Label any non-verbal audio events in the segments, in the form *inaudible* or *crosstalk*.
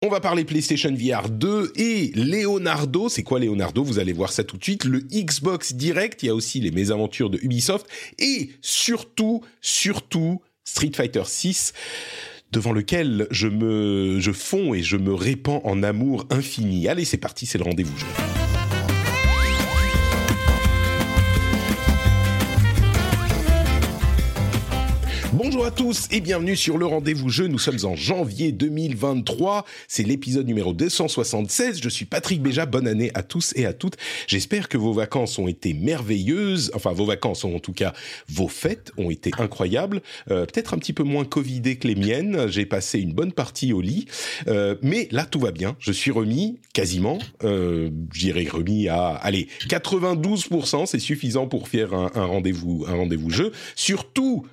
On va parler PlayStation VR 2 et Leonardo. C'est quoi Leonardo? Vous allez voir ça tout de suite. Le Xbox Direct, il y a aussi les mésaventures de Ubisoft et surtout, surtout Street Fighter 6 devant lequel je me je fonds et je me répands en amour infini. Allez, c'est parti, c'est le rendez-vous. Bonjour à tous et bienvenue sur le rendez-vous jeu. Nous sommes en janvier 2023. C'est l'épisode numéro 276. Je suis Patrick Béja. Bonne année à tous et à toutes. J'espère que vos vacances ont été merveilleuses. Enfin, vos vacances, en tout cas, vos fêtes ont été incroyables. Euh, Peut-être un petit peu moins covidé que les miennes. J'ai passé une bonne partie au lit. Euh, mais là, tout va bien. Je suis remis quasiment. Euh, J'irai remis à, allez, 92%. C'est suffisant pour faire un, un rendez-vous, un rendez-vous jeu. Surtout,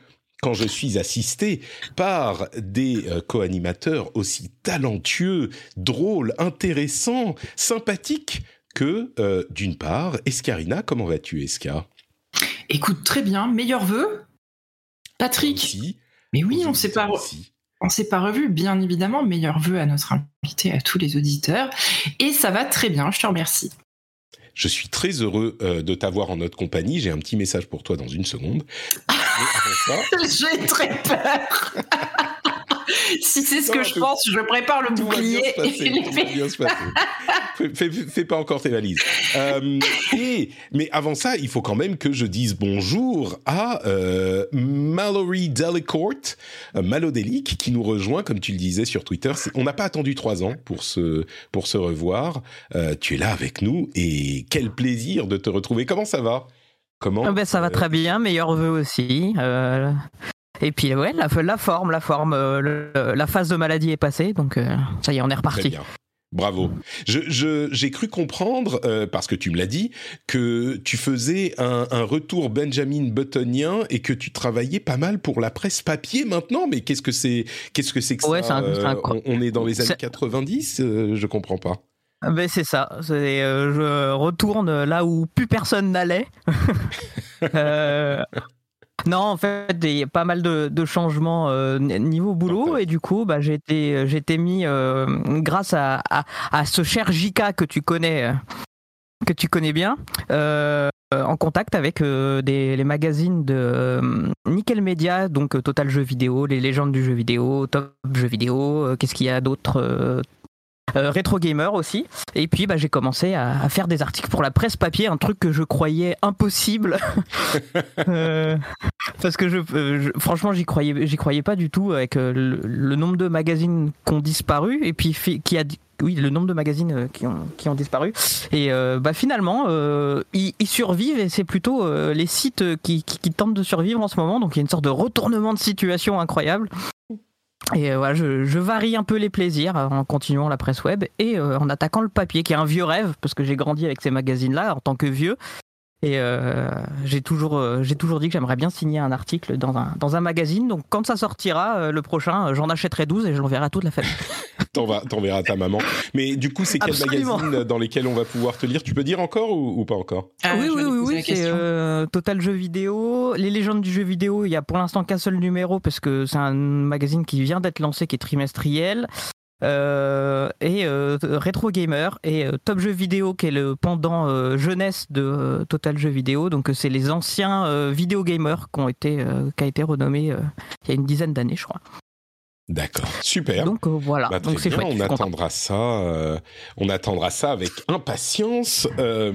quand je suis assisté par des euh, co-animateurs aussi talentueux, drôles, intéressants, sympathiques que, euh, d'une part, Escarina, comment vas-tu, Esca? Écoute, très bien, meilleurs vœux. Patrick, Aussi, mais oui, on s'est pas, aussi. on s'est pas revu, bien évidemment. Meilleurs vœux à notre invité, à tous les auditeurs. Et ça va très bien, je te remercie. Je suis très heureux euh, de t'avoir en notre compagnie. J'ai un petit message pour toi dans une seconde. *laughs* J'ai très peur. *laughs* *laughs* si c'est ce Non, que je pense, je prépare le tout va bien bouclier se passer. *laughs* et tout va bien se passer. Fais, fais- fais pas encore tes valises. Euh, et, mais avant ça, il faut quand même que je dise bonjour à euh, Mallory Delicourt, euh, Malodélique, qui nous rejoint, comme tu le disais sur Twitter. On n'a pas attendu trois ans pour se, pour se revoir. Euh, tu es là avec nous et quel plaisir de te retrouver. Comment ça va? Comment? Ah ben, ça va euh, très bien, meilleurs vœux aussi. euh, et puis ouais, la, la forme, la forme, euh, le- la phase de maladie est passée, donc euh, ça y est, on est reparti. bien. Bravo. Je, je- j'ai cru comprendre, euh, parce que tu me l'as dit, que tu faisais un, un retour Benjamin Buttonien et que tu travaillais pas mal pour la presse papier maintenant. Mais qu'est-ce que c'est Qu'est-ce que c'est que Ouais, ça un- on, on est dans les années c'est- 90 euh, Je comprends pas. Ah Ben c'est ça. je retourne là où plus personne n'allait. *laughs* Non, en fait, il y a pas mal de, de changements euh, niveau boulot. Et du coup, bah, j'ai été, mis euh, grâce à, à, à ce cher Jika que tu connais, que tu connais bien, euh, en contact avec des, les magazines de Nickel Media, donc Total Jeux Vidéo, les légendes du jeu vidéo, Top Jeux Vidéo, qu'est-ce qu'il y a d'autre euh, Retro Gamer aussi. Et puis bah, j'ai commencé à, faire des articles pour la presse papier, un truc que je croyais impossible. *laughs* Euh, parce que je, euh, franchement, j'y croyais, pas du tout avec le, nombre de magazines qui ont disparu et puis qui a oui, le nombre de magazines qui ont, disparu. Et finalement, ils, survivent et c'est plutôt les sites qui tentent de survivre en ce moment. Donc il y a une sorte de retournement de situation incroyable. Et euh, voilà, je, varie un peu les plaisirs en continuant la presse web et euh, en attaquant le papier, qui est un vieux rêve, parce que j'ai grandi avec ces magazines-là en tant que vieux. Et euh, j'ai toujours, euh, j'ai toujours dit que j'aimerais bien signer un article dans un, dans un magazine. Donc quand ça sortira, euh, le prochain, euh, j'en achèterai 12 et je l'enverrai à toute la famille. *laughs* T'en vas- T'enverras à ta maman. Mais du coup, c'est quel magazine dans lesquels on va pouvoir te lire? Tu peux dire encore ou, ou pas encore? Ah, oui, oui, oui, oui, c'est euh, Total Jeux Vidéo. Les légendes du jeu vidéo, il y a pour l'instant qu'un seul numéro parce que c'est un magazine qui vient d'être lancé, qui est trimestriel. Euh, et euh, Retro Gamer et euh, Top Jeux Vidéo qui est le pendant euh, jeunesse de euh, Total Jeux Vidéo. Donc c'est les anciens vidéo gamers qui ont été qui a été renommé il y a une dizaine d'années je crois D'accord, super. donc euh, voilà Bah, donc c'est chouette on content. attendra ça. euh, on attendra ça avec impatience. Euh,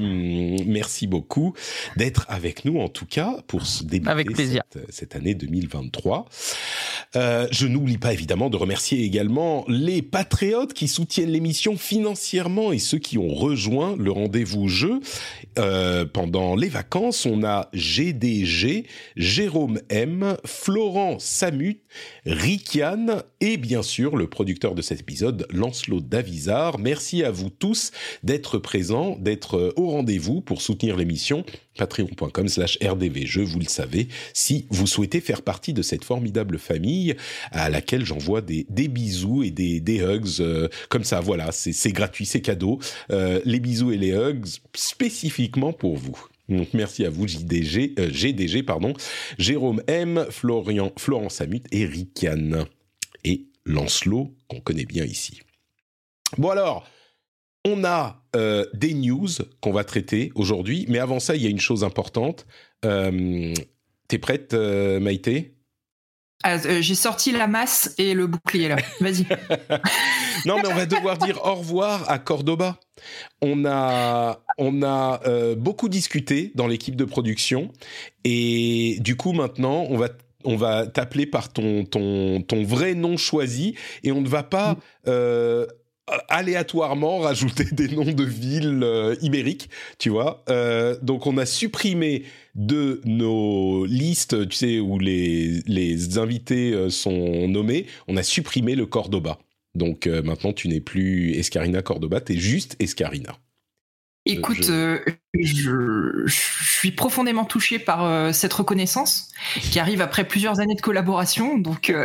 merci beaucoup d'être avec nous, en tout cas, pour se débuter Avec plaisir. Cette, cette année 2023. Euh, je n'oublie pas évidemment de remercier également les patriotes qui soutiennent l'émission financièrement et ceux qui ont rejoint le rendez-vous jeu pendant les vacances. On a GDG, Jérôme M, Florent Samut, Rikian et bien sûr le producteur de cet épisode, Lancelot Davizard. Merci à vous tous d'être présents, d'être au rendez-vous pour soutenir l'émission patreon.com slash rdvjeux, vous le savez, si vous souhaitez faire partie de cette formidable famille à laquelle j'envoie des, bisous et des, hugs euh, comme ça, voilà, c'est gratuit, c'est cadeau. Euh, les bisous et les hugs spécifiquement pour vous. Donc merci à vous JDG, euh, GDG pardon, Jérôme M, Florian, Florent Samut et Rikian et Lancelot qu'on connaît bien ici. Bon alors, on a euh, des news qu'on va traiter aujourd'hui, mais avant ça, il y a une chose importante. Euh, T'es prête, euh, Maïté? Ah, euh, J'ai sorti la masse et le bouclier là. Vas-y. *laughs* non, mais on va devoir dire au revoir à Cordoba. On a, on a beaucoup discuté dans l'équipe de production et du coup maintenant, on va on va t'appeler par ton, vrai nom choisi et on ne va pas mm aléatoirement rajouter *laughs* des noms de villes euh, ibériques, tu vois. Euh, donc on a supprimé de nos listes, tu sais, où les, les invités euh, sont nommés, on a supprimé le Cordoba. Donc maintenant tu n'es plus Escarina Cordoba, tu es juste Escarina. Écoute, je... je... suis profondément touché par cette reconnaissance qui arrive après plusieurs années de collaboration. Donc, *laughs*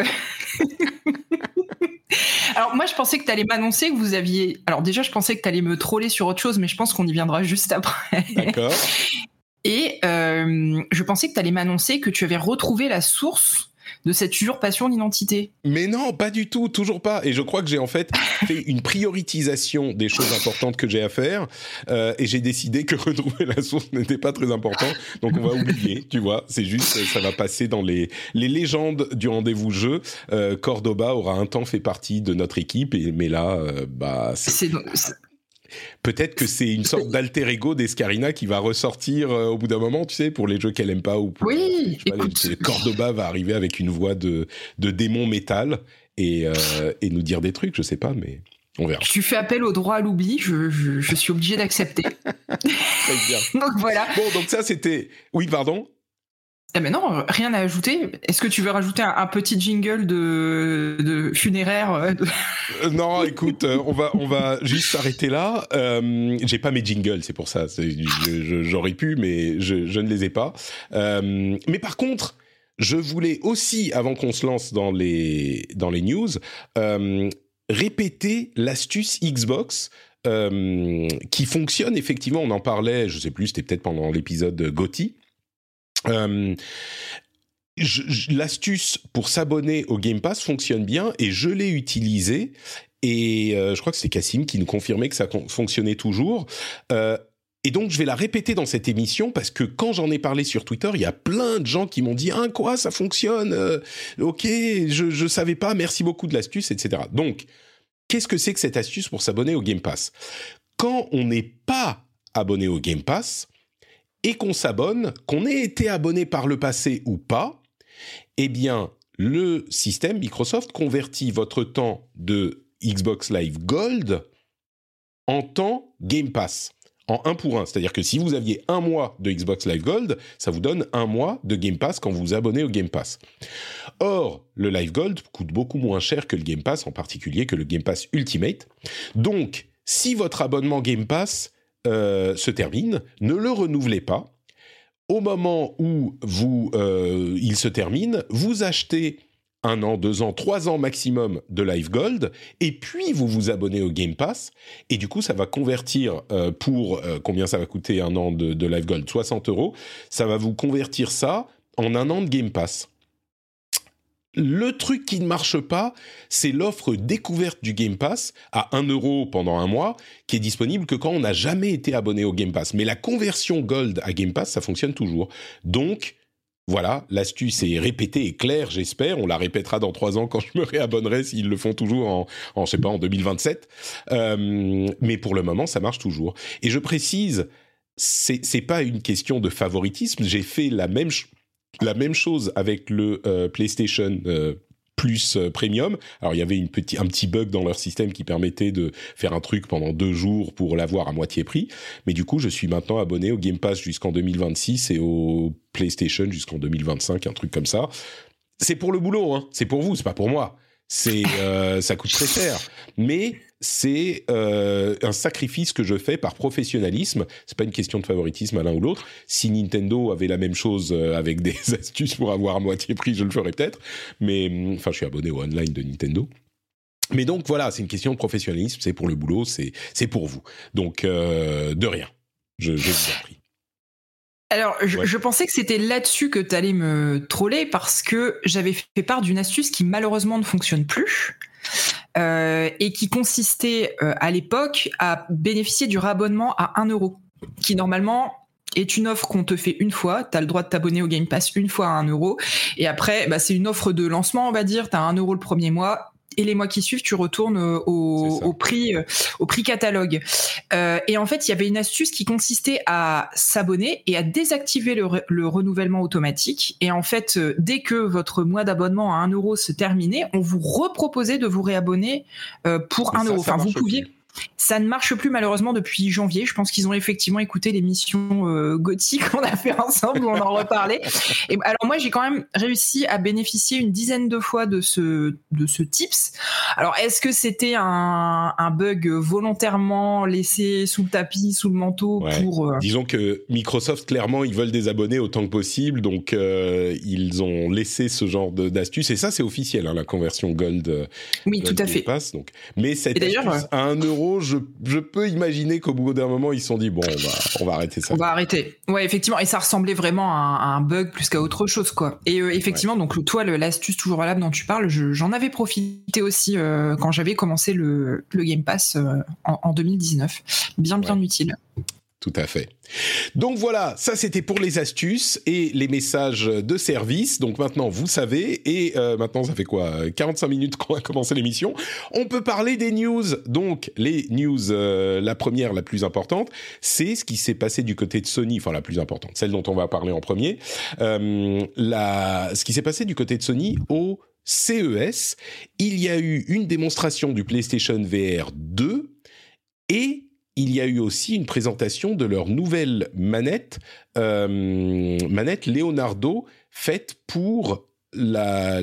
Alors moi, je pensais que tu allais m'annoncer que vous aviez... Alors déjà, je pensais que tu allais me troller sur autre chose, mais je pense qu'on y viendra juste après. D'accord. Et euh, je pensais que tu allais m'annoncer que tu avais retrouvé la source de cette usurpation d'identité. Mais non, pas du tout, toujours pas. Et je crois que j'ai en fait *laughs* fait une prioritisation des choses importantes que j'ai à faire, euh, et j'ai décidé que *laughs* retrouver la source n'était pas très important, donc on va *laughs* oublier, tu vois. C'est juste, ça va passer dans les les légendes du rendez-vous jeu. Euh, Cordoba aura un temps fait partie de notre équipe, et mais là, euh, bah, c'est Peut-être que c'est une sorte d'alter ego d'Escarina qui va ressortir euh, au bout d'un moment, tu sais, pour les jeux qu'elle aime pas ou pour. Oui, Cordoba va arriver avec une voix de, de démon métal et, euh, et nous dire des trucs, je sais pas, mais on verra. Tu fais appel au droit à l'oubli, je, je, je, suis obligé d'accepter. *laughs* *laughs* donc voilà. Bon, donc ça c'était. Oui, pardon eh mais non, rien à ajouter. Est-ce que tu veux rajouter un, petit jingle de, funéraire euh, euh, Non, écoute, euh, on va on va juste s'arrêter là. Euh, J'ai pas mes jingles, c'est pour ça. J'aurais pu, mais je, je, ne les ai pas. Mais par contre, je voulais aussi, avant qu'on se lance dans les dans les news, répéter l'astuce Xbox. qui fonctionne effectivement, on en parlait, je sais plus, c'était peut-être pendant l'épisode Gotti, euh, L'astuce pour s'abonner au Game Pass fonctionne bien et je l'ai utilisé et euh, je crois que c'est Cassim qui nous confirmait que ça fonctionnait toujours. Euh, et donc, je vais la répéter dans cette émission parce que quand j'en ai parlé sur Twitter, il y a plein de gens qui m'ont dit Ah, quoi, ça fonctionne Ok, je ne savais pas, merci beaucoup de l'astuce, etc. Donc, qu'est-ce que c'est que cette astuce pour s'abonner au Game Pass? Quand on n'est pas abonné au Game Pass, et qu'on s'abonne, qu'on ait été abonné par le passé ou pas, eh bien, le système Microsoft convertit votre temps de Xbox Live Gold en temps Game Pass, en un pour un. C'est-à-dire que si vous aviez un mois de Xbox Live Gold, ça vous donne un mois de Game Pass quand vous vous abonnez au Game Pass. Or, le Live Gold coûte beaucoup moins cher que le Game Pass, en particulier que le Game Pass Ultimate. Donc, si votre abonnement Game Pass euh, se termine, ne le renouvelez pas. Au moment où vous, euh, il se termine, vous achetez un an, deux ans, trois ans maximum de Live Gold, et puis vous vous abonnez au Game Pass, et du coup ça va convertir euh, pour combien ça va coûter un an de, de Live Gold? 60 euros, ça va vous convertir ça en un an de Game Pass. Le truc qui ne marche pas, c'est l'offre découverte du Game Pass à 1 euro pendant un mois, qui est disponible que quand on n'a jamais été abonné au Game Pass. Mais la conversion Gold à Game Pass, ça fonctionne toujours. Donc, voilà, l'astuce est répétée et claire, j'espère. On la répétera dans trois ans quand je me réabonnerai s'ils le font toujours en, en je sais pas, en 2027. Euh, mais pour le moment, ça marche toujours. Et je précise, c'est, c'est pas une question de favoritisme. J'ai fait la même, la même chose avec le euh, PlayStation euh, plus premium. Alors il y avait une un petit bug dans leur système qui permettait de faire un truc pendant deux jours pour l'avoir à moitié prix. Mais du coup, je suis maintenant abonné au Game Pass jusqu'en 2026 et au PlayStation jusqu'en 2025, un truc comme ça. C'est pour le boulot, hein. c'est pour vous, c'est pas pour moi. C'est, euh, ça coûte très cher, mais c'est euh, un sacrifice que je fais par professionnalisme. C'est pas une question de favoritisme à l'un ou l'autre. Si Nintendo avait la même chose euh, avec des *laughs* astuces pour avoir à moitié prix, je le ferais peut-être. Mais hum, enfin, je suis abonné au online de Nintendo. Mais donc voilà, c'est une question de professionnalisme. C'est pour le boulot, c'est c'est pour vous. Donc de rien. Je, je vous en prie. Alors, je, pensais que c'était là-dessus que tu allais me troller parce que j'avais fait part d'une astuce qui malheureusement ne fonctionne plus. Euh, et qui consistait euh, à l'époque à bénéficier du rabonnement à 1 euro, qui normalement est une offre qu'on te fait une fois. Tu as le droit de t'abonner au Game Pass une fois à 1 euro. Et après, bah, c'est une offre de lancement, on va dire. Tu as 1 euro le premier mois et les mois qui suivent, tu retournes au, prix, au prix catalogue. Euh, et en fait, il y avait une astuce qui consistait à s'abonner et à désactiver le, renouvellement automatique. Et en fait, euh, dès que votre mois d'abonnement à 1 euro se terminait, on vous reproposait de vous réabonner euh, pour 1 euro. Enfin, vous pouviez. Ça ne marche plus malheureusement depuis janvier. Je pense qu'ils ont effectivement écouté l'émission euh, gothique qu'on a fait ensemble où on en reparlait. *laughs* Et alors moi j'ai quand même réussi à bénéficier une dizaine de fois de ce de ce tips. Alors est-ce que c'était un, un, bug volontairement laissé sous le tapis, sous le manteau pour euh, Disons que Microsoft clairement ils veulent des abonnés autant que possible, donc euh, ils ont laissé ce genre d'astuce et ça c'est officiel hein, la conversion Gold. Euh, oui tout à fait. Passe, donc. Mais cette astuce à 1 euro je, peux imaginer qu'au bout d'un moment, ils se sont dit, bon, on va, arrêter ça. On va arrêter. Ouais, effectivement. Et ça ressemblait vraiment à un, bug plus qu'à autre chose, quoi. Et euh, effectivement, donc, toi, l'astuce toujours valable dont tu parles, j'en avais profité aussi euh, quand j'avais commencé le, Game Pass euh, en, 2019. Bien, bien utile. Tout à fait. Donc voilà, ça c'était pour les astuces et les messages de service. Donc maintenant vous savez et euh, maintenant ça fait quoi 45 minutes *laughs* qu'on a commencé l'émission. On peut parler des news. Donc les news, euh, la première, la plus importante, c'est ce qui s'est passé du côté de Sony. Enfin la plus importante, celle dont on va parler en premier. Euh, ce qui s'est passé du côté de Sony au CES. Il y a eu une démonstration du PlayStation VR 2 et il y a eu aussi une présentation de leur nouvelle manette, euh, manette Leonardo, faite pour la,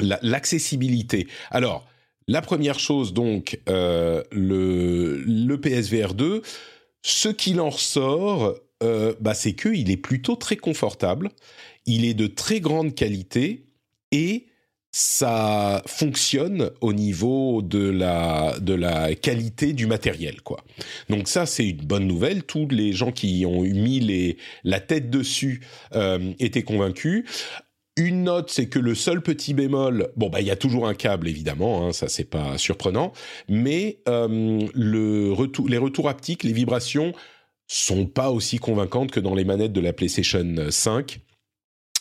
l'accessibilité. Alors, la première chose, donc, euh, le, le PSVR 2, ce qu'il en ressort, euh, bah, c'est qu'il est plutôt très confortable, il est de très grande qualité et ça fonctionne au niveau de la, de la qualité du matériel, quoi. Donc ça, c'est une bonne nouvelle. Tous les gens qui ont mis les, la tête dessus euh, étaient convaincus. Une note, c'est que le seul petit bémol, bon bah il y a toujours un câble évidemment, hein, ça c'est pas surprenant, mais euh, les retours haptiques, les vibrations sont pas aussi convaincantes que dans les manettes de la PlayStation 5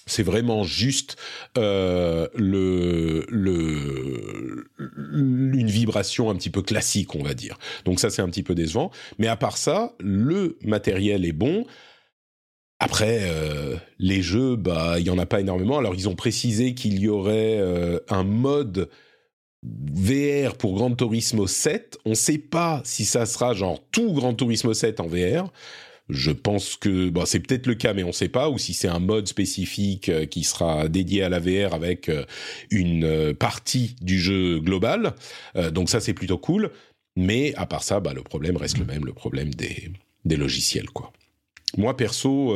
c'est vraiment juste euh, une vibration un petit peu classique, on va dire. Donc ça, c'est un petit peu décevant. Mais à part ça, le matériel est bon. Après, euh, les jeux, bah, il y en a pas énormément. Alors, ils ont précisé qu'il y aurait euh, un mode VR pour Gran Turismo 7. On ne sait pas si ça sera genre tout Gran Turismo 7 en VR. Je pense que bon, c'est peut-être le cas, mais on ne sait pas, ou si c'est un mode spécifique euh, qui sera dédié à la VR avec euh, une euh, partie du jeu global. donc ça, c'est plutôt cool. Mais à part ça, bah, le problème reste le même, le problème des, des logiciels, quoi. Moi perso,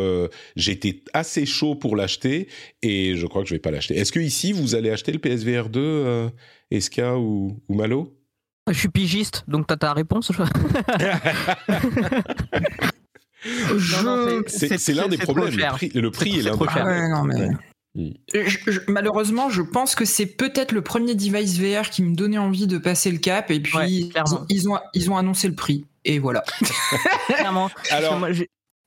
j'étais assez chaud pour l'acheter et je crois que je vais pas l'acheter. Est-ce que ici vous allez acheter le PSVR 2, Eska ou, ou Malo? Je suis pigiste, donc t'as ta réponse. *laughs* C'est l'un des problèmes. Le prix, est, l'un des problèmes. malheureusement, je pense que c'est peut-être le premier device VR qui me donnait envie de passer le cap. Et puis, ils, ont, ils ont annoncé le prix. Et voilà. *laughs* Clairement. Alors,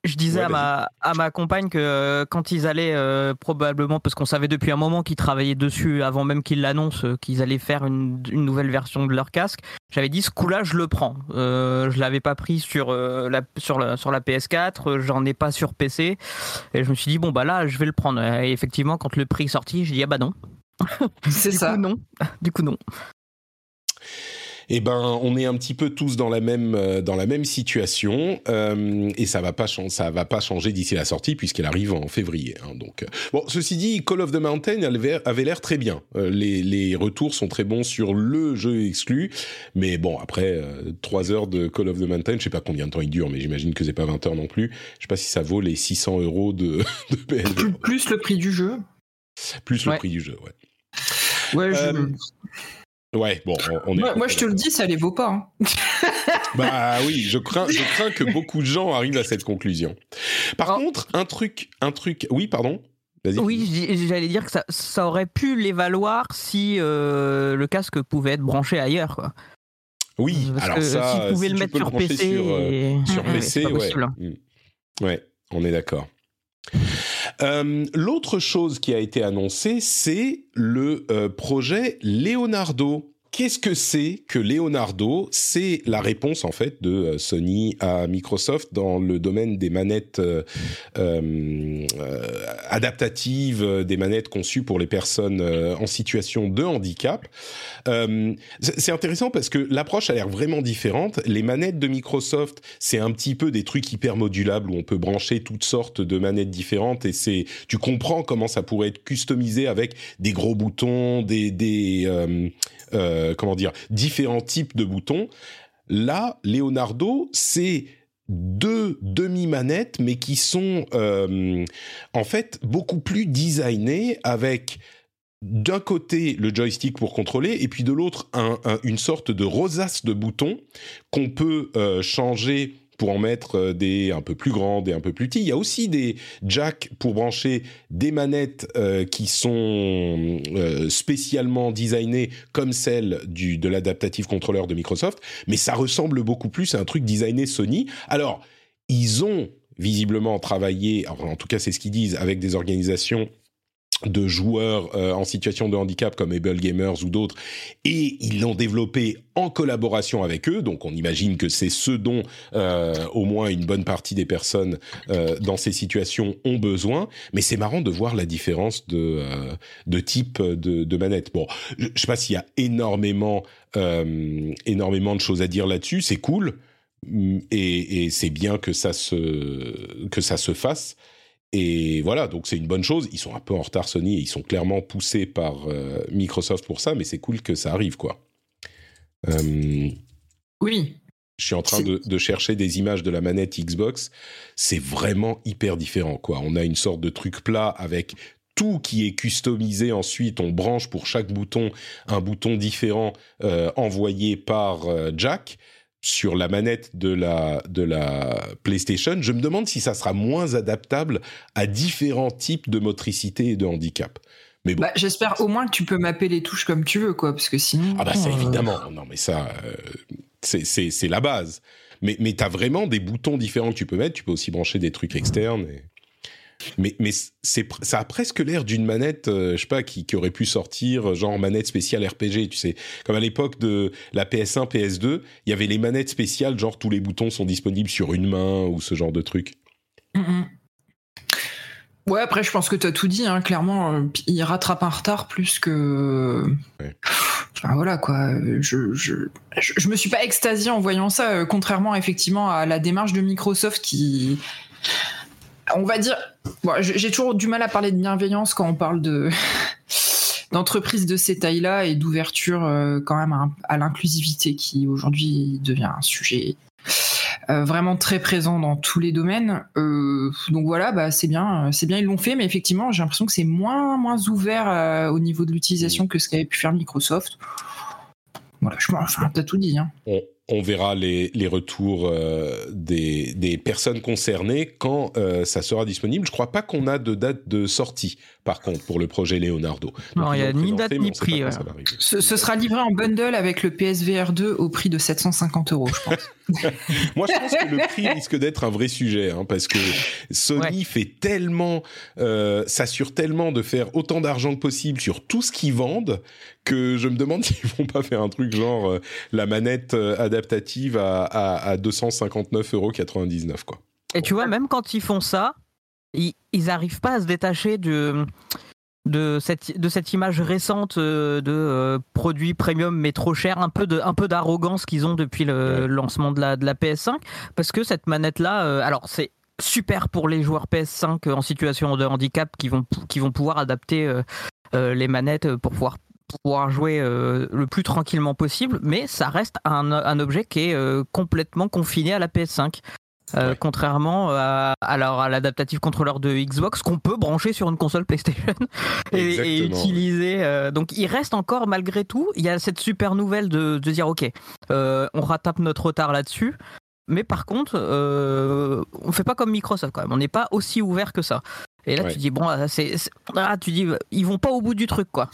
je disais à, ma, à ma compagne que euh, quand ils allaient euh, probablement, parce qu'on savait depuis un moment qu'ils travaillaient dessus avant même qu'ils l'annoncent, euh, qu'ils allaient faire une, une, nouvelle version de leur casque, j'avais dit ce coup-là, je le prends. je l'avais pas pris sur, la, sur, la, sur la PS4, j'en ai pas sur PC, et je me suis dit bon bah là, je vais le prendre. Et effectivement, quand le prix est sorti, j'ai dit ah bah non, C'est *laughs* ça. non. *laughs* Du coup, non eh ben, on est un petit peu tous dans la même euh, dans la même situation euh, et ça va pas ça va pas changer d'ici la sortie puisqu'elle arrive en février. Hein, donc euh, bon, ceci dit, Call of the Mountain avait l'air très bien. les, les retours sont très bons sur le jeu exclu, mais bon après trois heures de Call of the Mountain, je sais pas combien de temps il dure, mais j'imagine que c'est pas 20 heures non plus. Je sais pas si ça vaut les 600 euros de, *laughs* de PSV. Plus, le prix du jeu. Plus le prix du jeu, ouais. Ouais, je... Ouais, bon, on, est. Moi, je te le dis, ça les vaut pas. Hein. *laughs* bah oui, je crains, je crains que beaucoup de gens arrivent à cette conclusion. Par contre, un truc, un truc. Oui, pardon. Oui, j'allais dire que ça, ça, aurait pu les valoir si euh, le casque pouvait être branché ailleurs. Quoi. Oui, alors ça, si, le mettre sur PC, sur, euh, sur PC, ouais. Hein. Mm. ouais, on est d'accord. Euh, l'autre chose qui a été annoncée, c'est le euh, projet Leonardo. Qu'est-ce que c'est que Leonardo? C'est la réponse en fait de euh, Sony à Microsoft dans le domaine des manettes euh, euh, adaptatives, des manettes conçues pour les personnes en situation de handicap. c'est intéressant parce que l'approche a l'air vraiment différente. Les manettes de Microsoft, c'est un petit peu des trucs hyper modulables où on peut brancher toutes sortes de manettes différentes et c'est tu comprends comment ça pourrait être customisé avec des gros boutons, des des euh, comment dire, différents types de boutons. Là, Leonardo, c'est deux demi-manettes, mais qui sont euh, en fait beaucoup plus designées avec d'un côté le joystick pour contrôler et puis de l'autre une sorte de rosace de boutons qu'on peut euh, changer pour en mettre euh, des un peu plus grands, et un peu plus petits. Il y a aussi des jacks pour brancher des manettes euh, qui sont euh, spécialement designées comme celles du, de l'adaptative contrôleur de Microsoft, mais ça ressemble beaucoup plus à un truc designé Sony. Alors, ils ont visiblement travaillé, en tout cas c'est ce qu'ils disent, avec des organisations de joueurs euh, en situation de handicap comme Able Gamers ou d'autres, et ils l'ont développé en collaboration avec eux. Donc on imagine que c'est ce dont euh, au moins une bonne partie des personnes euh, dans ces situations ont besoin. Mais c'est marrant de voir la différence de, type de, de manette. Bon, je, je sais pas s'il y a énormément énormément de choses à dire là-dessus. C'est cool. Et, et c'est bien que ça se que ça se fasse. Et voilà, donc c'est une bonne chose. Ils sont un peu en retard Sony, ils sont clairement poussés par euh, Microsoft pour ça, mais c'est cool que ça arrive, quoi. Euh, oui. Je suis en train de, chercher des images de la manette Xbox. C'est vraiment hyper différent, quoi. On a une sorte de truc plat avec tout qui est customisé ensuite. On branche pour chaque bouton un bouton différent euh, envoyé par Jack sur la manette de la, de la PlayStation, je me demande si ça sera moins adaptable à différents types de motricité et de handicap. Mais bon. Bah, j'espère au moins que tu peux mapper les touches comme tu veux, quoi, parce que sinon. Ah bah ça euh, évidemment, non mais ça, euh, c'est la base. Mais, mais tu as vraiment des boutons différents que tu peux mettre, tu peux aussi brancher des trucs externes. Et... Mais, mais c'est, ça a presque l'air d'une manette, euh, je sais pas, qui, qui, aurait pu sortir, genre manette spéciale RPG, tu sais. Comme à l'époque de la PS1, PS2, il y avait les manettes spéciales, genre tous les boutons sont disponibles sur une main ou ce genre de truc. Ouais, après, je pense que tu as tout dit, hein, clairement. Euh, il rattrape un retard plus que. Enfin, voilà, quoi. Je, je, je, me suis pas extasié en voyant ça, euh, contrairement effectivement à la démarche de Microsoft qui on va dire, j'ai toujours du mal à parler de bienveillance quand on parle de *laughs* d'entreprises de ces tailles-là et d'ouverture euh, quand même à, l'inclusivité qui aujourd'hui devient un sujet euh, vraiment très présent dans tous les domaines. Euh, donc voilà, bah c'est bien, c'est bien ils l'ont fait, mais effectivement j'ai l'impression que c'est moins moins ouvert au niveau de l'utilisation que ce qu'avait pu faire Microsoft. Voilà, je enfin t'as tout dit. Hein on verra les, retours euh, des, personnes concernées quand euh, ça sera disponible. Je crois pas qu'on a de date de sortie, par contre, pour le projet Leonardo. non, il n'y a ni date ni prix. Ce, sera livré en bundle avec le PSVR 2 au prix de 750 euros, je pense. *laughs* Moi, je pense que le prix risque d'être un vrai sujet, hein, parce que Sony fait tellement, euh, s'assure tellement de faire autant d'argent que possible sur tout ce qu'ils vendent que je me demande *laughs* s'ils vont pas faire un truc genre euh, la manette euh, adaptative à, à, 259,99 euros quoi. Et tu vois, même quand ils font ça, ils, ils arrivent pas à se détacher de de cette, de cette image récente de produits premium mais trop cher, un peu de, un peu d'arrogance qu'ils ont depuis le lancement de la, de la PS5, parce que cette manette là, alors c'est super pour les joueurs PS5 en situation de handicap qui vont, qui vont pouvoir adapter les manettes pour pouvoir pouvoir jouer euh, le plus tranquillement possible, mais ça reste un, objet qui est euh, complètement confiné à la PS5. Euh, contrairement à, à l'adaptative contrôleur de Xbox qu'on peut brancher sur une console PlayStation *laughs* et, utiliser. donc il reste encore malgré tout, il y a cette super nouvelle de, de dire ok, on rattrape notre retard là-dessus, mais par contre, on fait pas comme Microsoft quand même, on n'est pas aussi ouvert que ça. Et là tu dis bon, c'est, ah, tu dis ils vont pas au bout du truc quoi.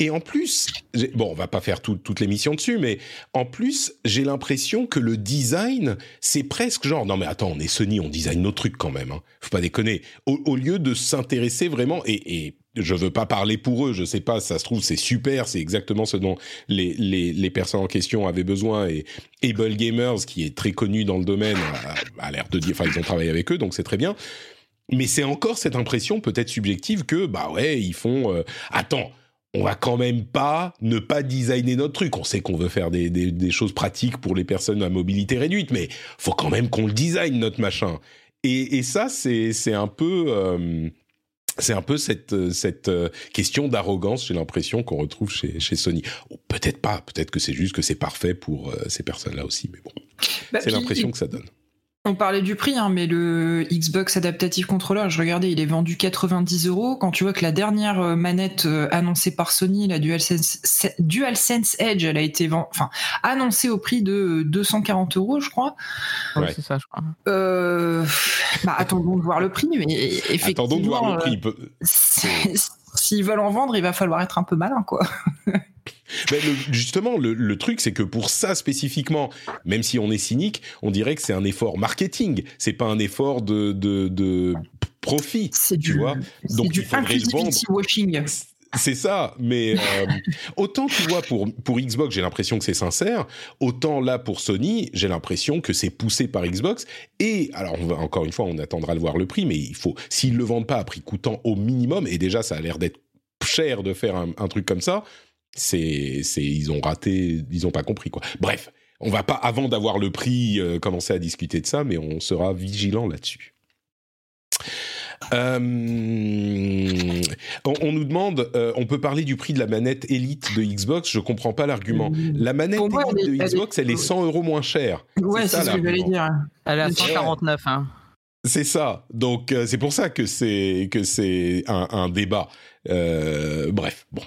Et en plus, bon, on va pas faire toute l'émission dessus, mais en plus, j'ai l'impression que le design, c'est presque genre, non mais attends, on est Sony, on design nos trucs quand même, hein. faut pas déconner. Au, lieu de s'intéresser vraiment, et, et je veux pas parler pour eux, je sais pas, ça se trouve c'est super, c'est exactement ce dont les, personnes en question avaient besoin et Able Gamers, qui est très connu dans le domaine, a, l'air de dire, enfin ils ont travaillé avec eux, donc c'est très bien. Mais c'est encore cette impression peut-être subjective que, bah ouais, ils font, euh, attends, on va quand même pas ne pas designer notre truc. On sait qu'on veut faire des, des, choses pratiques pour les personnes à mobilité réduite, mais faut quand même qu'on le design notre machin. Et, et ça, c'est un peu euh, c'est un peu cette cette euh, question d'arrogance. J'ai l'impression qu'on retrouve chez chez Sony. peut-être pas. Peut-être que c'est juste que c'est parfait pour euh, ces personnes-là aussi. Mais bon, bah, c'est l'impression que ça donne. On parlait du prix, hein, mais le Xbox Adaptative Controller, je regardais, il est vendu 90 euros. Quand tu vois que la dernière euh, manette euh, annoncée par Sony, la DualSense, DualSense Edge, elle a été enfin, annoncée au prix de 240 euros, je crois. Ouais, c'est ça, je crois. Euh, bah, attendons de voir le prix, mais effectivement. Attendons de voir le prix. *laughs* S'ils veulent en vendre, il va falloir être un peu malin, quoi. *laughs* justement, le, truc, c'est que pour ça spécifiquement, même si on est cynique, on dirait que c'est un effort marketing. C'est pas un effort de, de, profit. C'est du, vois. Donc du washing. C'est ça, mais euh, autant tu vois pour pour Xbox, j'ai l'impression que c'est sincère, autant là pour Sony, j'ai l'impression que c'est poussé par Xbox. Et alors encore une fois, on attendra de voir le prix, mais il faut s'ils le vendent pas à prix coûtant au minimum, et déjà ça a l'air d'être cher de faire un, truc comme ça, c'est, c'est, ils ont raté, ils ont pas compris quoi. Bref, on va pas avant d'avoir le prix euh, commencer à discuter de ça, mais on sera vigilant là-dessus. Euh, on, nous demande, euh, on peut parler du prix de la manette Elite de Xbox? Je comprends pas l'argument. La manette Elite de Xbox, elle est 100 euros moins chère. Ouais, c'est, ce que j'allais dire. Elle est à 149. Hein. C'est ça. Donc c'est pour ça que c'est que c'est un, un débat. bref, bon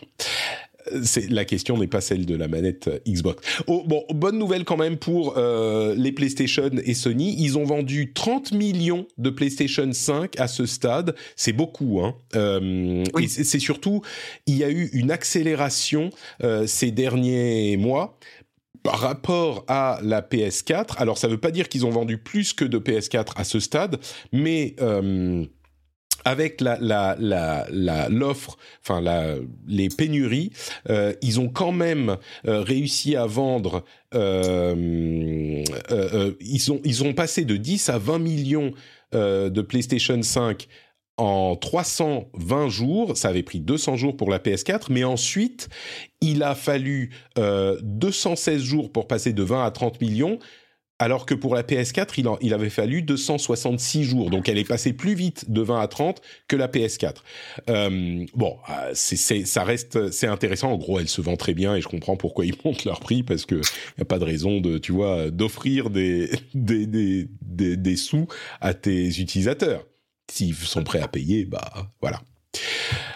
la question n'est pas celle de la manette Xbox. Oh, bon, bonne nouvelle quand même pour euh, les PlayStation et Sony. Ils ont vendu 30 millions de PlayStation 5 à ce stade. C'est beaucoup, hein. Euh, et c'est surtout, il y a eu une accélération euh, ces derniers mois par rapport à la PS4. Alors, ça ne veut pas dire qu'ils ont vendu plus que de PS4 à ce stade, mais avec la la l'offre, enfin la les pénuries, euh, ils ont quand même euh, réussi à vendre. Euh, ont ils ont passé de 10 à 20 millions de PlayStation 5 en 320 jours, ça avait pris 200 jours pour la PS4, mais ensuite, il a fallu 216 jours pour passer de 20 à 30 millions, alors que pour la PS4, il, il, avait fallu 266 jours. Donc elle est passée plus vite de 20 à 30 que la PS4. Euh, bon, euh, c'est, ça reste, c'est intéressant. En gros, elle se vend très bien et je comprends pourquoi ils *laughs* montent leur prix parce que y a pas de raison de, tu vois, d'offrir des, des, des, des, des sous à tes utilisateurs. S'ils sont prêts à payer, bah voilà.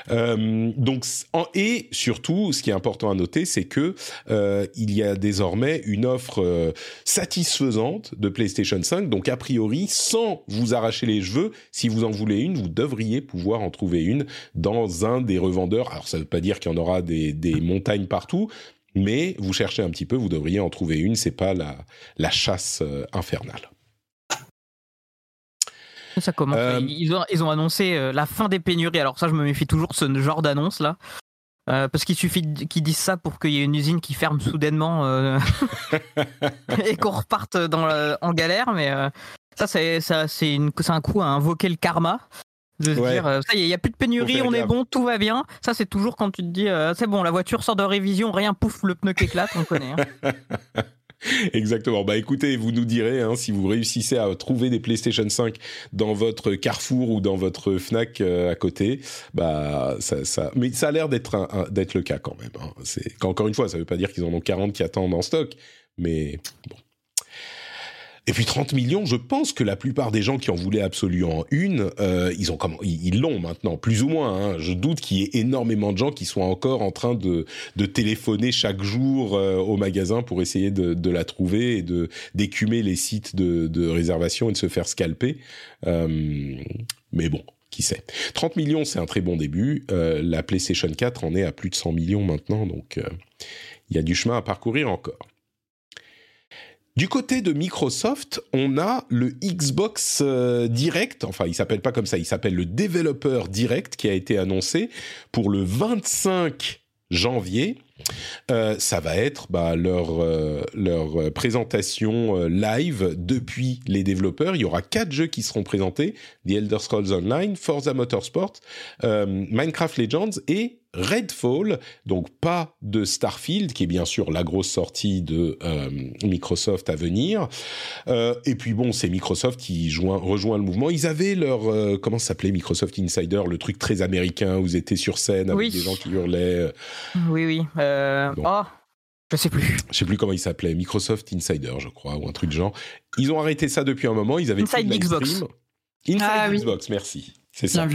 Euh, donc, et surtout, ce qui est important à noter, c'est que euh, il y a désormais une offre euh, satisfaisante de PlayStation 5. Donc, a priori, sans vous arracher les cheveux, si vous en voulez une, vous devriez pouvoir en trouver une dans un des revendeurs. Alors, ça ne veut pas dire qu'il y en aura des, des montagnes partout, mais vous cherchez un petit peu, vous devriez en trouver une. C'est pas la, la chasse infernale. Ça commence. Euh, ils, ont, ils, ont, annoncé euh, la fin des pénuries. Alors ça, je me méfie toujours de ce genre d'annonce là. Euh, parce qu'il suffit qu'ils disent ça pour qu'il y ait une usine qui ferme soudainement *laughs* et qu'on reparte dans en galère. Mais ça, c'est un coup à invoquer le karma. De dire, ça y est, il n'y a plus de pénurie, on est bon, tout va bien. Ça, c'est toujours quand tu te dis, c'est bon, la voiture sort de révision, rien, pouf, le pneu qui éclate, on connaît. Hein. *laughs* *laughs* Exactement. Bah écoutez, vous nous direz hein, si vous réussissez à trouver des PlayStation 5 dans votre Carrefour ou dans votre Fnac euh, à côté. Bah ça, ça, mais ça a l'air d'être d'être le cas quand même. Hein. C'est encore une fois, ça veut pas dire qu'ils en ont 40 qui attendent en stock, mais bon. Et puis 30 millions, je pense que la plupart des gens qui en voulaient absolument une, euh, ils ont ils l'ont maintenant, plus ou moins. Hein. Je doute qu'il y ait énormément de gens qui soient encore en train de, de téléphoner chaque jour euh, au magasin pour essayer de, de, la trouver et de d'écumer les sites de, de, réservation et de se faire scalper. Euh, mais bon, qui sait. 30 millions, c'est un très bon début. Euh, la PlayStation 4 en est à plus de 100 millions maintenant, donc euh, il y a du chemin à parcourir encore. Du côté de Microsoft, on a le Xbox euh, Direct, enfin il s'appelle pas comme ça, il s'appelle le Developer Direct qui a été annoncé pour le 25 janvier. Euh, ça va être bah, leur, euh, leur présentation live depuis les développeurs. Il y aura quatre jeux qui seront présentés The Elder Scrolls Online, Forza Motorsport, Minecraft Legends et Redfall, donc pas de Starfield, qui est bien sûr la grosse sortie de euh, Microsoft à venir. Euh, et puis bon, c'est Microsoft qui joint, rejoint le mouvement. Ils avaient leur euh, comment s'appelait Microsoft Insider, le truc très américain où ils étaient sur scène avec des gens qui hurlaient. Oui, oui. Oh. Je sais plus. Je sais plus comment il s'appelait. Microsoft Insider, je crois, ou un truc de genre. Ils ont arrêté ça depuis un moment. Ils avaient Inside Xbox. Inside ah Xbox, merci. C'est ça.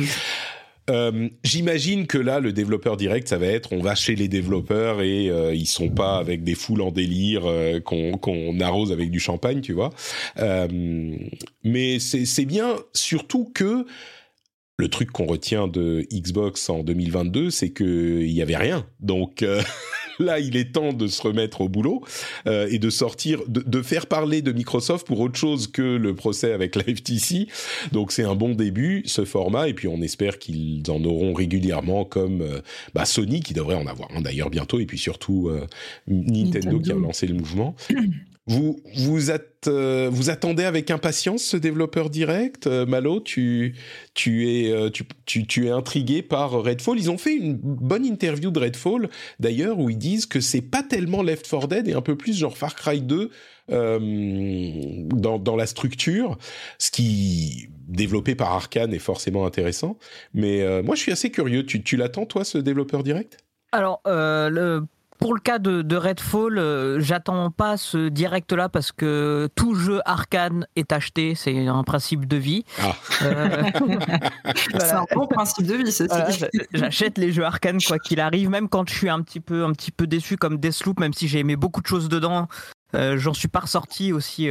Euh, j'imagine que là, le développeur direct, ça va être, on va chez les développeurs et euh, ils sont pas avec des foules en délire euh, qu'on arrose avec du champagne, tu vois. mais c'est bien, surtout que le truc qu'on retient de Xbox en 2022, c'est qu'il y avait rien. Donc *laughs* là, il est temps de se remettre au boulot euh, et de sortir, de, faire parler de Microsoft pour autre chose que le procès avec la FTC. Donc c'est un bon début, ce format, et puis on espère qu'ils en auront régulièrement, comme euh, bah, Sony qui devrait en avoir un d'ailleurs bientôt, et puis surtout euh, Nintendo, qui a lancé le mouvement. *clears throat* Vous euh, vous attendez avec impatience ce développeur direct, euh, Malo? Tu tu es euh, tu, es intrigué par Redfall? Ils ont fait une bonne interview de Redfall d'ailleurs où ils disent que c'est pas tellement Left 4 Dead et un peu plus genre Far Cry 2 dans la structure, ce qui développé par Arkane est forcément intéressant. Mais moi je suis assez curieux. Tu l'attends toi ce développeur direct? Alors, le, pour le cas de, Redfall, euh, j'attends pas ce direct-là parce que tout jeu arcane est acheté, c'est un principe de vie. Ah. Euh, *laughs* c'est un bon principe de vie, c'est J'achète les jeux arcane quoi qu'il arrive, même quand je suis un petit peu, un petit peu déçu comme Deathloop, même si j'ai aimé beaucoup de choses dedans, euh, j'en suis pas ressorti aussi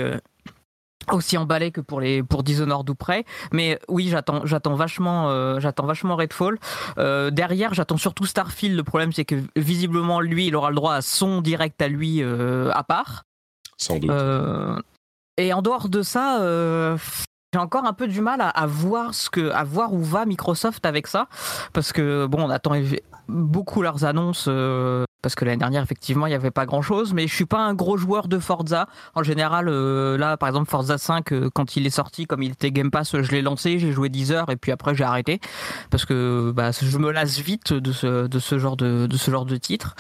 aussi emballé que pour les pour Dishonored ou près. Mais oui j'attends j'attends vachement euh, j'attends vachement Redfall. Euh, derrière j'attends surtout Starfield. Le problème c'est que visiblement lui il aura le droit à son direct à lui euh, à part. Sans doute. Et en dehors de ça j'ai encore un peu du mal à, voir ce que à voir où va Microsoft avec ça. Parce que bon on attend beaucoup leurs annonces parce que l'année dernière effectivement il n'y avait pas grand chose mais je suis pas un gros joueur de Forza. En général euh, là par exemple Forza 5 euh, quand il est sorti comme il était Game Pass je l'ai lancé j'ai joué 10 heures et puis après j'ai arrêté parce que bah, je me lasse vite de ce, genre de, de ce genre de titre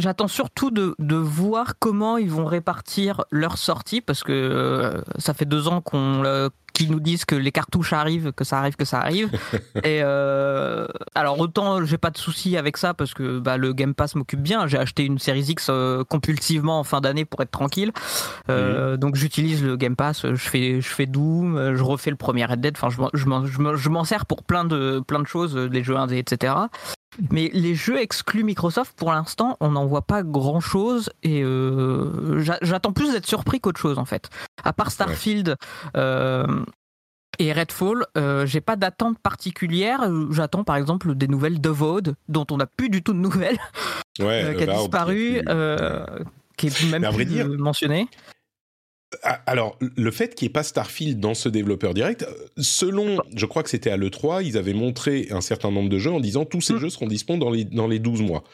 J'attends surtout de, de, voir comment ils vont répartir leur sortie parce que euh, ça fait deux ans qu'on qu'ils nous disent que les cartouches arrivent, que ça arrive, que ça arrive. *laughs* Et euh, alors autant j'ai pas de souci avec ça parce que bah, le Game Pass m'occupe bien. J'ai acheté une Series X euh, compulsivement en fin d'année pour être tranquille. Donc j'utilise le Game Pass. Je fais je fais Doom, je refais le premier Red Dead. Enfin je m'en sers pour plein de plein de choses, les jeux indés, etc. Mais les jeux exclus Microsoft, pour l'instant, on n'en voit pas grand chose et euh, j'attends plus d'être surpris qu'autre chose en fait. À part Starfield euh, et Redfall, euh, j'ai pas d'attente particulière. J'attends par exemple des nouvelles de Vode, dont on n'a plus du tout de nouvelles, qui a bah, disparu, qui est même plus mentionné. Ah, alors, le fait qu'il n'y ait pas Starfield dans ce développeur direct, selon, je crois que c'était à l'E3, ils avaient montré un certain nombre de jeux en disant tous ces mm. jeux seront disponibles dans les, dans les 12 mois.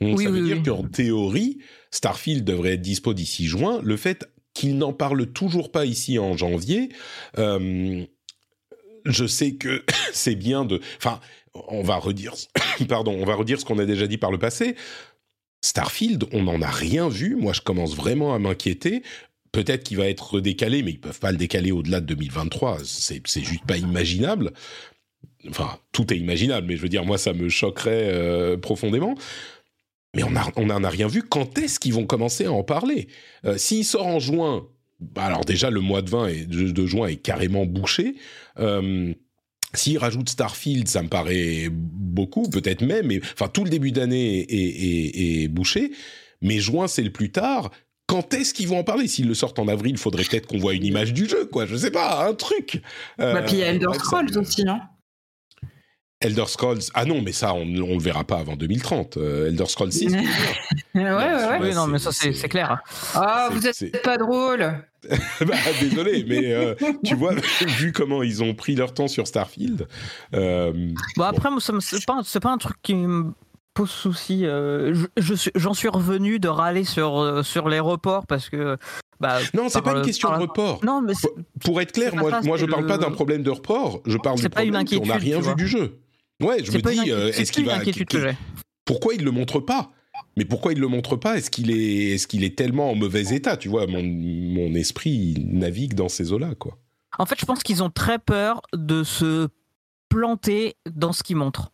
Donc ça veut dire qu'en théorie, Starfield devrait être dispo d'ici juin. Le fait qu'ils n'en parlent toujours pas ici en janvier, euh, je sais que *laughs* c'est bien de. Enfin, on va redire. *coughs* Pardon, on va redire ce qu'on a déjà dit par le passé. Starfield, on n'en a rien vu. Moi, je commence vraiment à m'inquiéter. Peut-être qu'il va être décalé, mais ils peuvent pas le décaler au-delà de 2023. C'est, juste pas imaginable. Enfin, tout est imaginable, mais je veux dire, moi, ça me choquerait euh, profondément. Mais on n'en a rien vu. Quand est-ce qu'ils vont commencer à en parler? Euh, S'il sort en juin, bah alors déjà le mois de, 20 et de, juin est carrément bouché. Euh, S'il rajoute Starfield, ça me paraît beaucoup, peut-être même, enfin tout le début d'année est, bouché. Mais juin, c'est le plus tard. Quand est-ce qu'ils vont en parler? S'ils le sortent en avril, il faudrait peut-être qu'on voit une image du jeu, quoi. Je sais pas, un truc. Euh, bah, puis il y a Elder Scrolls aussi, non? Elder Scrolls, ah non, mais ça, on ne le verra pas avant 2030. Euh, Elder Scrolls 6. *laughs* ouais, ouais, ouais. Oui, non, mais ça, c'est clair. Ah, vous êtes pas drôle. *laughs* bah, désolé, mais euh, tu vois, *laughs* vu comment ils ont pris leur temps sur Starfield. Euh, bon, après, bon. c'est pas, pas un truc qui me pose souci. J'en suis revenu de râler sur, sur les reports parce que bah, non, c'est pas une question de report. Non, mais pour, être clair, moi, moi je parle pas d'un problème de report. Je parle du problème qu'on n'a rien vu du jeu. Ouais, je me dis, euh, est-ce qu'il va. pourquoi il le montre pas? Mais pourquoi il le montre pas? Est-ce qu'il est, est-ce qu'il est tellement en mauvais état Tu vois, mon, mon esprit navigue dans ces eaux-là, quoi. En fait, je pense qu'ils ont très peur de se planter dans ce qu'ils montrent.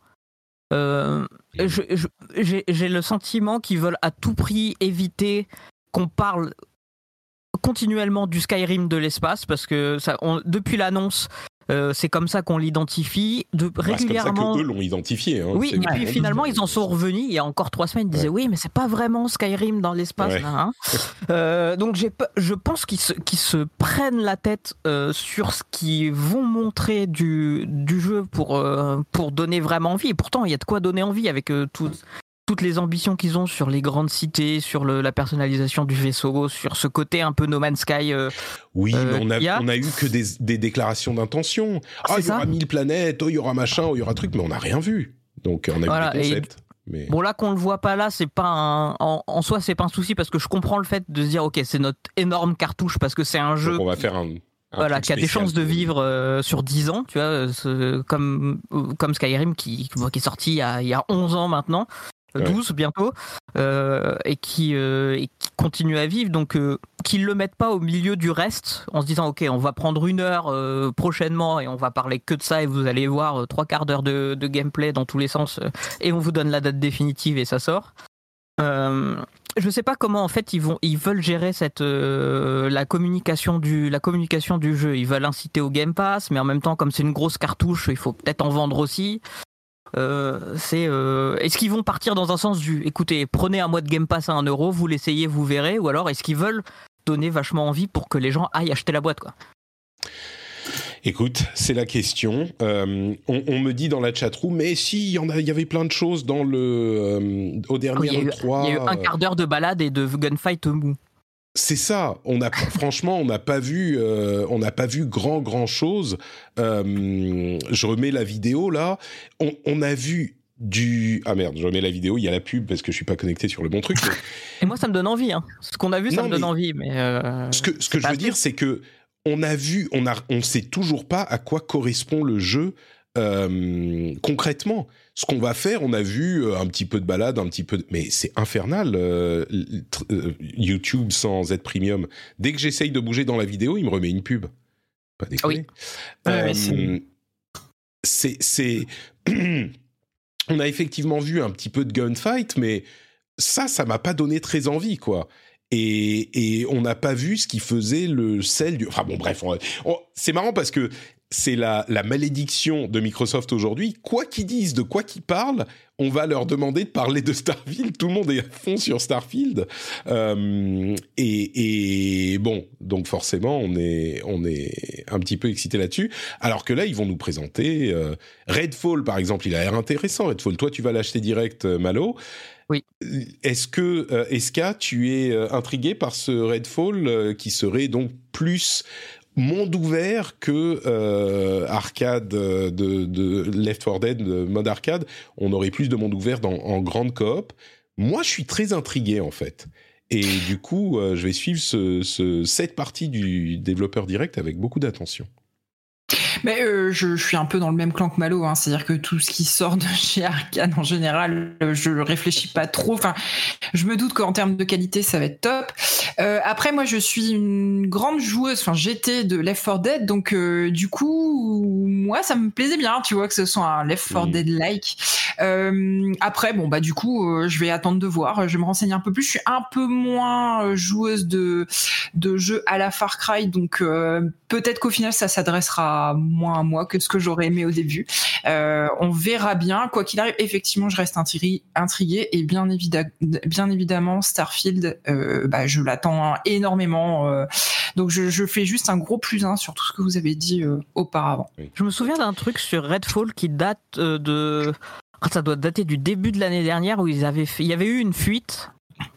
Euh, j'ai le sentiment qu'ils veulent à tout prix éviter qu'on parle continuellement du Skyrim de l'espace parce que ça, depuis l'annonce, euh, c'est comme ça qu'on l'identifie. De, régulièrement. c'est comme ça que eux l'ont identifié. Hein. Oui, et puis finalement, ils en sont revenus il y a encore trois semaines. Ils disaient oui, mais c'est pas vraiment Skyrim dans l'espace. Hein. *laughs* euh, donc je pense qu'ils se, se, prennent la tête euh, sur ce qu'ils vont montrer du, du jeu pour, euh, pour donner vraiment envie. Et pourtant, il y a de quoi donner envie avec tout, toutes les ambitions qu'ils ont sur les grandes cités, sur le, la personnalisation du vaisseau, sur ce côté un peu No Man's Sky. Euh, oui, mais on a, euh, on a eu que des, des déclarations d'intention. Ah, il y aura mille planètes, oh, il y aura machin, oh, il y aura truc, mais on n'a rien vu. Donc on a eu des concepts. Mais... Bon là qu'on le voit pas là, c'est pas un... en, soi c'est pas un souci parce que je comprends le fait de se dire ok c'est notre énorme cartouche parce que c'est un jeu. on va faire un, voilà, qui a des chances de vivre euh, sur 10 ans, tu vois, comme, comme Skyrim qui, qui est sorti il y, a, il y a 11 ans maintenant. 12 bientôt, euh, et, qui, euh, et, qui, continue à vivre. Donc, euh, qu'ils le mettent pas au milieu du reste, en se disant, OK, on va prendre une heure prochainement et on va parler que de ça, et vous allez voir trois quarts d'heure de, de, gameplay dans tous les sens, et on vous donne la date définitive et ça sort. je sais pas comment en fait ils vont ils veulent gérer cette la communication du la communication du jeu ils veulent inciter au Game Pass mais en même temps comme c'est une grosse cartouche il faut peut-être en vendre aussi euh, c'est euh, est-ce qu'ils vont partir dans un sens du écoutez, prenez un mois de Game Pass à 1 euro, vous l'essayez, vous verrez, ou alors est-ce qu'ils veulent donner vachement envie pour que les gens aillent acheter la boîte quoi? Écoute, c'est la question. Euh, on, me dit dans la chatroom, mais si, il y, en a, y avait plein de choses dans le au dernier 3. Il y a eu un quart d'heure de balade et de gunfight mou. C'est ça. On a franchement, on n'a pas vu, euh, on n'a pas vu grand grand chose. Euh, je remets la vidéo là. On, a vu du ah merde, je remets la vidéo. Il y a la pub parce que je suis pas connecté sur le bon truc. *laughs* Et moi, ça me donne envie. Hein. Ce qu'on a vu, ça me donne envie. Mais euh, ce que ce que je veux dire, c'est que on a vu, on a, on sait toujours pas à quoi correspond le jeu concrètement ce qu'on va faire, on a vu euh, un petit peu de balade, un petit peu, de... mais c'est infernal. Euh, euh, YouTube sans être premium. Dès que j'essaye de bouger dans la vidéo, il me remet une pub. Pas déconner. Oui. c'est, c'est, *clears throat* on a effectivement vu un petit peu de gunfight, mais ça, ça m'a pas donné très envie, quoi. Et, et, on n'a pas vu ce qui faisait le sel du. Enfin bon, bref, c'est marrant parce que c'est la, malédiction de Microsoft aujourd'hui. Quoi qu'ils disent, de quoi qu'ils parlent, on va leur demander de parler de Starfield. Tout le monde est à fond sur Starfield. Euh, et, bon, donc forcément, on est, on est un petit peu excité là-dessus. Alors que là, ils vont nous présenter euh, Redfall, par exemple. Il a l'air intéressant, Redfall. Toi, tu vas l'acheter direct, euh, Malo. Oui. Est-ce que, Eska, tu es intrigué par ce Redfall qui serait donc plus monde ouvert que euh, arcade de, de, Left 4 Dead, de mode arcade. On aurait plus de monde ouvert dans, en grande coop. Moi, je suis très intrigué en fait. Et du coup, euh, je vais suivre ce, ce, cette partie du développeur direct avec beaucoup d'attention. Mais euh, je, suis un peu dans le même clan que Malo, hein. c'est-à-dire que tout ce qui sort de chez Arkane en général, euh, je réfléchis pas trop. Enfin, je me doute qu'en termes de qualité, ça va être top. Euh, après, moi, je suis une grande joueuse. Enfin, j'étais de Left 4 Dead, donc du coup, moi, ça me plaisait bien, tu vois, que ce soit un Left 4 Dead like. après, bon, bah du coup, je vais attendre de voir. Je vais me renseigner un peu plus. Je suis un peu moins joueuse de de jeux à la Far Cry, donc peut-être qu'au final, ça s'adressera moins à moi que ce que j'aurais aimé au début. Euh, on verra bien. Quoi qu'il arrive, effectivement, je reste intrigué et bien, bien évidemment, Starfield, euh, bah, je l'attends énormément. Euh. donc je, fais juste un gros plus un sur tout ce que vous avez dit auparavant. Je me souviens d'un truc sur Redfall qui date de ça doit dater du début de l'année dernière où ils avaient il y avait eu une fuite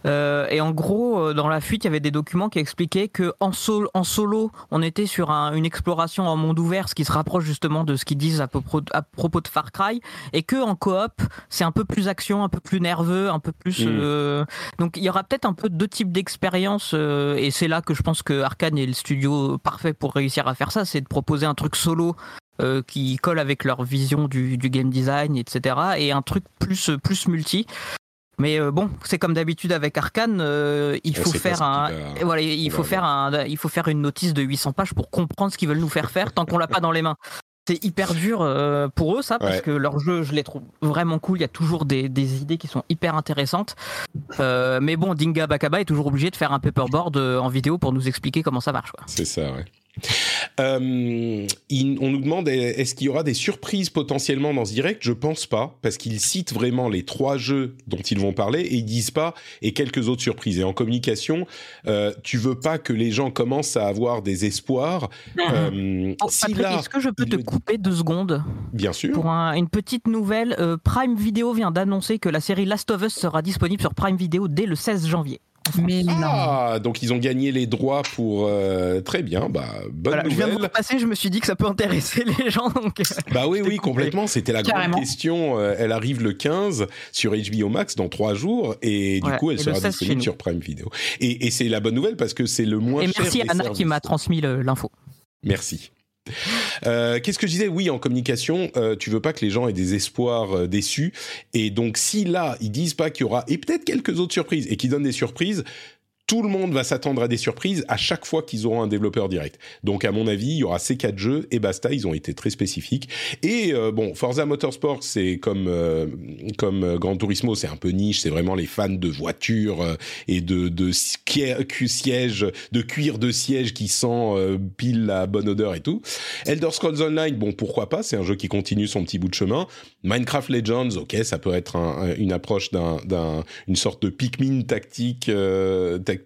euh, et en gros, euh, dans la fuite, il y avait des documents qui expliquaient que en, en solo, on était sur une exploration en monde ouvert, ce qui se rapproche justement de ce qu'ils disent à, propos de Far Cry, et que en coop, c'est un peu plus action, un peu plus nerveux, un peu plus. Mm. Euh, donc il y aura peut-être un peu deux types d'expériences, et c'est là que je pense que Arkane est le studio parfait pour réussir à faire ça, c'est de proposer un truc solo qui colle avec leur vision du, du, game design, etc. Et un truc plus plus multi. Mais euh, bon, c'est comme d'habitude avec Arkane, euh, il faut faire un, voilà, il faut faire un, il faut faire une notice de 800 pages pour comprendre ce qu'ils veulent nous faire faire tant qu'on l'a pas dans les mains. C'est hyper dur euh, pour eux ça parce que leur jeu, je les trouve vraiment cool. Il y a toujours des, des idées qui sont hyper intéressantes. mais bon, Dinga Bakaba est toujours obligé de faire un paperboard en vidéo pour nous expliquer comment ça marche. C'est ça, ouais. Euh, on nous demande est-ce qu'il y aura des surprises potentiellement dans ce direct Je pense pas, parce qu'ils citent vraiment les trois jeux dont ils vont parler et ils disent pas et quelques autres surprises. Et en communication, euh, tu veux pas que les gens commencent à avoir des espoirs. Euh, oh, est-ce que je peux te couper deux secondes? Bien sûr. Pour une petite nouvelle, euh, Prime Video vient d'annoncer que la série Last of Us sera disponible sur Prime Video dès le 16 janvier. Mais ah, donc ils ont gagné les droits pour euh, très bien. Bah bonne nouvelle. Je viens de passer, je me suis dit que ça peut intéresser *laughs* les gens. Donc... Euh, bah oui, oui, complètement. C'était la grande question. Euh, elle arrive le 15 sur HBO Max dans trois jours et du coup elle sera disponible sur Prime Video. Et, et c'est la bonne nouvelle parce que c'est le moins et cher. Merci à Anna qui m'a transmis l'info. Merci. Euh, qu'est-ce que je disais? Oui, en communication, euh, tu veux pas que les gens aient des espoirs euh, déçus. Et donc, si là, ils disent pas qu'il y aura, et peut-être quelques autres surprises, et qu'ils donnent des surprises, tout le monde va s'attendre à des surprises à chaque fois qu'ils auront un développeur direct. Donc à mon avis, il y aura ces quatre jeux et basta. Ils ont été très spécifiques. Et euh, bon, Forza Motorsport, c'est comme euh, comme euh, Gran Turismo, c'est un peu niche. C'est vraiment les fans de voitures et de de sièges, de cuir de siège qui sent pile la bonne odeur et tout. Elder Scrolls Online, bon pourquoi pas. C'est un jeu qui continue son petit bout de chemin. Minecraft Legends, ok, ça peut être une approche d'un d'un une sorte de Pikmin tactique.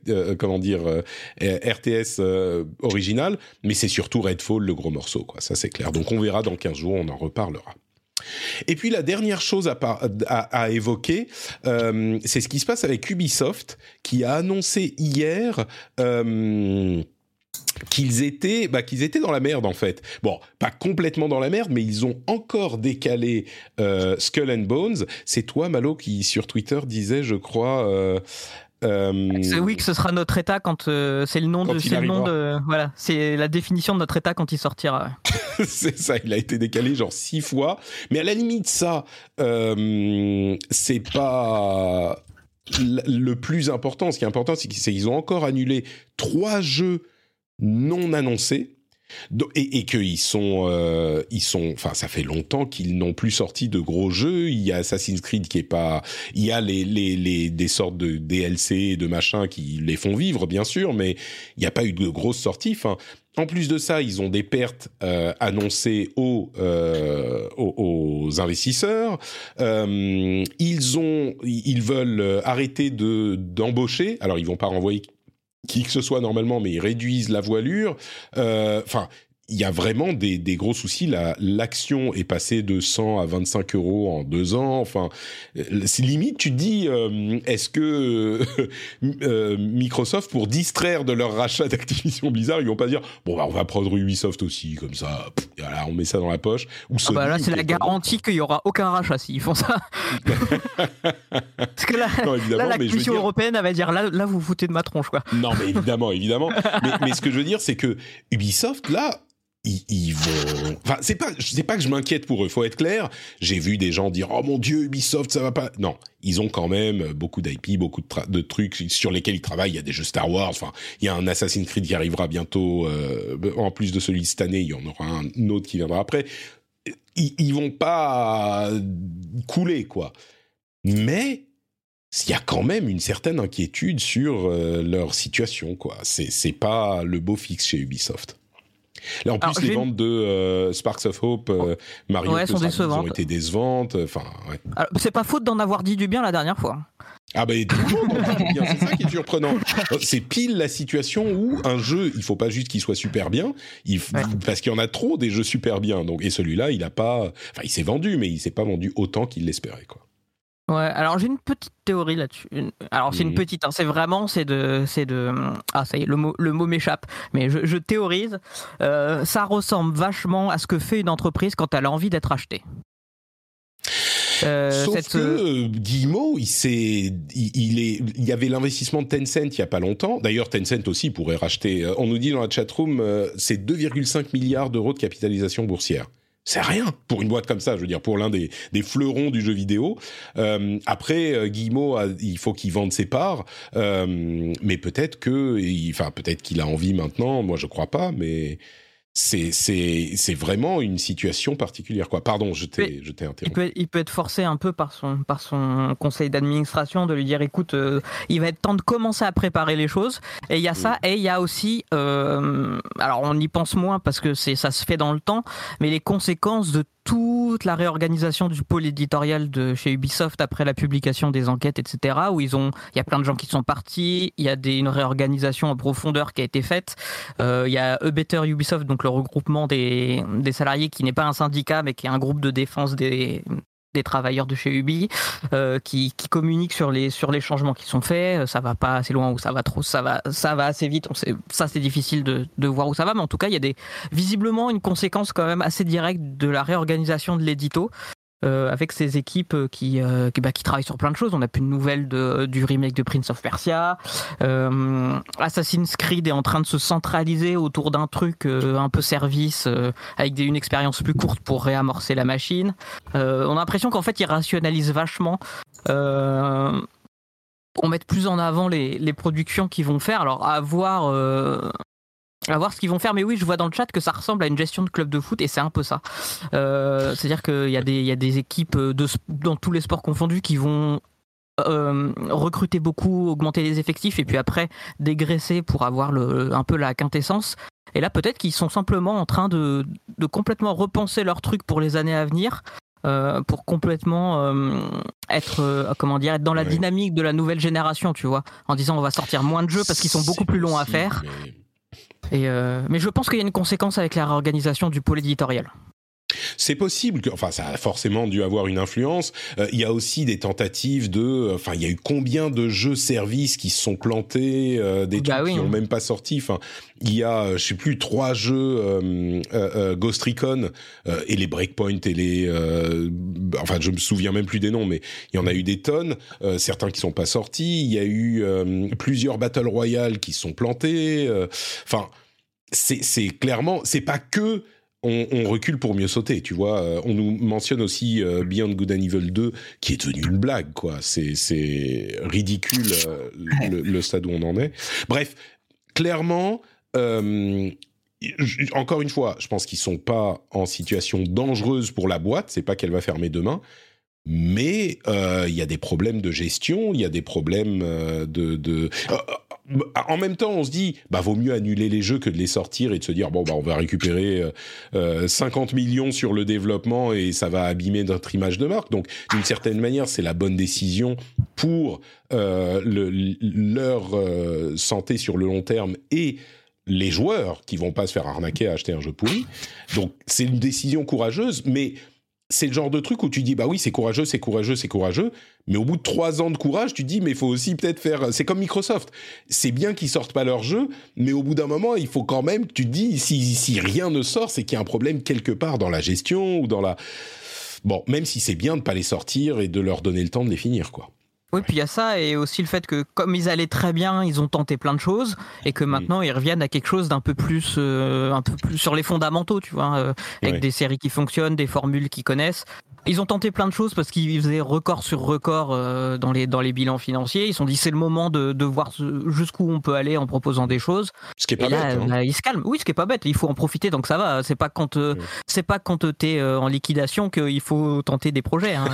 Euh, comment dire, euh, RTS euh, original, mais c'est surtout Redfall le gros morceau, quoi. Ça c'est clair. Donc on verra dans 15 jours, on en reparlera. Et puis la dernière chose à, à, évoquer, c'est ce qui se passe avec Ubisoft, qui a annoncé hier qu'ils étaient, bah, qu'ils étaient dans la merde en fait. Bon, pas complètement dans la merde, mais ils ont encore décalé Skull and Bones. C'est toi, Malo, qui sur Twitter disait, je crois, euh, oui, que ce sera notre état quand euh, c'est le nom de, c'est le nom de, voilà, c'est la définition de notre état quand il sortira. *laughs* c'est ça, il a été décalé genre six fois, mais à la limite ça, euh, c'est pas le plus important. Ce qui est important, c'est qu'ils ont encore annulé trois jeux non annoncés et, et qu'ils sont, euh, ils sont, enfin, ça fait longtemps qu'ils n'ont plus sorti de gros jeux. Il y a Assassin's Creed qui est pas, il y a les, les, les des sortes de DLC de machins qui les font vivre, bien sûr, mais il n'y a pas eu de grosses sorties. En plus de ça, ils ont des pertes euh, annoncées aux, euh, aux, aux, investisseurs. Euh, ils ont, ils veulent arrêter de d'embaucher. Alors, ils vont pas renvoyer qui que ce soit normalement, mais ils réduisent la voilure. Euh, enfin, il y a vraiment des, des gros soucis. L'action est passée de 100 à 25 euros en deux ans. Enfin, euh, c'est limite, tu te dis, euh, est-ce que euh, Microsoft, pour distraire de leur rachat d'Activision Blizzard, ils vont pas dire, bon, bah, on va prendre Ubisoft aussi, comme ça, voilà, on met ça dans la poche. Ou ah bah là, c'est la garantie qu'il y aura aucun rachat s'ils font ça. Parce que là, là la Commission européenne, elle va dire, là, là, vous vous foutez de ma tronche, quoi. Non, mais évidemment, évidemment. *laughs* mais, mais ce que je veux dire, c'est que Ubisoft, là, ils, vont. Enfin, c'est pas, c'est pas que je m'inquiète pour eux. Faut être clair. J'ai vu des gens dire oh mon dieu Ubisoft ça va pas. Non, ils ont quand même beaucoup d'IP, beaucoup de, trucs sur lesquels ils travaillent. Il y a des jeux Star Wars. Enfin, il y a un Assassin's Creed qui arrivera bientôt. Euh, en plus de celui de cette année, il y en aura un autre qui viendra après. Ils, vont pas couler quoi. Mais il y a quand même une certaine inquiétude sur euh, leur situation quoi. C'est pas le beau fixe chez Ubisoft. Là, en plus, les ventes de euh, Sparks of Hope, euh, Mario ouais, sont ont été décevantes. Enfin, c'est pas faute d'en avoir dit du bien la dernière fois. Ah bah tout le monde en dit du bien, c'est ça qui est surprenant. *laughs* C'est pile la situation où un jeu, il faut pas juste qu'il soit super bien, il, parce qu'il y en a trop des jeux super bien. Donc et celui-là, il a pas, enfin il s'est vendu, mais il s'est pas vendu autant qu'il l'espérait quoi. Ouais, alors j'ai une petite théorie là-dessus. Alors c'est une petite, hein, c'est vraiment, c'est de, c'est de, ah ça y est, le mot, le mot m'échappe. Mais je, théorise. Euh, ça ressemble vachement à ce que fait une entreprise quand elle a envie d'être achetée. Euh, Sauf que euh, Guillemot, il, il, est, il y avait l'investissement de Tencent il y a pas longtemps. D'ailleurs, Tencent aussi pourrait racheter. On nous dit dans la chatroom, c'est 2,5 milliards d'euros de capitalisation boursière c'est rien pour une boîte comme ça. Je veux dire, pour l'un des, des fleurons du jeu vidéo. Euh, après, euh, Guillemot, il faut qu'il vende ses parts, euh, mais peut-être que, enfin, peut-être qu'il a envie maintenant. Moi, je crois pas, mais c'est c'est c'est vraiment une situation particulière quoi. Pardon, je t'ai je t'ai interrompu. Il peut, il peut être forcé un peu par son par son conseil d'administration de lui dire écoute, euh, il va être temps de commencer à préparer les choses. Et il y a ça et il y a aussi euh, alors on y pense moins parce que c'est ça se fait dans le temps, mais les conséquences de toute la réorganisation du pôle éditorial de chez Ubisoft après la publication des enquêtes, etc. Où ils ont, il y a plein de gens qui sont partis, il y a des, une réorganisation en profondeur qui a été faite. Euh, il y a A Better Ubisoft, donc le regroupement des salariés qui n'est pas un syndicat mais qui est un groupe de défense des, des travailleurs de chez Ubi euh, qui, communiquent sur les sur les changements qui sont faits. Ça va pas assez loin ou ça va trop, ça va ça va assez vite. On sait, ça c'est difficile de, de voir où ça va, mais en tout cas il y a des visiblement une conséquence quand même assez directe de la réorganisation de l'édito. Euh, avec ces équipes qui, euh, qui, bah, qui, travaillent sur plein de choses. On n'a plus de nouvelles de, du remake de Prince of Persia. Euh, Assassin's Creed est en train de se centraliser autour d'un truc euh, un peu service, euh, avec des, une expérience plus courte pour réamorcer la machine. on a l'impression qu'en fait, ils rationalisent vachement. on met plus en avant les, les productions qu'ils vont faire. Alors, à voir à voir ce qu'ils vont faire, mais oui, je vois dans le chat que ça ressemble à une gestion de club de foot et c'est un peu ça. Euh, C'est-à-dire qu'il y, a des, y a des équipes de, dans tous les sports confondus qui vont euh, recruter beaucoup, augmenter les effectifs et puis après dégraisser pour avoir le, un peu la quintessence. Et là, peut-être qu'ils sont simplement en train de, de, complètement repenser leur truc pour les années à venir. Euh, pour complètement euh, être euh, comment dire être dans la dynamique de la nouvelle génération tu vois en disant on va sortir moins de jeux parce qu'ils sont beaucoup plus longs à faire euh, mais je pense qu'il y a une conséquence avec la réorganisation du pôle éditorial. C'est possible que, enfin, ça a forcément dû avoir une influence. Euh, il y a aussi des tentatives de, enfin, il y a eu combien de jeux services qui se sont plantés, euh, des bah trucs qui n'ont même pas sorti. Enfin, il y a, je sais plus, trois jeux Ghost Recon et les Breakpoint et les, enfin, je me souviens même plus des noms, mais il y en a eu des tonnes. certains qui sont pas sortis. Il y a eu plusieurs Battle Royale qui sont plantés. Enfin c'est clairement, c'est pas que on, recule pour mieux sauter, tu vois. Euh, on nous mentionne aussi euh, Beyond Good and Evil 2, qui est devenu une blague, quoi. C'est ridicule euh, le, stade où on en est. Bref, clairement, encore une fois, je pense qu'ils sont pas en situation dangereuse pour la boîte. C'est pas qu'elle va fermer demain, mais il y a des problèmes de gestion, il y a des problèmes de, de en même temps, on se dit, bah vaut mieux annuler les jeux que de les sortir et de se dire bon bah on va récupérer euh, 50 euh, millions sur le développement et ça va abîmer notre image de marque. Donc d'une certaine manière, c'est la bonne décision pour euh, le, leur euh, santé sur le long terme et les joueurs qui vont pas se faire arnaquer à acheter un jeu pourri. Donc c'est une décision courageuse, mais c'est le genre de truc où tu dis bah oui c'est courageux c'est courageux c'est courageux. Mais au bout de trois ans de courage tu dis mais il faut aussi peut-être faire c'est comme Microsoft. C'est bien qu'ils sortent pas leur jeu mais au bout d'un moment il faut quand même tu te dis si, si rien ne sort c'est qu'il y a un problème quelque part dans la gestion ou dans la bon même si c'est bien de pas les sortir et de leur donner le temps de les finir quoi Oui, puis il y a ça et aussi le fait que comme ils allaient très bien, ils ont tenté plein de choses et que maintenant ils reviennent à quelque chose d'un peu plus, euh, un peu plus sur les fondamentaux, tu vois, euh, avec des séries qui fonctionnent, des formules qu'ils connaissent. Ils ont tenté plein de choses parce qu'ils faisaient record sur record euh, dans les dans les bilans financiers. Ils se sont dit c'est le moment de, de voir jusqu'où on peut aller en proposant des choses. Ce qui est pas bête. Hein. Bah, ils se calment. Oui, ce qui est pas bête. Il faut en profiter donc ça va. C'est pas quand c'est pas quand t'es en liquidation qu'il faut tenter des projets. Hein.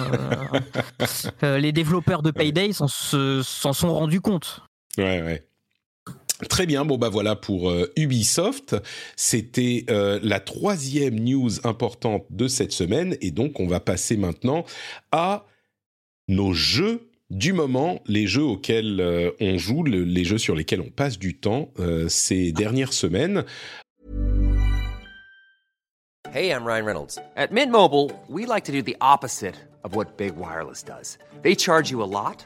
*laughs* les développeurs de Payday s'en sont rendus compte. Ouais, ouais. Très bien, bon bah voilà pour euh, Ubisoft. C'était euh, la troisième news importante de cette semaine et donc on va passer maintenant à nos jeux du moment, les jeux auxquels euh, on joue, les jeux sur lesquels on passe du temps ces dernières semaines. Hey, I'm Ryan Reynolds. At Mint Mobile, we like to do the opposite of what Big Wireless does. They charge you a lot.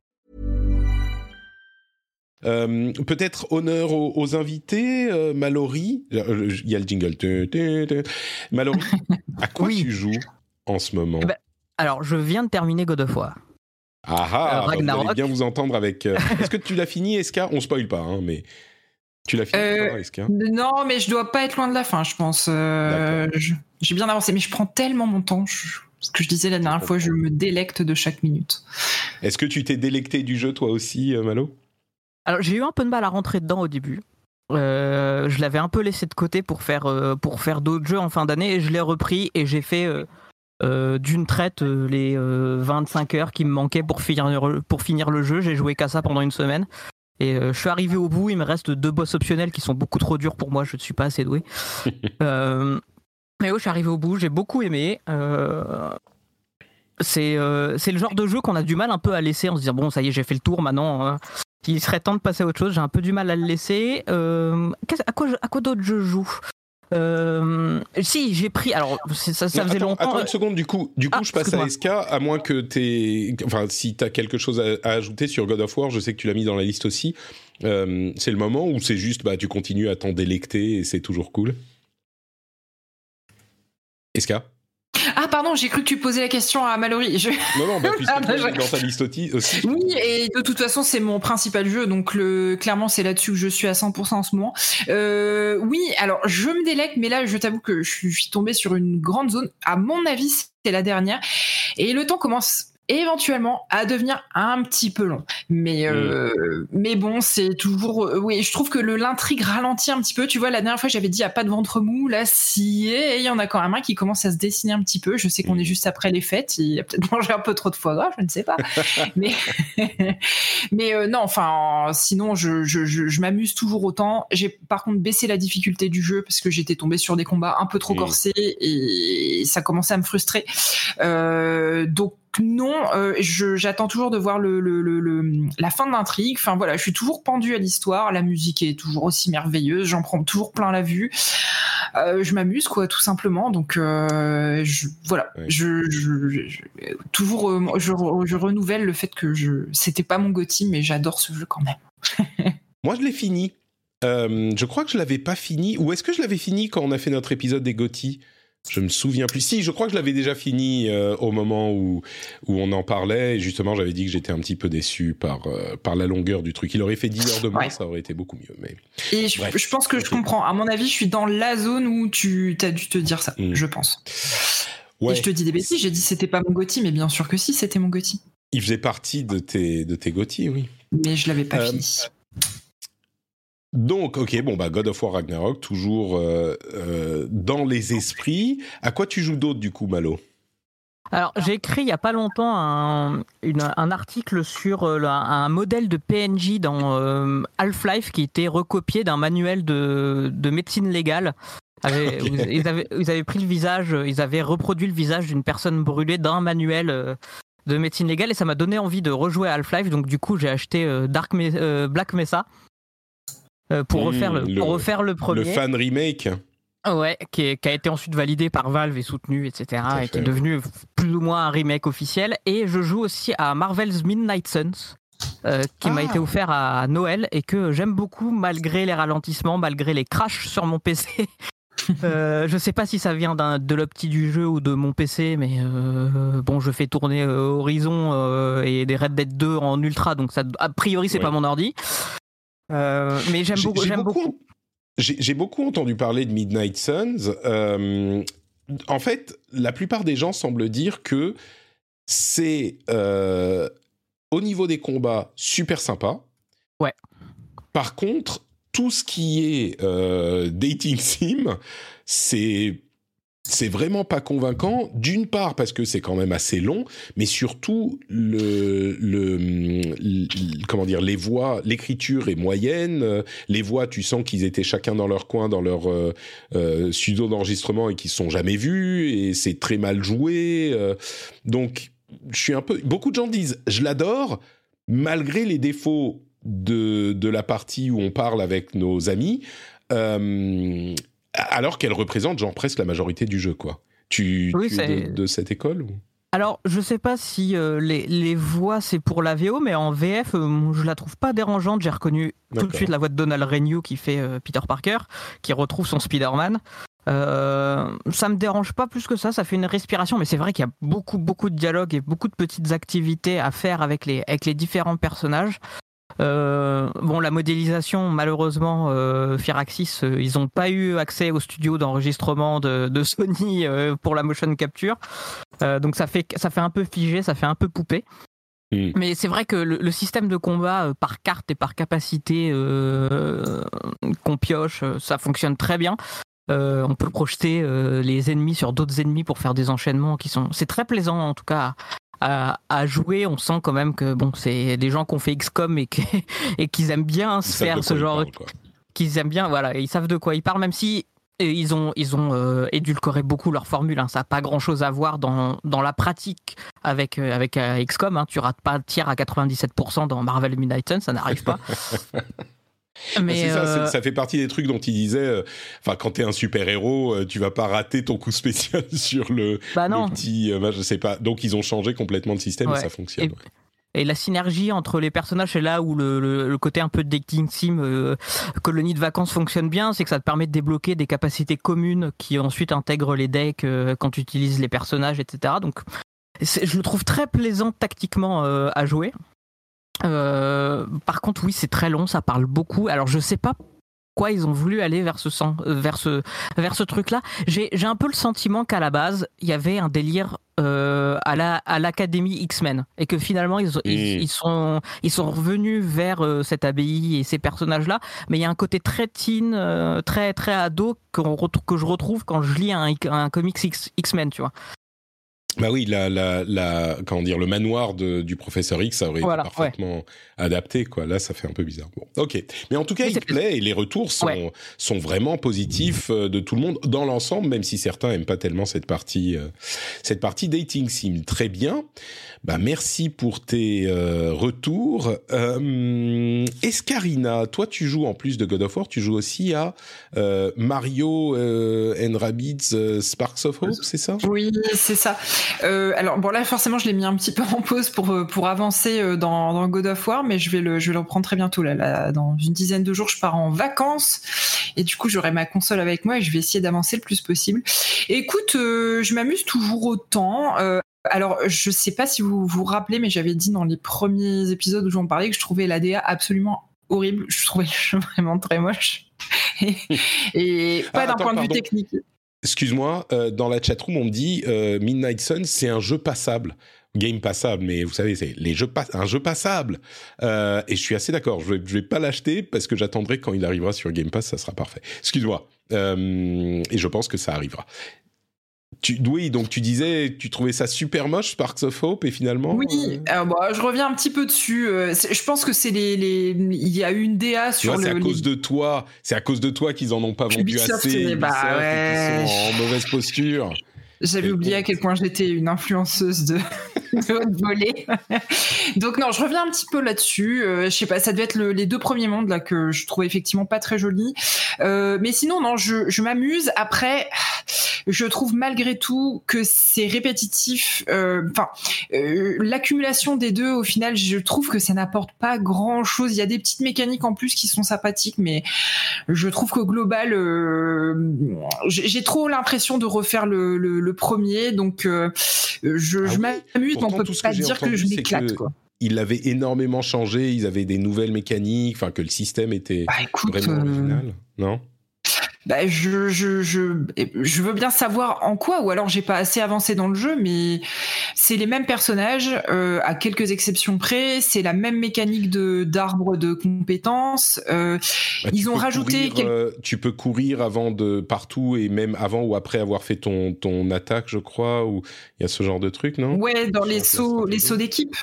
Euh, peut-être honneur aux, invités, euh, Mallory. Euh, il y a le jingle. Mallory, à quoi tu joues en ce moment eh ben, Alors, je viens de terminer God of War. Ah ah, bah, vous allez bien vous entendre avec. *laughs* Est-ce que tu l'as fini, Eska? On spoil pas, hein, mais. Tu l'as fini, Eska? Non, mais je dois pas être loin de la fin, je pense. J'ai bien avancé, mais je prends tellement mon temps. Ce que je disais la dernière fois, je me délecte de chaque minute. Est-ce que tu t'es délecté du jeu, toi aussi, Malo? Alors j'ai eu un peu de mal à rentrer dedans au début. Euh, je l'avais un peu laissé de côté pour faire, euh, pour faire d'autres jeux en fin d'année et je l'ai repris et j'ai fait euh, d'une traite les 25 heures qui me manquaient pour finir, pour finir le jeu. J'ai joué qu'à ça pendant une semaine. Et je suis arrivé au bout, il me reste deux boss optionnels qui sont beaucoup trop durs pour moi, je ne suis pas assez doué. *laughs* mais oui, je suis arrivé au bout, j'ai beaucoup aimé. C'est le genre de jeu qu'on a du mal un peu à laisser en se disant bon ça y est j'ai fait le tour maintenant hein. Il serait temps de passer à autre chose. J'ai un peu du mal à le laisser. Euh, à quoi, à quoi d'autre je joue? Euh, si j'ai pris alors ça, ça faisait longtemps attends une seconde du coup du coup ah, je passe à SK à moins que t'aies enfin si t'as quelque chose à, ajouter sur God of War je sais que tu l'as mis dans la liste aussi euh, c'est le moment où c'est juste bah tu continues à t'en délecter et c'est toujours cool SK ah pardon, j'ai cru que tu posais la question à Mallory. Non, non, bah, puisque *laughs* ah, dans ta liste aussi. Oui, et de toute façon, c'est mon principal jeu, donc le... clairement, c'est là-dessus que je suis à 100% en ce moment. Euh, oui, alors je me délègue, mais là, je t'avoue que je suis tombée sur une grande zone. À mon avis, c'est la dernière. Et le temps commence éventuellement à devenir un petit peu long. Mais, euh, mm. mais bon, c'est toujours. Euh, oui, je trouve que le l'intrigue ralentit un petit peu. Tu vois, la dernière fois, j'avais dit, il n'y a pas de ventre mou. Là, si, il y en a quand même un qui commence à se dessiner un petit peu. Je sais qu'on est mm. juste après les fêtes. Il a peut-être *laughs* mangé un peu trop de foie gras, je ne sais pas. *laughs* mais *laughs* mais euh, non, enfin, sinon, je, je, je, m'amuse toujours autant. J'ai par contre baissé la difficulté du jeu parce que j'étais tombé sur des combats un peu trop mm. corsés et ça commençait à me frustrer. donc, non, euh, j'attends toujours de voir le, la fin de l'intrigue. Enfin voilà, je suis toujours pendu à l'histoire. La musique est toujours aussi merveilleuse. J'en prends toujours plein la vue. Euh, je m'amuse quoi, tout simplement. Donc euh, voilà, je, toujours je, renouvelle le fait que je c'était pas mon Gotti, mais j'adore ce jeu quand même. *laughs* Moi, je l'ai fini. je crois que je l'avais pas fini. Ou est-ce que je l'avais fini quand on a fait notre épisode des Gotti je me souviens plus. Si, je crois que je l'avais déjà fini euh, au moment où, où on en parlait. Et justement, j'avais dit que j'étais un petit peu déçu par, euh, par la longueur du truc. Il aurait fait 10 heures de moins, ça aurait été beaucoup mieux. Mais... Et je, pense que je comprends. À mon avis, je suis dans la zone où tu as dû te dire ça, mm. je pense. Et je te dis des bêtises, j'ai dit c'était pas mon Gotti, mais bien sûr que si, c'était mon Gotti. Il faisait partie de tes, de tes Gotti, oui. Mais je l'avais pas euh, fini. Donc, ok, bon, bah, God of War Ragnarok, toujours euh, euh, dans les esprits. À quoi tu joues d'autre, du coup, Malo? Alors, j'ai écrit il n'y a pas longtemps un, un article sur euh, un modèle de PNJ dans Half-Life qui était recopié d'un manuel de, de, médecine légale. ils, avaient, ils, avaient, pris le visage, ils avaient reproduit le visage d'une personne brûlée d'un manuel de médecine légale et ça m'a donné envie de rejouer à Half-Life. Donc, du coup, j'ai acheté Dark Black Mesa euh, pour, refaire le, pour refaire le premier. Le fan remake. Ouais, qui, a été ensuite validé par Valve et soutenu, etc. Et qui est devenu plus ou moins un remake officiel. Et je joue aussi à Marvel's Midnight Suns. Euh, qui m'a ah. été offert à Noël et que j'aime beaucoup malgré les ralentissements, malgré les crashs sur mon PC. *laughs* euh, je sais pas si ça vient de l'opti du jeu ou de mon PC, mais euh, bon, je fais tourner Horizon et des Red Dead 2 en ultra, donc ça, a priori c'est pas mon ordi. Euh, mais j'aime beaucoup. J'ai beaucoup, J'ai beaucoup entendu parler de Midnight Suns. Euh, en fait, la plupart des gens semblent dire que c'est euh, au niveau des combats super sympa. Ouais. Par contre, tout ce qui est dating sim, c'est c'est vraiment pas convaincant. D'une part parce que c'est quand même assez long, mais surtout le, le, comment dire les voix, l'écriture est moyenne. Les voix, tu sens qu'ils étaient chacun dans leur coin, dans leur euh, euh studio d'enregistrement et qu'ils se sont jamais vus et c'est très mal joué. Euh. donc je suis un peu. Beaucoup de gens disent je l'adore malgré les défauts de de la partie où on parle avec nos amis. Euh, alors qu'elle représente genre presque la majorité du jeu, quoi. Tu, es de, cette école ou? Alors, je sais pas si euh, les, voix c'est pour la VO, mais en VF, euh, je la trouve pas dérangeante. J'ai reconnu tout de suite la voix de Donald Renew qui fait euh, Peter Parker, qui retrouve son Spider-Man. ça me dérange pas plus que ça, ça fait une respiration, mais c'est vrai qu'il y a beaucoup beaucoup de dialogues et beaucoup de petites activités à faire avec les, avec les différents personnages. Euh, bon, la modélisation, malheureusement, euh, Firaxis, euh, ils n'ont pas eu accès au studio d'enregistrement de, Sony pour la motion capture. donc ça fait, ça fait un peu figé, ça fait un peu poupée. Hmm. Mais c'est vrai que le, système de combat par carte et par capacité qu'on pioche, ça fonctionne très bien. on peut projeter les ennemis sur d'autres ennemis pour faire des enchaînements qui sont. C'est très plaisant en tout cas à, jouer, on sent quand même que bon, c'est des gens qui ont fait XCOM *laughs* et qu'ils aiment bien se faire ce genre, qu'ils aiment bien, voilà, ils savent de quoi ils parlent, même si ils ont, ils ont euh, édulcoré beaucoup leur formule. Hein. Ça n'a pas grand-chose à voir dans, dans la pratique avec, euh, avec euh, XCOM. Hein. Tu rates pas tir à 97% dans Marvel Midnight Sun, ça n'arrive pas. *laughs* Mais ça, ça, fait partie des trucs dont il disait. Enfin, quand t'es un super héros, tu vas pas rater ton coup spécial *laughs* sur le, bah petit. je sais pas. Donc ils ont changé complètement le système et ça fonctionne. Et, la synergie entre les personnages, c'est là où le, côté un peu de dating sim, colonie de vacances fonctionne bien, c'est que ça te permet de débloquer des capacités communes qui ensuite intègrent les decks quand tu utilises les personnages, etc. Donc je le trouve très plaisant tactiquement à jouer. Euh, par contre, oui, c'est très long, ça parle beaucoup. Alors, je sais pas pourquoi ils ont voulu aller vers ce, euh, vers ce, vers ce truc-là. J'ai un peu le sentiment qu'à la base, il y avait un délire euh, à l'Académie la, à X-Men et que finalement, ils, ils, sont, ils sont revenus vers euh, cette abbaye et ces personnages-là. Mais il y a un côté très teen, très, très ado que, que je retrouve quand je lis un, un comics X-Men, tu vois. Bah oui, la, la, la, comment dire, le manoir de, du professeur X, ça aurait été parfaitement adapté, quoi. Là, ça fait un peu bizarre. Bon, ok. Mais en tout cas, il plaît et les retours sont, sont vraiment positifs euh, de tout le monde dans l'ensemble, même si certains aiment pas tellement cette partie, euh, cette partie dating sim. Très bien. Bah, merci pour tes euh, retours. Euh, Escarina, toi, tu joues en plus de God of War, tu joues aussi à euh, Mario euh, and Rabbids euh, Sparks of Hope, c'est ça? Oui, c'est ça. Alors bon, là, forcément, je l'ai mis un petit peu en pause pour pour avancer dans, dans, God of War, mais je vais le je vais le reprendre très bientôt. Là, là, dans une dizaine de jours, je pars en vacances et du coup, j'aurai ma console avec moi et je vais essayer d'avancer le plus possible. écoute, je m'amuse toujours autant. Alors, je sais pas si vous vous rappelez, mais j'avais dit dans les premiers épisodes où j'en parlais que je trouvais l'ADA absolument horrible. Je trouvais le jeu *laughs* vraiment très moche. et, pas ah, d'un point de vue technique. Excuse-moi, euh, dans la chatroom, on me dit euh, Midnight Sun, c'est un jeu passable. game passable, mais vous savez, c'est les jeux un jeu passable. Euh, et je suis assez d'accord. Je vais, vais pas l'acheter parce que j'attendrai quand il arrivera sur Game Pass, ça sera parfait. Excuse-moi. Et je pense que ça arrivera. Tu, oui, donc tu disais, tu trouvais ça super moche, Sparks of Hope, et finalement. Oui, euh, alors bah, je reviens un petit peu dessus. je pense que c'est les, les, il y a une DA sur le. C'est à cause de toi. C'est à cause de toi qu'ils en ont pas vendu assez. Bah, ouais. sont en mauvaise posture. J'avais oublié à quel point j'étais une influenceuse de, *laughs* de haute volée. Donc non, je reviens un petit peu là-dessus. Euh, je sais pas, ça devait être les deux premiers mondes là que je trouvais effectivement pas très jolis. Euh, mais sinon, non, je, je m'amuse. Après, je trouve malgré tout que c'est répétitif. Euh, enfin, euh, l'accumulation des deux, au final, je trouve que ça n'apporte pas grand-chose. Il y a des petites mécaniques en plus qui sont sympathiques, mais je trouve qu'au global, euh, j'ai trop l'impression de refaire le, le, le premier. Donc, euh, je, ah je m'amuse, mais on peut pas dire que je m'éclate. quoi il l'avait énormément changé, ils avaient des nouvelles mécaniques, enfin que le système était bah, écoute, vraiment original, non? Bah, je, je, je, je veux bien savoir en quoi, ou alors j'ai pas assez avancé dans le jeu, mais c'est les mêmes personnages, euh, à quelques exceptions près, c'est la même mécanique de d'arbre de compétences. Euh, bah, ils ont rajouté. Courir, euh, tu peux courir avant de partout et même avant ou après avoir fait ton ton attaque, je crois, ou il y a ce genre de truc, non? Ouais, dans les sauts, les sauts d'équipe.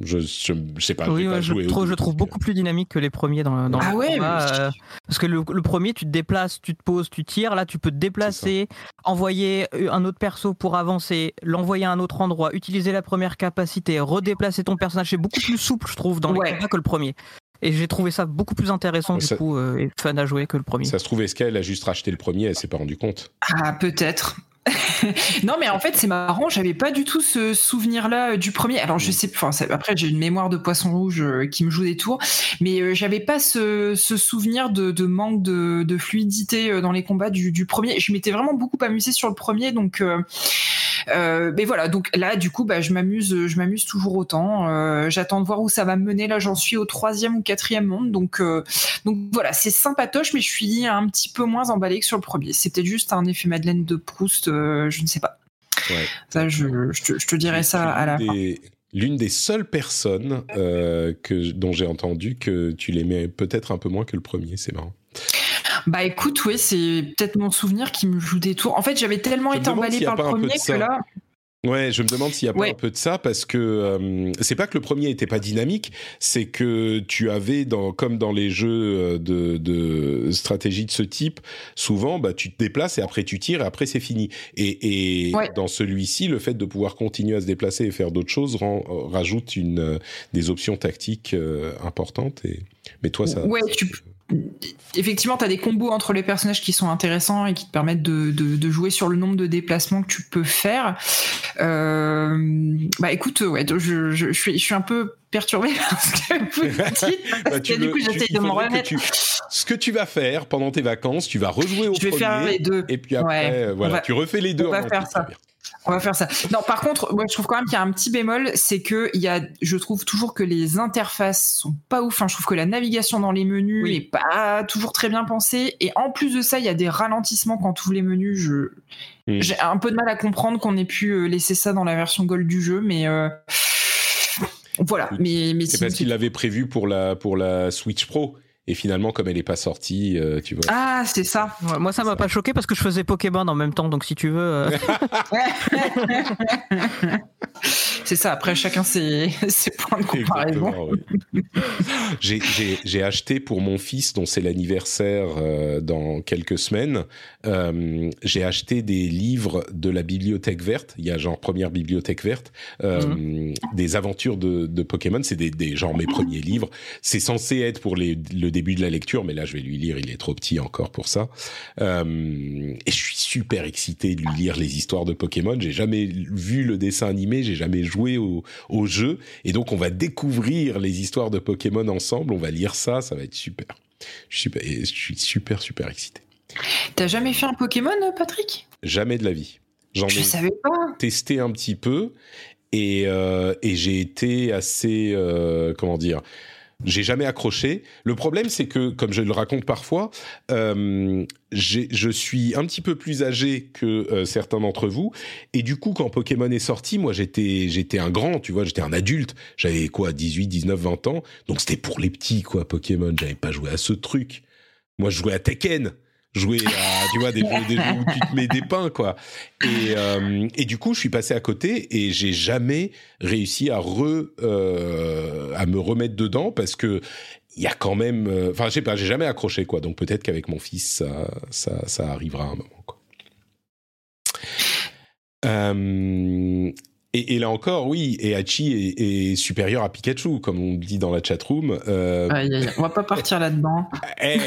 Je, je, sais pas. Oui, pas je, trouve, je trouve beaucoup plus dynamique que les premiers dans, dans ah le ouais, euh, parce que le, premier, tu te déplaces, tu te poses, tu tires. Là, tu peux te déplacer, envoyer un autre perso pour avancer, l'envoyer à un autre endroit, utiliser la première capacité, redéplacer ton personnage. C'est beaucoup plus souple, je trouve, dans les combats que le premier. Et j'ai trouvé ça beaucoup plus intéressant du coup euh, et fun à jouer que le premier. Ça se trouve, est-ce qu'elle a juste racheté le premier Elle s'est pas rendu compte Ah, peut-être. *laughs* non, mais en fait, c'est marrant. J'avais pas du tout ce souvenir-là euh, du premier. Alors, je sais, enfin, après, j'ai une mémoire de poisson rouge euh, qui me joue des tours, mais euh, j'avais pas ce, souvenir de, manque de, fluidité dans les combats du, premier. Je m'étais vraiment beaucoup amusé sur le premier, donc. Mais voilà, donc là, du coup, bah, je m'amuse, je m'amuse toujours autant. J'attends de voir où ça va me mener. Là, j'en suis au troisième ou quatrième monde, donc, donc voilà, c'est sympatoche, mais je suis un petit peu moins emballé que sur le premier. C'était juste un effet Madeleine de Proust euh, je ne sais pas. Ça, je, te, dirai ça à la fin. L'une des seules personnes euh, que, dont j'ai entendu que tu l'aimais peut-être un peu moins que le premier, c'est marrant. Bah écoute, oui, c'est peut-être mon souvenir qui me joue des tours. En fait, j'avais tellement été emballé par le premier que là. Ouais, je me demande s'il y a pas un peu de ça parce que euh, c'est pas que le premier était pas dynamique, c'est que tu avais dans comme dans les jeux euh, de, de stratégie de ce type, souvent bah tu te déplaces et après tu tires et après c'est fini. Et, et dans celui-ci, le fait de pouvoir continuer à se déplacer et faire d'autres choses rend, rajoute une euh, des options tactiques importantes. Et mais toi ça. Ouais, tu effectivement, tu as des combos entre les personnages qui sont intéressants et qui te permettent de, de, jouer sur le nombre de déplacements que tu peux faire. Euh, bah écoute, ouais, je, je, suis, je suis un peu perturbé *laughs* parce que vous *laughs* dites, parce bah, que du coup j'essaye de me remettre. ce que tu vas faire pendant tes vacances, tu vas rejouer au je vais faire les deux. Et puis après, euh, voilà, tu refais les deux. On va faire ça. On va faire ça. Non, par contre, moi, je trouve quand même qu'il y a un petit bémol, c'est que il y a, je trouve toujours que les interfaces sont pas ouf. Enfin, je trouve que la navigation dans les menus n'est pas toujours très bien pensée. Et en plus de ça, il y a des ralentissements quand tu ouvres les menus. Je, j'ai un peu de mal à comprendre qu'on ait pu euh, laisser ça dans la version Gold du jeu, mais euh, voilà. Mais, mais c'est parce qu'il l'avait prévu pour la pour la Switch Pro. Et finalement, comme elle n'est pas sortie, euh, tu vois. Ah, c'est ça. moi, ça m'a pas choqué parce que je faisais Pokémon en même temps, donc si tu veux. Euh. *laughs* c'est ça. Après, chacun ses, *laughs* ses points de comparaison. j'ai acheté pour mon fils, dont c'est l'anniversaire euh, dans quelques semaines, j'ai acheté des livres de la bibliothèque verte. Il y a genre première bibliothèque verte, mhm. des aventures de, de Pokémon. C'est des, des genre mes premiers livres. C'est censé être pour les, le début de la lecture, mais là je vais lui lire, il est trop petit encore pour ça. Euh, et je suis super excité de lui lire les histoires de Pokémon. J'ai jamais vu le dessin animé, j'ai jamais joué au, au, jeu, et donc on va découvrir les histoires de Pokémon ensemble. On va lire ça, ça va être super. Je suis super, je suis super super excité. T'as jamais fait un Pokémon, Patrick? Jamais de la vie. J'en ai savais pas. testé un petit peu et, euh, et j'ai été assez euh, comment dire j'ai jamais accroché. Le problème, c'est que, comme je le raconte parfois, euh, je suis un petit peu plus âgé que euh, certains d'entre vous, et du coup, quand Pokémon est sorti, moi, j'étais j'étais un grand, tu vois, j'étais un adulte. J'avais quoi, 18, 19, 20 ans, donc c'était pour les petits, quoi, Pokémon. J'avais pas joué à ce truc. Moi, je jouais à Tekken jouer à, tu vois, des jeux, des jeux où tu te mets des pains, quoi. Et, euh, et du coup, je suis passé à côté et j'ai jamais réussi à re, euh, à me remettre dedans parce que il y a quand même, euh, enfin, je sais pas, j'ai jamais accroché, quoi. Donc peut-être qu'avec mon fils, ça, ça, arrivera à un moment, quoi. Euh, et, et, là encore, oui, et Hachi est, est, supérieur à Pikachu, comme on dit dans la chatroom. Euh... Aïe, aïe, on va pas partir là-dedans. Eh,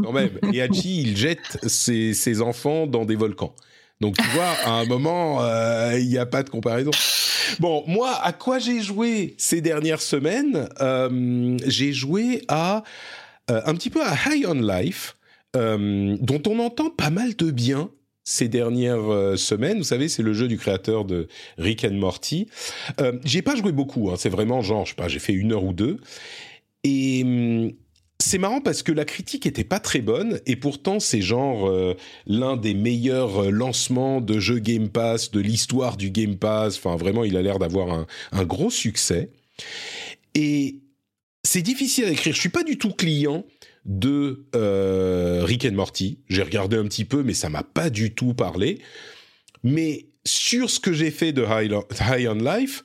quand même. Et Hachi, il jette ses, ses, enfants dans des volcans. Donc tu vois, à un moment, euh, il n'y a pas de comparaison. Bon, moi, à quoi j'ai joué ces dernières semaines euh, J'ai joué à euh, un petit peu à High on Life, euh, dont on entend pas mal de bien ces dernières euh, semaines. Vous savez, c'est le jeu du créateur de Rick Morty. Euh, j'ai pas joué beaucoup. Hein, c'est vraiment genre, je sais pas, j'ai fait une heure ou deux. Et hum, c'est marrant parce que la critique était pas très bonne et pourtant c'est genre euh, l'un des meilleurs euh, lancements de jeux Game Pass de l'histoire du Game Pass. Enfin, vraiment, il a l'air d'avoir un, un, gros succès. Et c'est difficile à écrire. Je suis pas du tout client de euh, Rick and Morty. J'ai regardé un petit peu, mais ça m'a pas du tout parlé. Mais sur ce que j'ai fait de High, High on Life,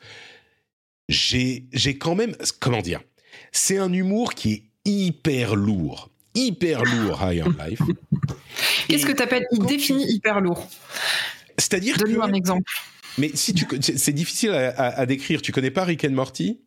j'ai quand même, comment dire, c'est un humour qui est hyper lourd, hyper lourd *laughs* High on Life. Qu'est-ce que tu appelles Il définit hyper lourd? C'est-à-dire Donne-nous un exemple. Mais si tu, c'est difficile à, à, à, décrire. Tu connais pas Rick and Morty?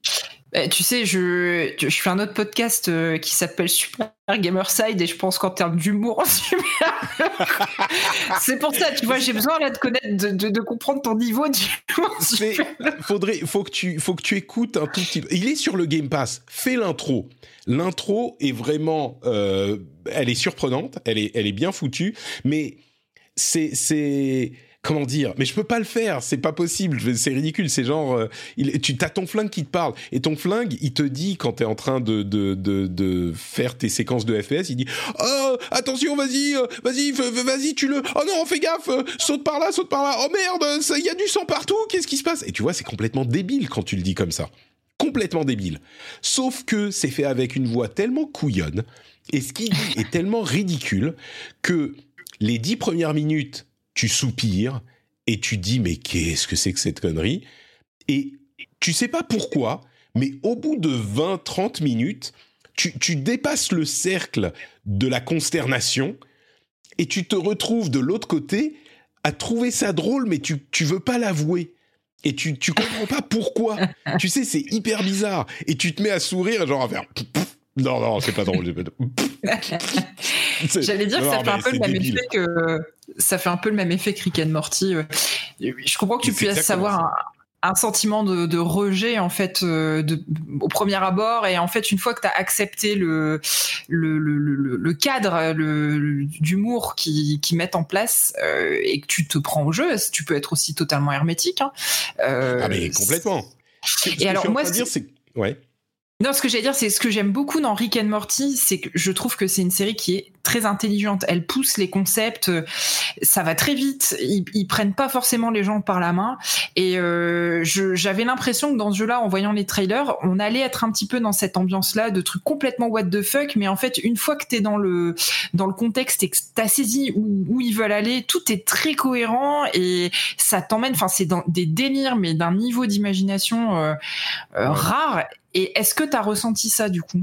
Eh, tu sais, je, je fais un autre podcast euh, qui s'appelle Super Gamerside et je pense qu'en termes d'humour, *laughs* c'est pour ça, tu vois, j'ai besoin là de connaître, de, comprendre ton niveau d'humour. *laughs* Faudrait, faut que tu, faut que tu écoutes un tout petit. Il est sur le Game Pass. Fais l'intro. L'intro est vraiment, euh, elle est surprenante, elle est, elle est bien foutue, mais c'est comment dire mais je peux pas le faire c'est pas possible c'est ridicule c'est genre euh, il, tu as ton flingue qui te parle et ton flingue il te dit quand tu es en train de, de, de, de, faire tes séquences de FPS il dit oh attention vas-y euh, vas-y vas-y tu le oh non fais gaffe euh, saute par là saute par là oh merde il y a du sang partout qu'est-ce qui se passe? Et tu vois c'est complètement débile quand tu le dis comme ça. Complètement débile. Sauf que c'est fait avec une voix tellement couillonne et ce qu'il dit est tellement ridicule que les dix premières minutes tu soupires et tu dis mais qu'est-ce que c'est que cette connerie? Et tu sais pas pourquoi, mais au bout de 20-30 minutes, tu, tu, dépasses le cercle de la consternation et tu te retrouves de l'autre côté à trouver ça drôle, mais tu, tu veux pas l'avouer. Et tu, tu comprends pas pourquoi. *laughs* tu sais, c'est hyper bizarre. Et tu te mets à sourire, genre à faire. Non, non, c'est pas drôle. *laughs* J'allais dire que ça fait un peu le même effet que ça fait un peu le même effet que Rick and Morty. Je comprends que tu puisses savoir un, un, sentiment de, de, rejet en fait euh, de, au premier abord et en fait une fois que tu as accepté le le, le, le, le cadre d'humour qu'ils qui mettent en place euh, et que tu te prends au jeu, tu peux être aussi totalement hermétique. Hein. Euh, ah mais complètement. Et alors moi, dire, c'est ouais. Non, ce que j'allais dire, c'est ce que j'aime beaucoup dans Rick and Morty, c'est que je trouve que c'est une série qui est très intelligente. Elle pousse les concepts, ça va très vite. Ils, ils prennent pas forcément les gens par la main. Et euh, j'avais l'impression que dans ce jeu-là, en voyant les trailers, on allait être un petit peu dans cette ambiance-là de trucs complètement what the fuck. Mais en fait, une fois que t'es dans le dans le contexte et que t'as saisi où, où, ils veulent aller, tout est très cohérent et ça t'emmène. Enfin, c'est dans des délires, mais d'un niveau d'imagination euh, euh, rare. Et est-ce que tu as ressenti ça du coup?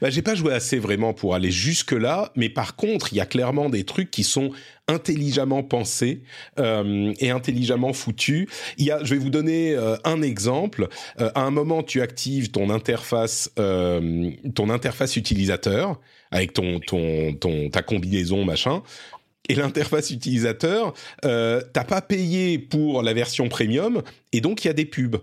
Bah, J'ai pas joué assez vraiment pour aller jusque-là, mais par contre, il y a clairement des trucs qui sont intelligemment pensés euh, et intelligemment foutus. Il y a, je vais vous donner euh, un exemple. Euh, à un moment, tu actives ton interface, euh, ton interface utilisateur avec ton, ton, ton, ta combinaison machin. Et l'interface utilisateur, euh, t'as pas payé pour la version premium, et donc il y a des pubs.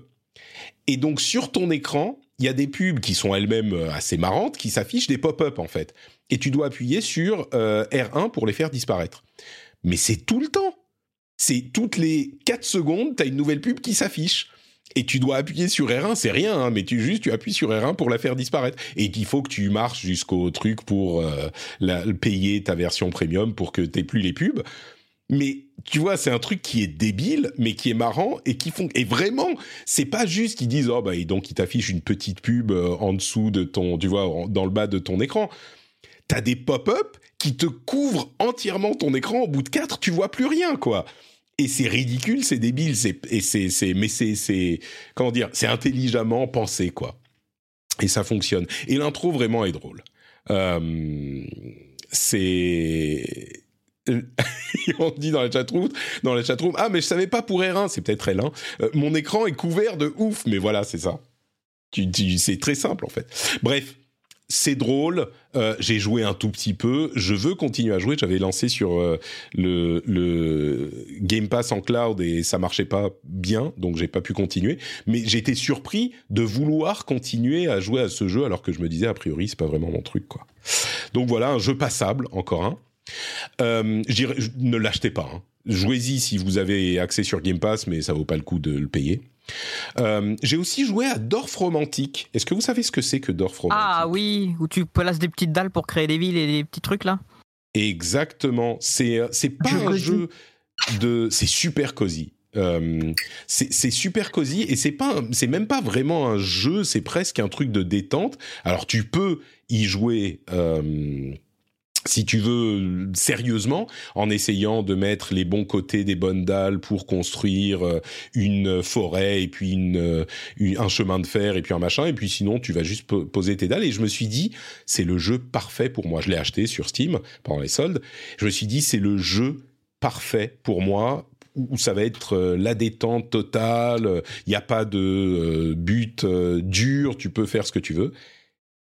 Et donc sur ton écran, il y a des pubs qui sont elles-mêmes assez marrantes, qui s'affichent des pop-up en fait. Et tu dois appuyer sur euh, R1 pour les faire disparaître. Mais c'est tout le temps. C'est toutes les 4 secondes, tu as une nouvelle pub qui s'affiche. et tu dois appuyer sur R1, c'est rien, hein, mais tu juste tu appuies sur R1 pour la faire disparaître. Et il faut que tu marches jusqu'au truc pour euh, payer ta version premium pour que t'aies plus les pubs. Mais tu vois, c'est un truc qui est débile, mais qui est marrant et qui font. Et vraiment, c'est pas juste qu'ils disent oh bah et donc ils t'affichent une petite pub euh, en dessous de ton, tu vois, dans le bas de ton écran. T'as des pop-up qui te couvrent entièrement ton écran. Au bout de quatre, tu vois plus rien, quoi et c'est ridicule, c'est débile, c'est et c'est c'est mais c'est c'est comment dire, c'est intelligemment pensé quoi. Et ça fonctionne. Et l'intro vraiment est drôle. Euh, c'est *laughs* on dit dans la chatroom, dans la ah mais je savais pas pour R1, c'est peut-être L1. Euh, mon écran est couvert de ouf, mais voilà, c'est ça. C'est très simple en fait. Bref, c'est drôle. Euh, j'ai joué un tout petit peu. Je veux continuer à jouer. J'avais lancé sur euh, le, le, Game Pass en cloud et ça marchait pas bien, donc j'ai pas pu continuer. Mais j'étais surpris de vouloir continuer à jouer à ce jeu alors que je me disais a priori c'est pas vraiment mon truc quoi. Donc voilà un jeu passable encore un. Euh, ne l'achetez pas. Hein. Jouez-y si vous avez accès sur Game Pass, mais ça vaut pas le coup de le payer. Euh, j'ai aussi joué à Dorf Romantique. Est-ce que vous savez ce que c'est que Dorf Romantique? Ah oui, où tu places des petites dalles pour créer des villes et des petits trucs là Exactement. C'est, euh, c'est pas un jeu de. C'est super cosy. Euh, c'est super cosy et c'est pas c'est même pas vraiment un jeu c'est presque un truc de détente alors tu peux y jouer si tu veux sérieusement, en essayant de mettre les bons côtés des bonnes dalles pour construire euh, une forêt et puis euh, une, un chemin de fer et puis un machin, et puis sinon tu vas juste poser tes dalles. Et je me suis dit, c'est le jeu parfait pour moi. Je l'ai acheté sur Steam pendant les soldes. Je me suis dit, c'est le jeu parfait pour moi où ça va être euh, la détente totale. Il n'y a pas de but dur. Tu peux faire ce que tu veux.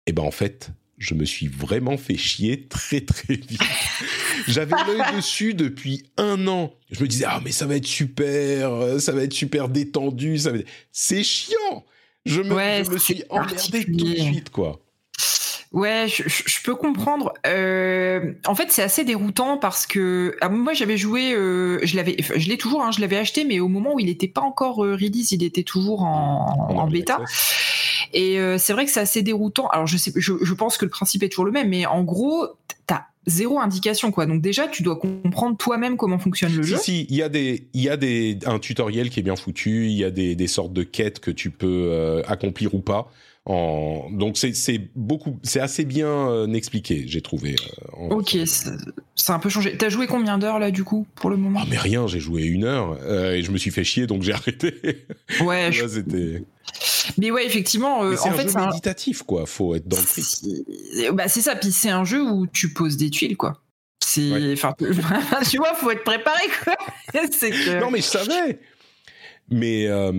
Et ben en fait, je me suis vraiment fait chier très très vite. *laughs* J'avais l'œil dessus depuis un an. Je me disais ah mais ça va être super, ça va être super détendu, ça va C'est chiant. Je me, me suis emmerdé tout de suite quoi. Ouais, je, peux comprendre. Euh, en fait, c'est assez déroutant parce que ah, moi j'avais joué, euh, je l'avais, je l'ai toujours, hein, je l'avais acheté, mais au moment où il n'était pas encore euh, release, il était toujours en, en bêta. Et c'est vrai que c'est assez déroutant. Alors je sais, je, pense que le principe est toujours le même, mais en gros, t'as zéro indication quoi. Donc déjà, tu dois comprendre toi-même comment fonctionne le jeu. Si, il y a des, il y a des, un tutoriel qui est bien foutu. Il y a des, des sortes de quêtes que tu peux accomplir ou pas. En... Donc c'est beaucoup, c'est assez bien euh, expliqué, j'ai trouvé. Euh, ok, ça a un peu changé. T'as joué combien d'heures là du coup pour le moment? Ah mais rien, j'ai joué une heure euh, et je me suis fait chier donc j'ai *laughs* arrêté. Ouais. c'était. Mais ouais, effectivement. Euh, c'est un fait, jeu méditatif quoi. Faut être dans le. Bah c'est ça. Puis c'est un jeu où tu poses des tuiles quoi. C'est, enfin, *laughs* tu vois, faut être préparé quoi. *laughs* que... Non mais je savais. Mais, euh,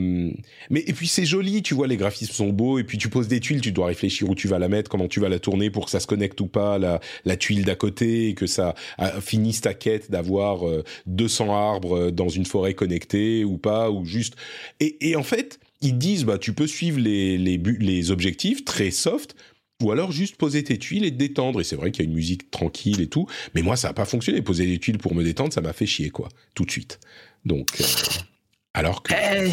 mais et puis c'est joli, tu vois, les graphismes sont beaux, et puis tu poses des tuiles, tu dois réfléchir où tu vas la mettre, comment tu vas la tourner pour que ça se connecte ou pas, la, la tuile d'à côté, et que ça finisse ta quête d'avoir 200 euh, arbres euh, dans une forêt connectée ou pas, ou juste... Et, en fait, ils disent, bah, tu peux suivre les, les, objectifs très soft, ou alors juste poser tes tuiles et te détendre. Et c'est vrai qu'il y a une musique tranquille et tout, mais moi ça n'a pas fonctionné. Poser des tuiles pour me détendre, ça m'a fait chier quoi, tout de suite. Donc alors que. Euh,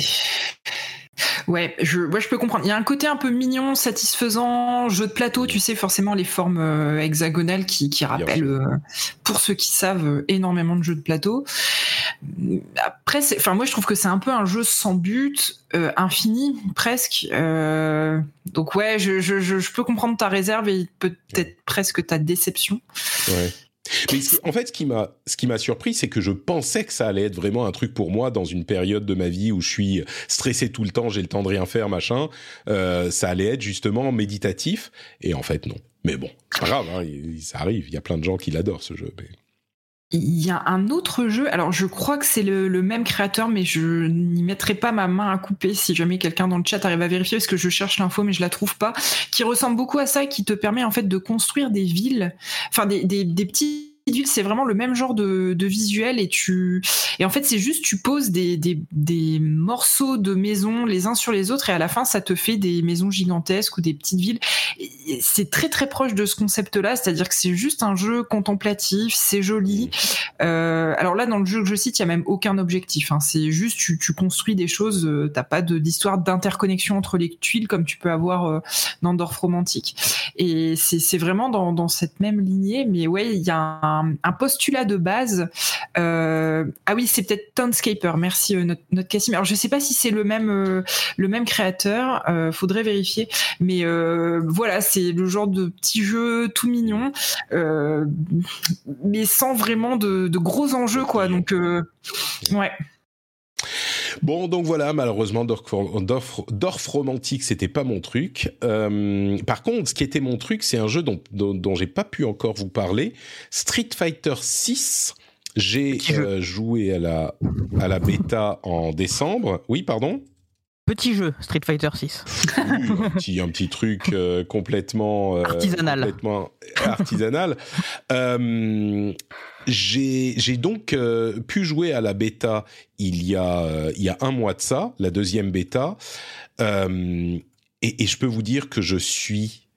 ouais, je, je peux comprendre. Il y a un côté un peu mignon, satisfaisant, jeu de plateau, tu sais, forcément les formes euh, hexagonales qui, rappellent, euh, pour ceux qui savent, énormément de jeux de plateau. Après, enfin, moi je trouve que c'est un peu un jeu sans but, infini presque. donc ouais, je, je, peux comprendre ta réserve et peut-être presque ta déception. Ouais. Mais en fait, ce qui m'a, ce qui m'a surpris, c'est que je pensais que ça allait être vraiment un truc pour moi dans une période de ma vie où je suis stressé tout le temps, j'ai le temps de rien faire, machin. Euh, ça allait être justement méditatif, et en fait non. Mais bon, c'est pas grave, hein, ça arrive. Il y a plein de gens qui l'adorent ce jeu. Mais... Il y a un autre jeu, alors je crois que c'est le, même créateur, mais je n'y mettrai pas ma main à couper si jamais quelqu'un dans le chat arrive à vérifier, parce que je cherche l'info mais je la trouve pas, qui ressemble beaucoup à ça, qui te permet en fait de construire des villes, enfin des, des, petits c'est vraiment le même genre de, de, visuel et tu et en fait c'est juste tu poses des, des, des, morceaux de maisons les uns sur les autres et à la fin ça te fait des maisons gigantesques ou des petites villes. C'est très très proche de ce concept-là, c'est-à-dire que c'est juste un jeu contemplatif, c'est joli. Euh, alors là dans le jeu que je cite, il y a même aucun objectif. Hein. C'est juste tu, tu, construis des choses, euh, t'as pas d'histoire d'interconnexion entre les tuiles comme tu peux avoir euh, dans Dorf romantique. Et c'est vraiment dans, dans cette même lignée, mais ouais il y a un un, postulat de base. Euh, ah oui, c'est peut-être Townscaper. Merci euh, notre, notre Cassim. Alors je sais pas si c'est le même euh, le même créateur. faudrait vérifier. Mais voilà, c'est le genre de petit jeu tout mignon, mais sans vraiment de, de gros enjeux quoi. Donc ouais. Bon, donc voilà, malheureusement, Dorf, Dorf, Romantique, c'était pas mon truc. Euh, par contre, ce qui était mon truc, c'est un jeu dont, dont, j'ai pas pu encore vous parler, Street Fighter 6. J'ai euh, joué à la, à la bêta en décembre. Oui, pardon? Petit jeu, Street Fighter 6. un, petit, un petit truc euh, complètement artisanal. Complètement artisanal. J'ai donc euh, pu jouer à la bêta il y, a, euh, il y a un mois de ça, la deuxième bêta, euh, et, et, je peux vous dire que je suis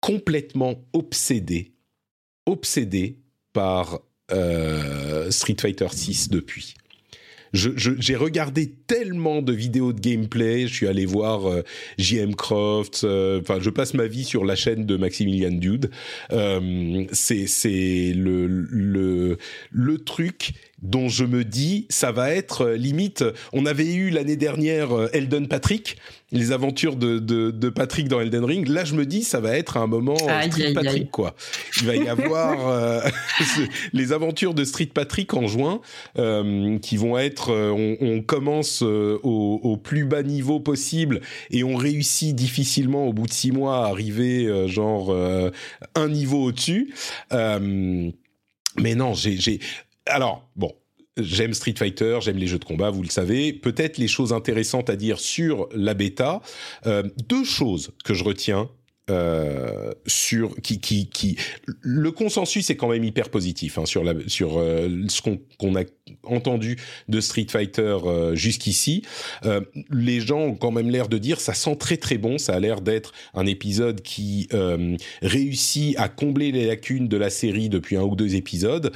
complètement obsédé, obsédé par Street Fighter 6 depuis j'ai regardé tellement de vidéos de gameplay. Je suis allé voir euh, JM Croft. Euh, enfin, je passe ma vie sur la chaîne de Maximilian Dude. Euh, c'est le, le le truc dont je me dis ça va être euh, limite. On avait eu l'année dernière euh, Elden Patrick, les aventures de, de, de, Patrick dans Elden Ring. Là, je me dis ça va être un moment euh, Street Patrick quoi. Il va y avoir *laughs* *laughs* les aventures de Street Patrick en juin qui vont être. On, on commence au, au, plus bas niveau possible et on réussit difficilement au bout de six mois à arriver genre un niveau au-dessus. mais non, j'ai alors, bon, j'aime Street Fighter, j'aime les jeux de combat, vous le savez. Peut-être les choses intéressantes à dire sur la bêta. Euh, deux choses que je retiens euh, sur qui, qui, qui le consensus est quand même hyper positif hein, sur sur euh, ce qu'on a entendu de Street Fighter euh, jusqu'ici. Les gens ont quand même l'air de dire ça sent très très bon, ça a l'air d'être un épisode qui réussit à combler les lacunes de la série depuis un ou deux épisodes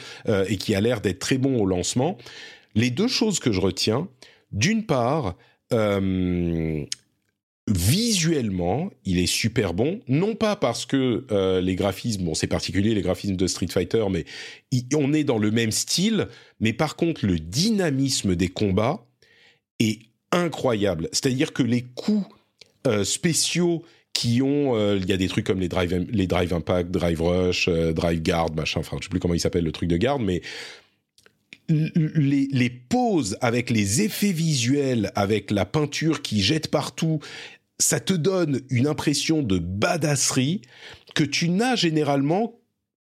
et qui a l'air d'être très bon au lancement. Les deux choses que je retiens, d'une part, visuellement, il est super bon. Non pas parce que euh, les graphismes, bon, c'est particulier les graphismes de Street Fighter, mais on est dans le même style. Mais par contre, le dynamisme des combats est incroyable. C'est-à-dire que les coups euh, spéciaux qui ont, euh, il y a des trucs comme les drive, les drive impact, drive rush, drive guard, machin. Enfin, je sais plus comment il s'appelle le truc de garde, mais les, les poses avec les effets visuels, avec la peinture qui jette partout, ça te donne une impression de badasserie que tu n'as généralement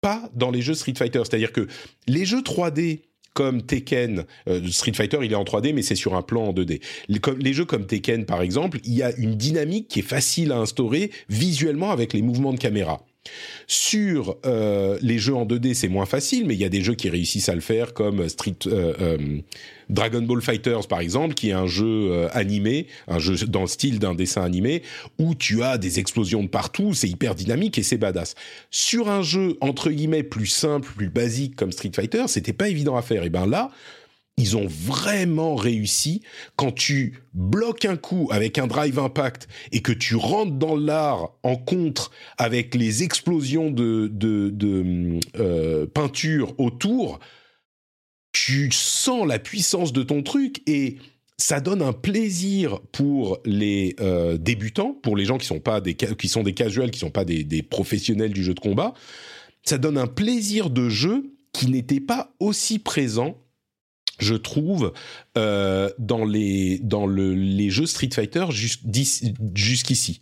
pas dans les jeux Street Fighter. C'est-à-dire que les jeux 3D comme Tekken, euh, Street Fighter il est en 3D mais c'est sur un plan en 2D. Les, les, jeux comme Tekken par exemple, il y a une dynamique qui est facile à instaurer visuellement avec les mouvements de caméra. Sur euh, les jeux en 2D, c'est moins facile, mais il y a des jeux qui réussissent à le faire, comme Street euh, Dragon Ball Fighters, par exemple, qui est un jeu animé, un jeu dans le style d'un dessin animé, où tu as des explosions de partout, c'est hyper dynamique et c'est badass. Sur un jeu entre guillemets plus simple, plus basique comme Street Fighter, c'était pas évident à faire. Et ben là, ils ont vraiment réussi quand tu bloques un coup avec un drive impact et que tu rentres dans l'art en contre avec les explosions de, euh, peinture autour, tu sens la puissance de ton truc et ça donne un plaisir pour les euh, débutants, pour les gens qui sont pas des qui sont des qui sont pas des professionnels du jeu de combat. Ça donne un plaisir de jeu qui n'était pas aussi présent je trouve, euh, dans les dans le, les jeux Street Fighter jusqu'ici.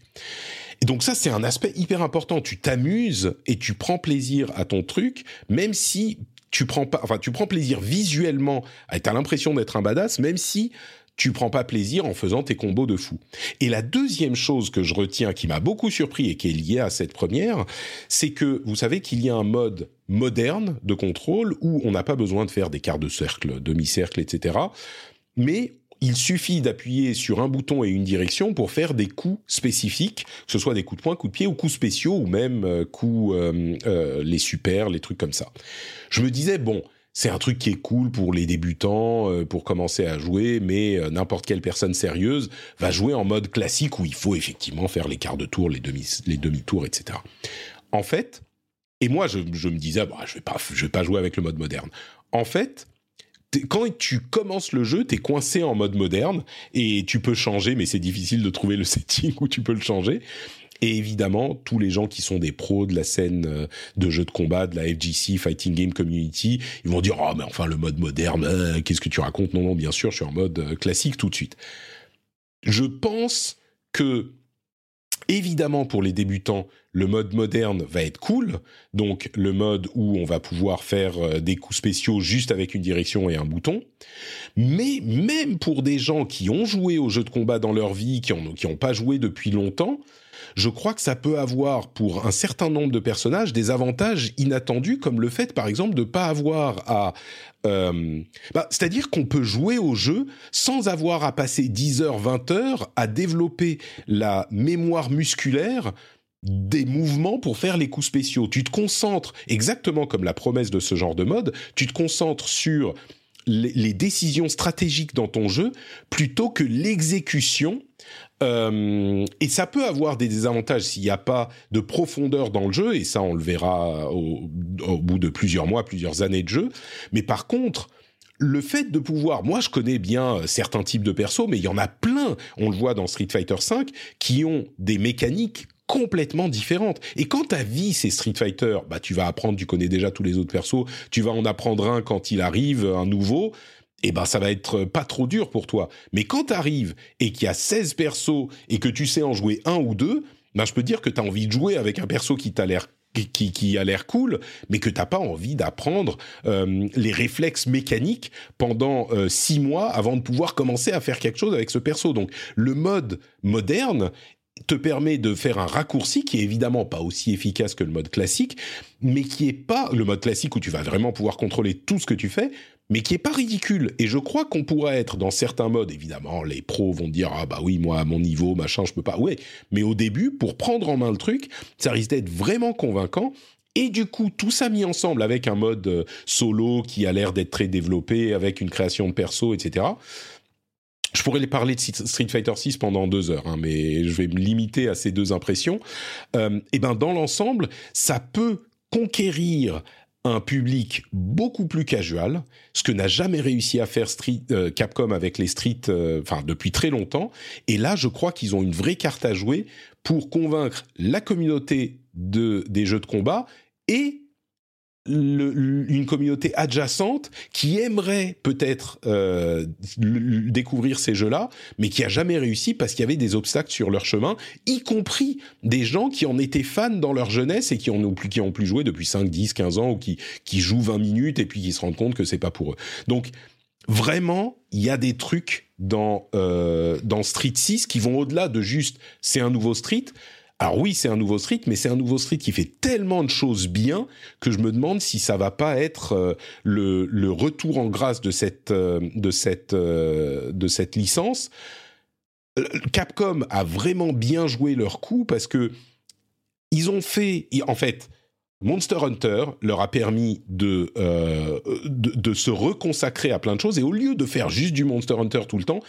Et donc ça, c'est un aspect hyper important. Tu t'amuses et tu prends plaisir à ton truc, même si tu prends pas, enfin, tu prends plaisir visuellement. T'as l'impression d'être un badass, même si tu prends pas plaisir en faisant tes combos de fou. Et la deuxième chose que je retiens, qui m'a beaucoup surpris et qui est liée à cette première, c'est que vous savez qu'il y a un mode moderne de contrôle où on n'a pas besoin de faire des quarts de cercle, demi-cercle, etc. Mais il suffit d'appuyer sur un bouton et une direction pour faire des coups spécifiques, que ce soit des coups de poing, coups de pied ou coups spéciaux ou même euh, coups euh, euh, les super, les trucs comme ça. Je me disais bon, c'est un truc qui est cool pour les débutants, pour commencer à jouer, mais n'importe quelle personne sérieuse va jouer en mode classique où il faut effectivement faire les quarts de tour, les demi tours, etc. En fait, et moi je, me disais bah, je vais vais pas jouer avec le mode moderne. En fait, quand tu commences le jeu, tu es coincé en mode moderne et tu peux changer, mais c'est difficile de trouver le *laughs* setting où tu peux le changer. Et évidemment, tous les gens qui sont des pros de la scène euh, de jeux de combat, de la FGC, Fighting Game Community, ils vont dire, oh, mais enfin, le mode moderne, euh, qu'est-ce que tu racontes? Non, non, bien sûr, je suis en mode euh, classique tout de suite. Je pense que Évidemment, pour les débutants, le mode moderne va être cool. Donc, le mode où on va pouvoir faire euh, des coups spéciaux juste avec une direction et un bouton. Mais même pour des gens qui ont joué aux jeux de combat dans leur vie, qui n'ont qui ont pas joué depuis longtemps, je crois que ça peut avoir pour un certain nombre de personnages des avantages inattendus, comme le fait, par exemple, de pas avoir à euh, bah, c'est-à-dire qu'on peut jouer au jeu sans avoir à passer 10 heures, 20 heures à développer la mémoire musculaire des mouvements pour faire les coups spéciaux. Tu te concentres, exactement comme la promesse de ce genre de mode, tu te concentres sur les, décisions stratégiques dans ton jeu plutôt que l'exécution. Euh, et ça peut avoir des désavantages s'il n'y a pas de profondeur dans le jeu, et ça on le verra au, bout de plusieurs mois, plusieurs années de jeu. Mais par contre, le fait de pouvoir, moi je connais bien euh, certains types de persos, mais il y en a plein, on le voit dans Street Fighter V, qui ont des mécaniques complètement différentes. Et quand ta vie c'est Street Fighter, bah tu vas apprendre, tu connais déjà tous les autres persos, tu vas en apprendre un quand il arrive, un nouveau, et ben ça va être pas trop dur pour toi. Mais quand tu arrives et qu'il y a 16 persos et que tu sais en jouer un ou deux, ben je peux dire que tu as envie de jouer avec un perso qui t'a l'air qui, a l'air cool, mais que t'as pas envie d'apprendre euh, les réflexes mécaniques pendant euh, six mois avant de pouvoir commencer à faire quelque chose avec ce perso. Donc le mode moderne te permet de faire un raccourci qui est évidemment pas aussi efficace que le mode classique, mais qui est pas le mode classique où tu vas vraiment pouvoir contrôler tout ce que tu fais, mais qui est pas ridicule. Et je crois qu'on pourrait être dans certains modes, évidemment, les pros vont dire ah bah oui moi à mon niveau machin je peux pas. Ouais, mais au début pour prendre en main le truc, ça risque d'être vraiment convaincant. Et du coup, tout ça mis ensemble avec un mode euh, solo qui a l'air d'être très développé, avec une création de perso, etc je pourrais les parler de Street Fighter 6 pendant deux heures, hein, mais je vais me limiter à ces deux impressions. Euh, et ben dans l'ensemble, ça peut conquérir un public beaucoup plus casual, ce que n'a jamais réussi à faire Street, euh, Capcom avec les Street, euh, enfin depuis très longtemps. Et là, je crois qu'ils ont une vraie carte à jouer pour convaincre la communauté de, des jeux de combat et une communauté adjacente qui aimerait peut-être euh, découvrir ces jeux-là, mais qui a jamais réussi parce qu'il y avait des obstacles sur leur chemin, y compris des gens qui en étaient fans dans leur jeunesse et qui ont plus, qui ont plus joué depuis 5, 10, 15 ans ou qui, qui jouent 20 minutes et puis qui se rendent compte que c'est pas pour eux. Donc, vraiment, il y a des trucs dans, euh, dans Street 6 qui vont au-delà de juste c'est un nouveau Street. Alors oui, c'est un nouveau street, mais c'est un nouveau street qui fait tellement de choses bien que je me demande si ça va pas être euh, le, retour en grâce de cette, euh, euh, licence. Capcom a vraiment bien joué leur coup parce que ils ont fait, en fait, Monster Hunter leur a permis de, de, se reconsacrer à plein de choses et au lieu de faire juste du Monster Hunter tout le temps,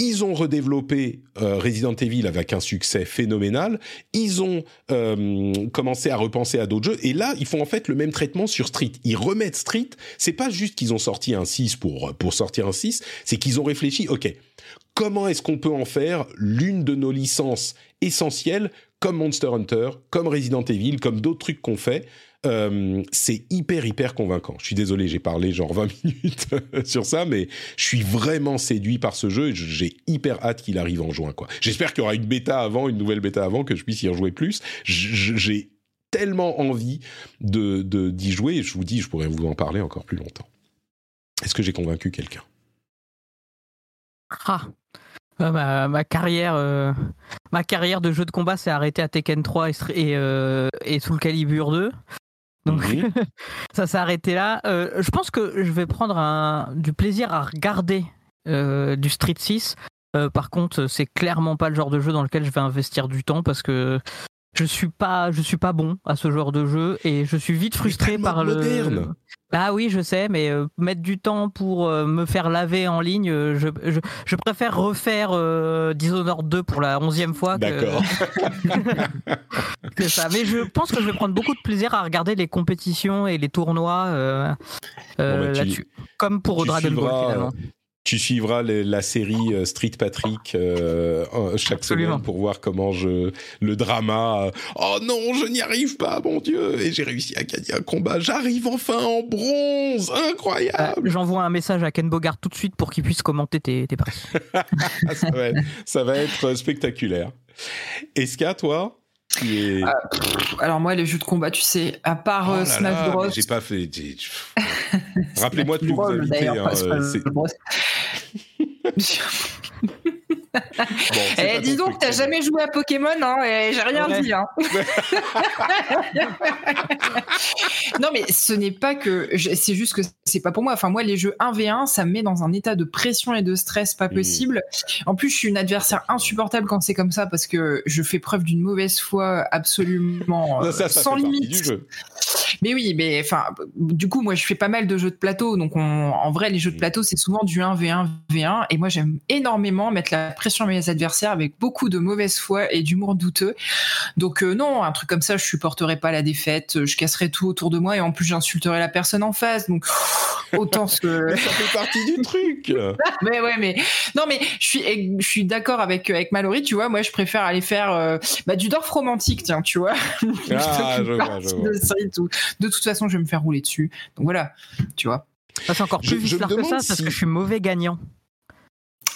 ils ont redéveloppé euh, Resident Evil avec un succès phénoménal. Ils ont euh, commencé à repenser à d'autres jeux. Et là, ils font en fait le même traitement sur Street. Ils remettent Street. C'est pas juste qu'ils ont sorti un 6 pour, pour sortir un 6. C'est qu'ils ont réfléchi, OK, comment est-ce qu'on peut en faire l'une de nos licences essentielles comme Monster Hunter, comme Resident Evil, comme d'autres trucs qu'on fait euh, c'est hyper hyper convaincant. Je suis désolé, j'ai parlé genre 20 *laughs* minutes sur ça, mais je suis vraiment séduit par ce jeu et j'ai hyper hâte qu'il arrive en juin. J'espère qu'il y aura une bêta avant, une nouvelle bêta avant, que je puisse y rejouer plus. J'ai tellement envie de d'y jouer et je vous dis, je pourrais vous en parler encore plus longtemps. Est-ce que j'ai convaincu quelqu'un? Ah. Ma, ma, carrière, euh, ma carrière de jeu de combat s'est arrêtée à Tekken 3 et, et, euh, et Calibur 2. Donc *laughs* ça s'est arrêté là. Euh, je pense que je vais prendre un, du plaisir à regarder euh, du Street 6. Euh, par contre, c'est clairement pas le genre de jeu dans lequel je vais investir du temps parce que je suis pas, je suis pas bon à ce genre de jeu et je suis vite frustré par le. moderne. Ah oui, je sais, mais euh, mettre du temps pour euh, me faire laver en ligne, euh, je, je, je préfère refaire Dishonored 2 pour la onzième fois *laughs* que, ça. Mais je pense que je vais prendre beaucoup de plaisir à regarder les compétitions et les tournois Bon, bah, là-dessus. Comme pour Dragon Ball finalement. Tu suivras les- la série euh, Street Patrick euh, chaque Absolument. semaine pour voir comment je le drama. euh, oh non, je n'y arrive pas, mon Dieu Et j'ai réussi à gagner un combat. J'arrive enfin en bronze, incroyable. J'envoie un message à Ken Bogart tout de suite pour qu'il puisse commenter tes, tes. *laughs* Ah, ça, va être, ça va être spectaculaire. Eska, toi Ah, Alors moi, les jeux de combat, tu sais, à part Oh euh, Smash Bros. J'ai pas fait. *laughs* Rappelez-moi de vous inviter. hein, *laughs* *laughs* Eh, dis donc, t'as jamais joué à Pokémon, hein, et j'ai rien Ouais. dit. Hein. *laughs* non, mais ce n'est pas que. C'est juste que c'est pas pour moi. Enfin, moi, les jeux 1v1, ça me met dans un état de pression et de stress pas Mhm. possible. En plus, je suis une adversaire insupportable quand c'est comme ça parce que je fais preuve d'une mauvaise foi absolument *laughs* Non, euh, ça, ça sans limite. Mais oui, mais enfin, du coup, moi, je fais pas mal de jeux de plateau. Donc, on- en vrai, les jeux de plateau, c'est souvent du 1v1, V1. Et moi, j'aime énormément mettre la pression à mes adversaires avec beaucoup de mauvaise foi et d'humour douteux. Donc, euh, non, un truc comme ça, je supporterai pas la défaite. Je casserai tout autour de moi et en plus, j'insulterai la personne en face. Donc, autant que. *laughs* Mais ça fait partie du truc. *laughs* mais ouais, mais non, mais je suis, je suis d'accord avec avec Mallory. Tu vois, moi, je préfère aller faire euh, bah, du Dorf romantique, tiens, tu vois. *laughs* Ah, je vois, je vois. de street où, de toute façon, je vais me faire rouler dessus. Donc voilà, tu vois. Ça, c'est encore Je- plus vicelard que ça demande parce si- que je suis mauvais gagnant.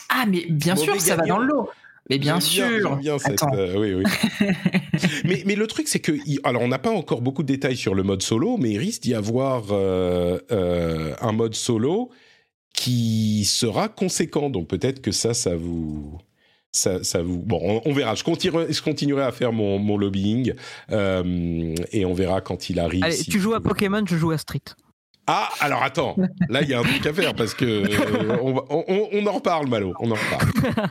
Ah, mais bien Mauvais sûr, ça va dans le lot. Mais bien sûr. bien cette. Euh, oui, oui. *laughs* mais, mais le truc, c'est que. Alors, on n'a pas encore beaucoup de détails sur le mode solo, mais il risque d'y avoir euh, euh, un mode solo qui sera conséquent. Donc, peut-être que ça, ça vous. Ça, ça vous bon on, on verra je continuerai, je continuerai à faire mon, mon lobbying euh, et on verra quand il arrive Allez, si- tu joues à Pokémon, je joue à Street. ah alors attends là il y a un truc à faire parce que euh, on, on, on- on en reparle Malo on en reparle *laughs*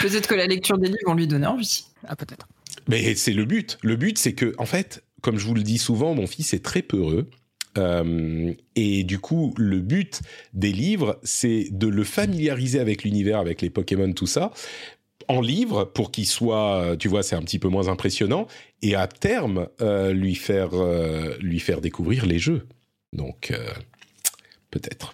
Peut-être que la lecture des livres vont lui donner envie. Ah, peut-être. Mais c'est le but. Le but, c'est que, en fait, comme je vous le dis souvent, mon fils est très peureux. Euh, et du coup, le but des livres, c'est de le familiariser avec l'univers, avec les Pokémon, tout ça, en livre pour qu'il soit, tu vois, c'est un petit peu moins impressionnant, et à terme euh, lui faire euh, lui faire découvrir les jeux. Donc peut-être.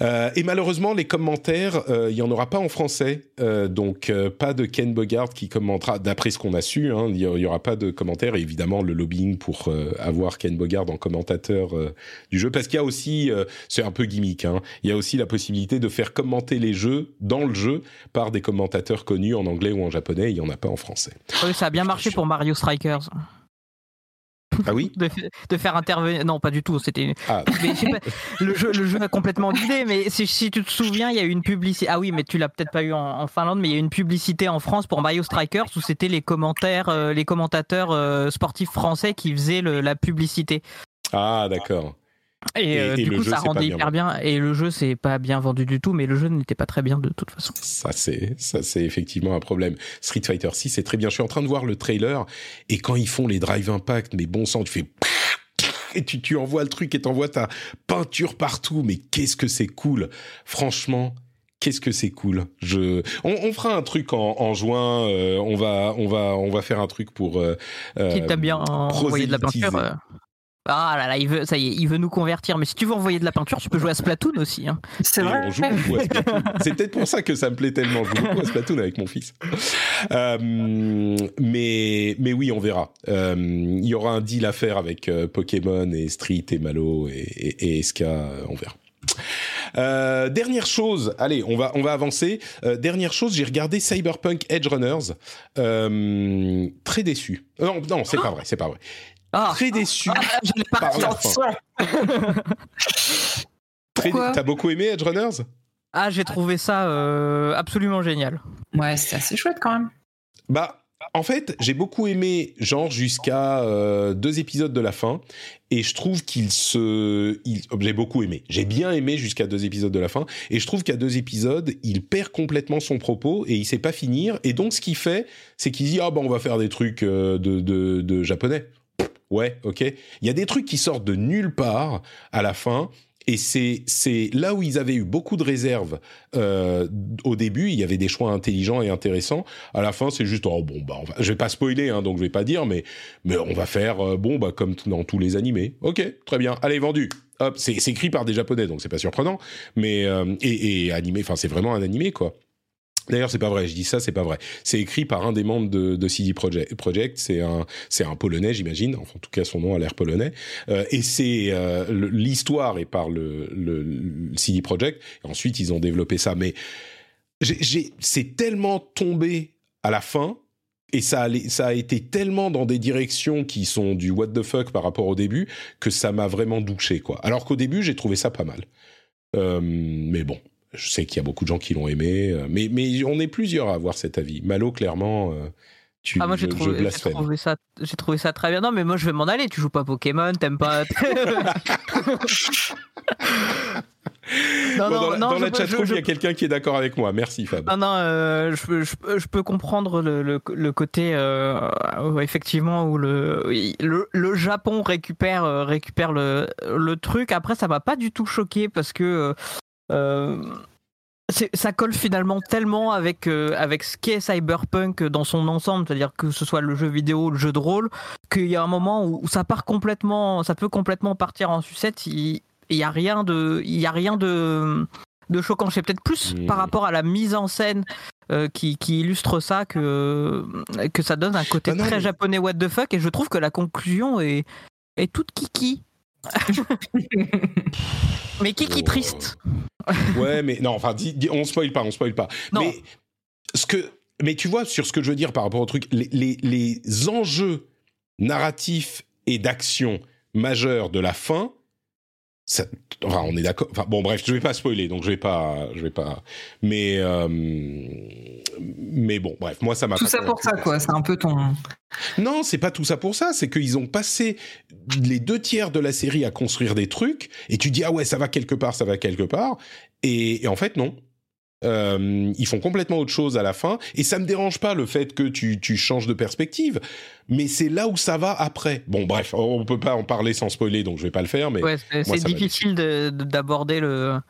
Euh, et malheureusement, les commentaires, euh, il y en aura pas en français, Euh, donc euh, pas de Ken Bogart qui commentera. D'après ce qu'on a su, hein, il y, y aura pas de commentaires. Et évidemment, le lobbying pour euh, avoir Ken Bogart en commentateur euh, du jeu, parce qu'il y a aussi, euh, c'est un peu gimmick, hein, il y a aussi la possibilité de faire commenter les jeux dans le jeu par des commentateurs connus en anglais ou en japonais. Il y en a pas en français. Oui, ça a bien marché pour Mario Strikers. Ah oui. *laughs* De, de faire intervenir. Non, pas du tout. C'était. Ah, *laughs* le, jeu, le jeu a complètement guidé, mais si, si tu te souviens, il y a eu une publicité. Ah oui, mais tu l'as peut-être pas eu en, en Finlande, mais il y a eu une publicité en France pour Mario Strikers où c'était les commentaires, euh, les commentateurs euh, sportifs français qui faisaient le- la publicité. ah d'accord. Et, Et- euh, et du coup, jeu, ça rendait hyper bien. Et le jeu, c'est pas bien vendu du tout, mais le jeu n'était pas très bien de toute façon. Ça c'est ça c'est effectivement un problème. Street Fighter 6 c'est très bien. Je suis en train de voir le trailer et quand ils font les drive impact, mais bon sang, tu fais *laughs* et tu tu envoies le truc et t'envoies ta peinture partout. Mais qu'est-ce que c'est cool, franchement. Qu'est-ce que c'est cool. Je, on, on fera un truc en, en juin. euh, on va, on va, on va faire un truc pour. Euh, Qui euh, t'a bien envoyé de la peinture. Ah là là, il veut, ça y est, il veut nous convertir. Mais si tu veux envoyer de la peinture, tu peux jouer à Splatoon aussi. hein. C'est vrai. on joue beaucoup à Splatoon. *laughs* C'est peut-être pour ça que ça me plaît tellement. Je joue beaucoup à Splatoon avec mon fils. Euh, mais, mais oui, on verra. Euh, Il y aura un deal à faire avec euh, Pokémon et Street et Malo et, et, et SK. On verra. Euh, dernière chose, allez, on va on va avancer. Euh, dernière chose, j'ai regardé Cyberpunk Edge Runners. Euh, très déçu. Non, non, c'est pas vrai, c'est pas vrai. Ah, Très déçu ah, je l'ai pas par la ressenti. fin. *laughs* Très- Pourquoi T'as beaucoup aimé Edge Runners? Ah, j'ai trouvé ça euh, absolument génial. Ouais, c'est assez chouette quand même. Bah, en fait, j'ai beaucoup aimé, genre jusqu'à euh, deux épisodes de la fin, et je trouve qu'il se, il, oh, j'ai beaucoup aimé. J'ai bien aimé jusqu'à deux épisodes de la fin, et je trouve qu'à deux épisodes, il perd complètement son propos et il sait pas finir. Et donc, ce qu'il fait, c'est qu'il dit ah ben on va faire des trucs euh, de, de, de japonais. Ouais, ok. Il y a des trucs qui sortent de nulle part à la fin et c'est là où ils avaient eu beaucoup de réserves euh, au début. Il y avait des choix intelligents et intéressants. À la fin, c'est juste oh bon bah on je vais pas spoiler hein, donc je vais pas dire mais mais on va faire euh, bon bah comme dans tous les animés. Ok, très bien. Allez vendu. Hop, c'est écrit par des japonais donc c'est pas surprenant mais euh, et, et animé. Enfin c'est vraiment un animé quoi. D'ailleurs, c'est pas vrai. Je dis ça, c'est pas vrai. C'est écrit par un des membres de, de CD Projekt. C'est un, c'est un polonais, j'imagine. En tout cas, son nom a l'air polonais. Euh, et c'est euh, l'histoire est par le CD Projekt. Et ensuite, ils ont développé ça. Mais j'ai, c'est tellement tombé à la fin. Et ça a, ça a été tellement dans des directions qui sont du what the fuck par rapport au début que ça m'a vraiment douché, quoi. Alors qu'au début, j'ai trouvé ça pas mal. Euh, mais bon, je sais qu'il y a beaucoup de gens qui l'ont aimé, euh, mais, mais on est plusieurs à avoir cet avis. Malo, clairement, euh, tu ah, moi, j'ai trouvé, trouvé, ça, j'ai trouvé ça très bien. Non, mais moi, je vais m'en aller. Tu joues pas Pokémon, t'aimes pas. *laughs* non, non, dans non, dans la chatroom, il y a quelqu'un qui est d'accord avec moi. Merci, Fab. Non, non, euh, je, je, je, peux comprendre le, le, le côté, euh, effectivement, où le, le, le, Japon récupère, récupère le, le truc. Après, ça m'a pas du tout choqué parce que ça colle finalement tellement avec, euh, avec ce qu'est Cyberpunk dans son ensemble, c'est-à-dire que ce soit le jeu vidéo, le jeu de rôle, qu'il y a un moment où, ça part complètement, ça peut complètement partir en sucette. Il n'y a rien de, il y a rien de, de choquant. C'est peut-être plus par rapport à la mise en scène euh, qui, qui, illustre ça que, que ça donne un côté ah très japonais what the fuck. Et je trouve que la conclusion est, est toute kiki. *laughs* mais Kiki triste. ouais, mais non, enfin, on spoil pas, on spoil pas. Mais ce que, mais tu vois, sur ce que je veux dire par rapport au truc, les, les, les enjeux narratifs et d'action majeurs de la fin enfin, on est d'accord. Enfin, bon, bref, je vais pas spoiler, donc je vais pas, je vais pas. Mais, euh, mais bon, bref, moi ça m'a. Tout ça pour ça, quoi. C'est un peu ton. Non, c'est pas tout ça pour ça. C'est qu'ils ont passé les deux tiers de la série à construire des trucs, et tu dis ah ouais, ça va quelque part, ça va quelque part, et en fait non. Euh, ils font complètement autre chose à la fin, et ça me dérange pas le fait que tu, tu changes de perspective, mais c'est là où ça va après. Bon, bref, on peut pas en parler sans spoiler, donc je vais pas le faire. Mais c'est difficile d'aborder le,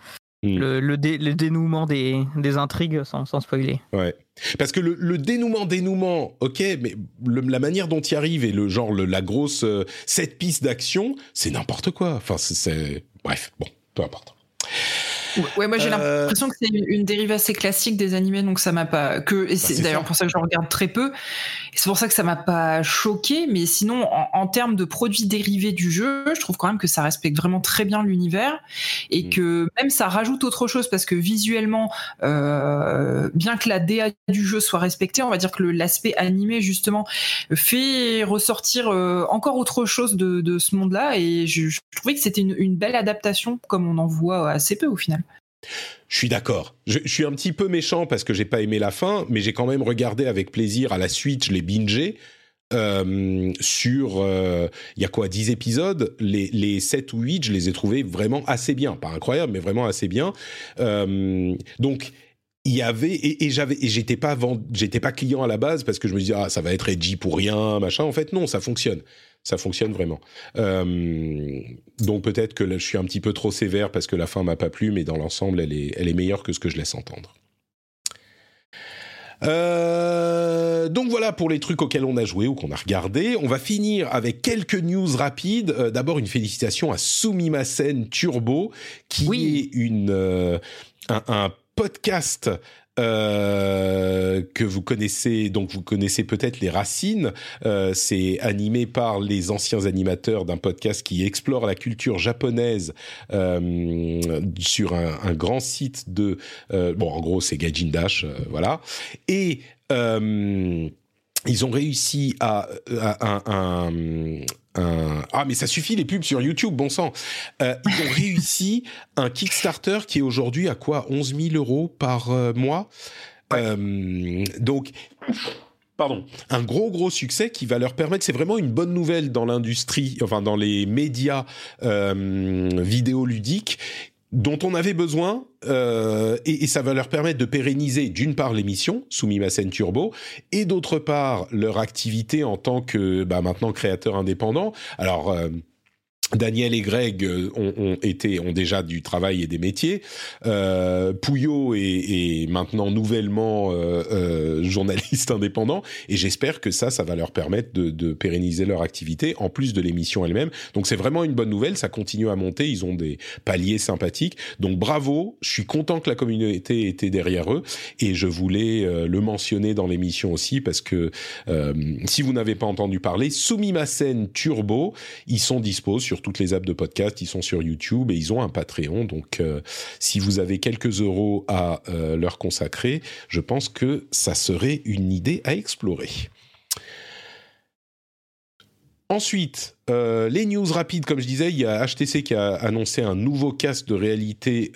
le, le, dénouement des, des intrigues sans, sans, spoiler. Ouais. Parce que le, le dénouement, dénouement, ok, mais la manière dont il arrive et le genre, la grosse euh, cette piste d'action, c'est n'importe quoi. Enfin, c'est. Bref, bon, peu importe. Ouais, moi j'ai euh, l'impression que c'est une dérive assez classique des animés, donc ça m'a pas. Que et c'est bah, d'ailleurs pour ça que je regarde très peu. C'est pour ça que ça m'a pas choqué, mais sinon en, termes de produits dérivés du jeu, je trouve quand même que ça respecte vraiment très bien l'univers et mm. que même ça rajoute autre chose parce que visuellement, euh, bien que la DA du jeu soit respectée, on va dire que l'aspect animé justement fait ressortir euh, encore autre chose de, de ce monde-là et je, je, trouvais que c'était une, une belle adaptation comme on en voit assez peu au final. Je suis d'accord. Je, suis un petit peu méchant parce que j'ai pas aimé la fin, mais j'ai quand même regardé avec plaisir à la suite, je l'ai bingé. Euh, sur euh, il y a quoi 10 épisodes? Les, les 7 ou 8 je les ai trouvés vraiment assez bien pas incroyable mais vraiment assez bien euh, donc il y avait et, j'avais et j'étais pas j'étais pas client à la base parce que je me disais ah ça va être edgy pour rien machin en fait non ça fonctionne ça fonctionne vraiment. Euh, donc peut-être que là, je suis un petit peu trop sévère parce que la fin m'a pas plu, mais dans l'ensemble, elle est, elle est meilleure que ce que je laisse entendre. Euh, donc voilà pour les trucs auxquels on a joué ou qu'on a regardé. On va finir avec quelques news rapides. Euh, d'abord une félicitation à Sumimasen Turbo, qui est une un, un, podcast euh, que vous connaissez, donc vous connaissez peut-être les Racines. Euh, c'est animé par les anciens animateurs d'un podcast qui explore la culture japonaise euh, sur un, un, grand site de, euh, bon en gros c'est Gaijin Dash, euh, voilà. Et ils ont réussi à, à, à, ah mais ça suffit les pubs sur YouTube, bon sang. Euh, ils ont *laughs* réussi un Kickstarter qui est aujourd'hui à quoi 11 000 euros par euh, mois? Euh, donc pardon, un gros gros succès qui va leur permettre, c'est vraiment une bonne nouvelle dans l'industrie, enfin dans les médias euh, vidéoludiques dont on avait besoin euh, et, ça va leur permettre de pérenniser d'une part l'émission Sumimasen Turbo et d'autre part leur activité en tant que bah, maintenant créateur indépendant. Alors euh, Daniel et Greg euh, ont, été ont déjà du travail et des métiers. Euh, Pouillot est, maintenant nouvellement euh, euh, journaliste *laughs* indépendant et j'espère que ça, ça va leur permettre de, de pérenniser leur activité en plus de l'émission elle-même. Donc c'est vraiment une bonne nouvelle. Ça continue à monter. Ils ont des paliers sympathiques. Donc bravo. Je suis content que la communauté était derrière eux et je voulais euh, le mentionner dans l'émission aussi parce que si vous n'avez pas entendu parler, Sumimasen Turbo, ils sont dispo sur toutes les apps de podcast, ils sont sur YouTube et ils ont un Patreon. Donc, euh, si vous avez quelques euros à euh, leur consacrer, je pense que ça serait une idée à explorer. Ensuite, euh, les news rapides, comme je disais, il y a HTC qui a annoncé un nouveau casque de réalité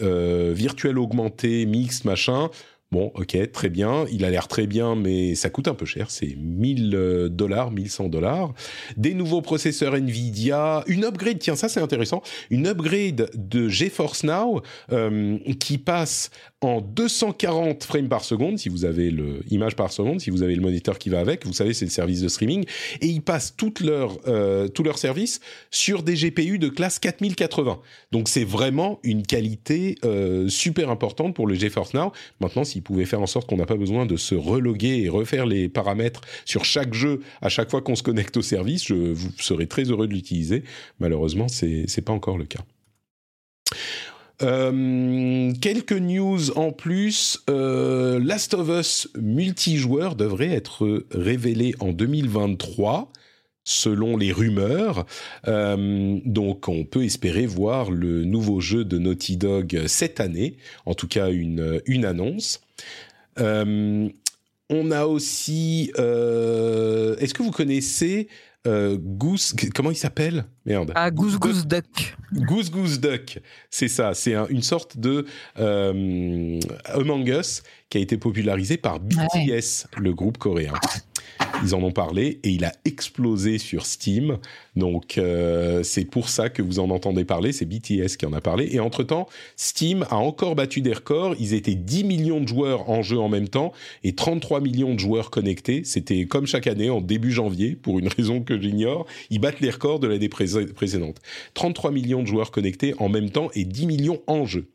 virtuelle augmentée, mixte, machin. Bon, ok, très bien. Il a l'air très bien, mais ça coûte un peu cher. C'est 1000 euh, dollars, 1100 dollars. Des nouveaux processeurs Nvidia, une upgrade. Tiens, ça c'est intéressant. Une upgrade de GeForce Now euh, qui passe en 240 frames par seconde, si vous avez le image par seconde, si vous avez le moniteur qui va avec, vous savez c'est le service de streaming, et ils passent toute leur, euh, tout leur service sur des GPU de classe 4080. Donc c'est vraiment une qualité euh, super importante pour le GeForce Now. Maintenant, s'ils pouvaient faire en sorte qu'on n'a pas besoin de se reloguer et refaire les paramètres sur chaque jeu à chaque fois qu'on se connecte au service, je vous serais très heureux de l'utiliser. Malheureusement, c'est c'est pas encore le cas. Euh, quelques news en plus. Euh, Last of Us multijoueur devrait être révélé en 2023 selon les rumeurs. Euh, donc on peut espérer voir le nouveau jeu de Naughty Dog cette année, en tout cas une, une annonce. on a aussi... Est-ce que vous connaissez euh, Goose, comment il s'appelle? Merde. Ah, Goose Goose Duck. Goose Goose Duck, c'est ça. C'est une sorte de euh, Among Us qui a été popularisé par BTS, le groupe coréen. Ils en ont parlé et il a explosé sur Steam. Donc euh, c'est pour ça que vous en entendez parler. C'est BTS qui en a parlé. Et entre-temps, Steam a encore battu des records. Ils étaient 10 millions de joueurs en jeu en même temps et 33 millions de joueurs connectés. C'était comme chaque année en début janvier, pour une raison que j'ignore. Ils battent les records de l'année précédente. 33 millions de joueurs connectés en même temps et 10 millions en jeu.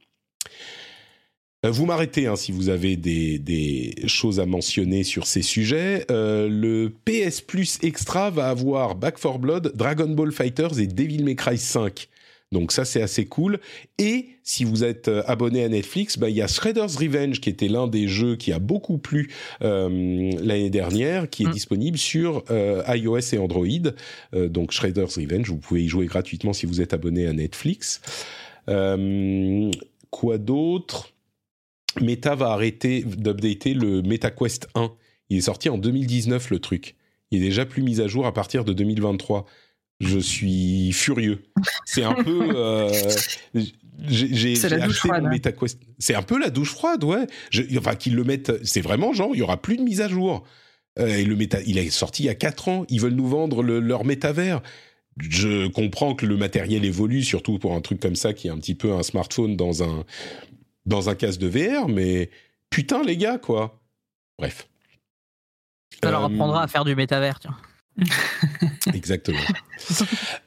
Euh, vous m'arrêtez hein, si vous avez des, choses à mentionner sur ces sujets. Euh, le PS Plus Extra va avoir Back 4 Blood, Dragon Ball Fighters et Devil May Cry 5. Donc ça c'est assez cool. Et si vous êtes euh, abonné à Netflix, bah, il y a Shredder's Revenge qui était l'un des jeux qui a beaucoup plu l'année dernière, qui est mm. disponible sur iOS et Android. donc Shredder's Revenge, vous pouvez y jouer gratuitement si vous êtes abonné à Netflix. quoi d'autre? Meta va arrêter d'updater le MetaQuest 1. Il est sorti en 2019 le truc. Il est déjà plus mis à jour à partir de 2023. Je suis furieux. C'est un peu. *laughs* Euh, j'ai acheté mon MetaQuest. C'est un peu la douche froide, ouais. enfin, qu'ils le mettent. C'est vraiment genre, il y aura plus de mise à jour. Euh, et le méta, il est sorti il y a 4 ans. Ils veulent nous vendre leur métavers. Je comprends que le matériel évolue, surtout pour un truc comme ça qui est un petit peu un smartphone dans un dans un casque de VR, mais putain les gars, quoi. Bref. Ça leur euh, apprendra à faire du métavers, tiens. *laughs* Exactement. *laughs*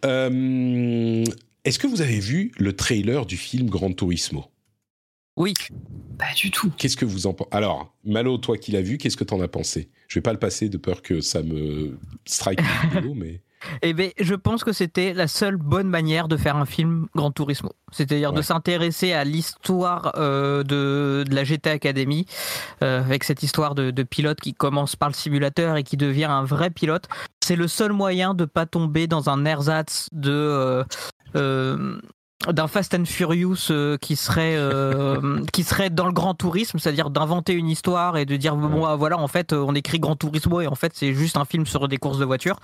Euh, est-ce que vous avez vu le trailer du film Grand Turismo? Oui. Pas du tout. Qu'est-ce que vous en pensez Alors, Malo, toi qui l'as vu, qu'est-ce que t'en as pensé? Je vais pas le passer de peur que ça me strike *laughs* mais... Eh bien, je pense que c'était la seule bonne manière de faire un film Grand Turismo. C'est-à-dire de s'intéresser à l'histoire euh, de, la GT Academy, euh, avec cette histoire de, pilote qui commence par le simulateur et qui devient un vrai pilote. C'est le seul moyen de pas tomber dans un ersatz de... Euh, d'un Fast and Furious qui serait *laughs* qui serait dans le grand tourisme, c'est-à-dire d'inventer une histoire et de dire bon voilà en fait on écrit Grand Turismo et en fait c'est juste un film sur des courses de voitures.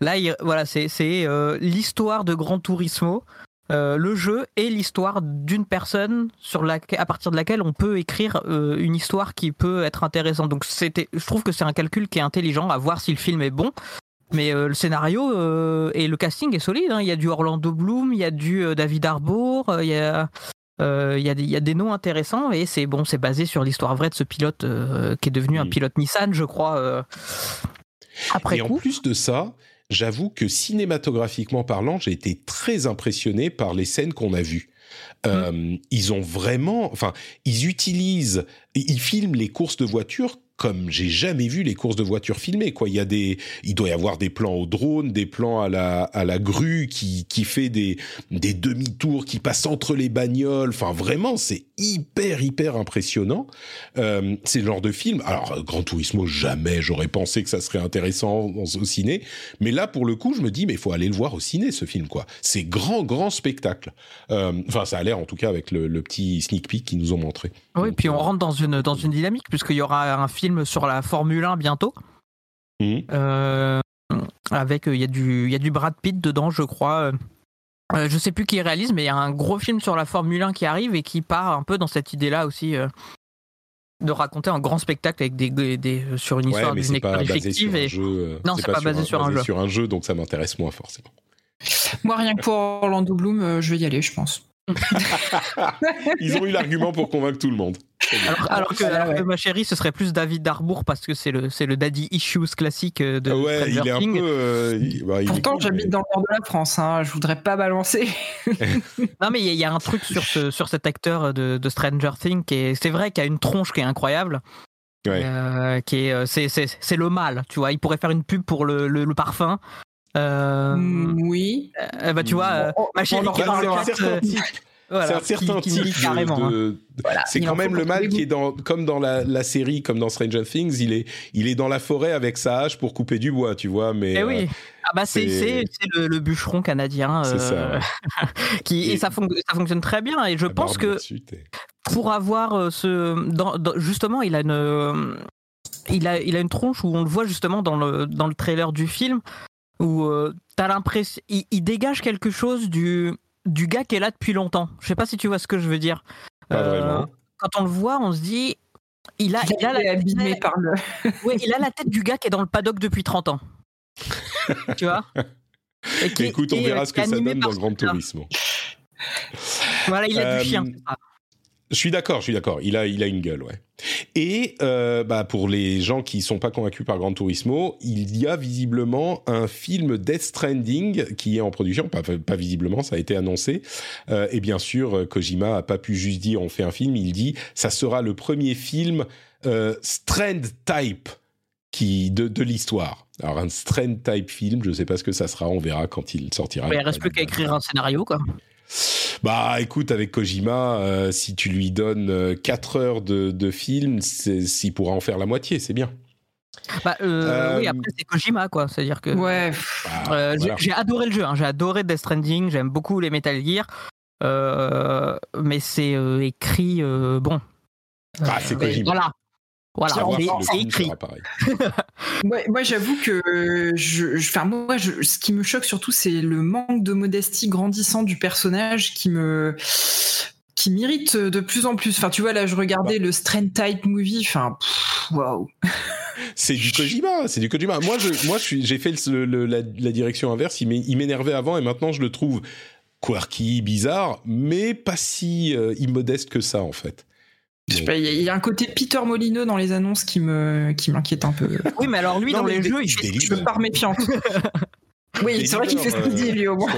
Là, voilà, c'est euh, l'histoire de Gran Turismo le jeu est l'histoire d'une personne sur la, à partir de laquelle on peut écrire une histoire qui peut être intéressante. Donc c'était, je trouve que c'est un calcul qui est intelligent à voir si le film est bon. Mais le scénario et le casting est solide. Hein. Il y a du Orlando Bloom, il y a du David Harbour, il y a il y, y, a des noms intéressants et c'est bon, c'est basé sur l'histoire vraie de ce pilote qui est devenu un pilote Nissan, je crois. après et en plus de ça, j'avoue que cinématographiquement parlant, j'ai été très impressionné par les scènes qu'on a vues. Mmh. Euh, ils ont vraiment, enfin, ils utilisent, ils filment les courses de voitures comme j'ai jamais vu les courses de voitures filmées quoi. Il y a des il doit y avoir des plans au drone des plans à la à la grue qui qui fait des des demi-tours qui passent entre les bagnoles. Enfin vraiment c'est hyper hyper impressionnant. Euh, c'est le genre de film alors Grand Turismo jamais j'aurais pensé que ça serait intéressant au ciné. Mais là pour le coup je me dis mais il faut aller le voir au ciné ce film quoi. C'est grand grand spectacle. Euh, enfin ça a l'air en tout cas avec le, le petit sneak peek qu'ils nous ont montré. Oui puis on euh, rentre dans une dans une dynamique puisqu'il y aura un film sur la Formule 1 bientôt. Mmh. Euh, avec, il y, a du, y a du Brad Pitt dedans, je crois. Euh, je sais plus qui réalise, mais il y a un gros film sur la Formule 1 qui arrive et qui part un peu dans cette idée-là aussi euh, de raconter un grand spectacle avec des, des sur une histoire d'une école effective. Et... non, c'est pas, basé sur un, jeu. Sur un jeu, donc ça m'intéresse moins forcément. Moi, rien que pour Orlando Bloom, je vais y aller, je pense. *laughs* Ils ont eu l'argument pour convaincre tout le monde. Alors, que, ma chérie, ce serait plus David Darbour parce que c'est le, c'est le daddy issues classique euh, de ouais, il est un peu. Euh, bah, Pourtant, j'habite dans le nord de la France. Hein, je voudrais pas balancer. *laughs* non, mais il y, a un truc sur, ce, sur cet acteur de, de Stranger Things qui est, c'est vrai, qu'il a une tronche qui est incroyable. Euh, qui est, c'est, c'est, c'est le mal, tu vois. Il pourrait faire une pub pour le, le, parfum. Oui. bah, tu vois, ma chérie qui est dans le chat, *laughs* c'est un certain type de, hein. c'est quand même le mal qui est dans comme dans la, série comme dans Stranger Things il est il est dans la forêt avec sa hache pour couper du bois tu vois mais eh oui euh, ah bah c'est le, le, bûcheron canadien euh, ça, *laughs* qui et, ça, ça, fonctionne très bien et je pense que pour avoir euh, ce dans, justement il a une il a il a une tronche où on le voit justement dans le dans le trailer du film où t'as l'impression il dégage quelque chose du du gars qui est là depuis longtemps. Je sais pas si tu vois ce que je veux dire. Euh, quand on le voit, on se dit, il a, il, a la tête, *laughs* par le... il a la tête du gars qui est dans le paddock depuis 30 ans. tu vois *laughs* Écoute, on verra ce que ça donne dans le Grand Tourisme. Voilà, il a du chien. Euh, je suis d'accord, je suis d'accord. Il a, il a une gueule, ouais. Et euh, bah pour les gens qui sont pas convaincus par Gran Turismo, il y a visiblement un film Death Stranding qui est en production, pas, pas visiblement, ça a été annoncé. Euh, et bien sûr, Kojima a pas pu juste dire on fait un film, il dit ça sera le premier film euh, Strand type qui de, de l'histoire. Alors un Strand type film, je sais pas ce que ça sera, on verra quand il sortira. il reste plus qu'à écrire un scénario, quoi. Bah écoute, avec Kojima, euh, si tu lui donnes 4 euh, heures de, de film, s'il pourra en faire la moitié, c'est bien. Bah, euh, oui, après c'est Kojima quoi, c'est-à-dire que ouais. Bah, j'ai adoré le jeu, hein. j'ai adoré Death Stranding, j'aime beaucoup les Metal Gear, mais c'est écrit bon. Ah, c'est Kojima. Voilà, voilà, c'est écrit. *laughs* moi, j'avoue que je, enfin, moi, ce qui me choque surtout, c'est le manque de modestie grandissant du personnage qui me qui m'irrite de plus en plus. Enfin, tu vois, là, je regardais bah. le Strand Type Movie. Enfin, waouh. *laughs* C'est du Kojima, c'est du Kojima. Moi, je, moi, j'ai fait la, direction inverse. Il m'énervait avant et maintenant, je le trouve quirky, bizarre, mais pas si euh, immodeste que ça, en fait. Il y a un côté Peter Molineux dans les annonces qui me qui m'inquiète un peu. Oui, mais alors lui dans les jeux, il fait, je me pars méfiante. *laughs* Oui, c'est vrai qu'il fait ce qu'il dit, lui, au moins.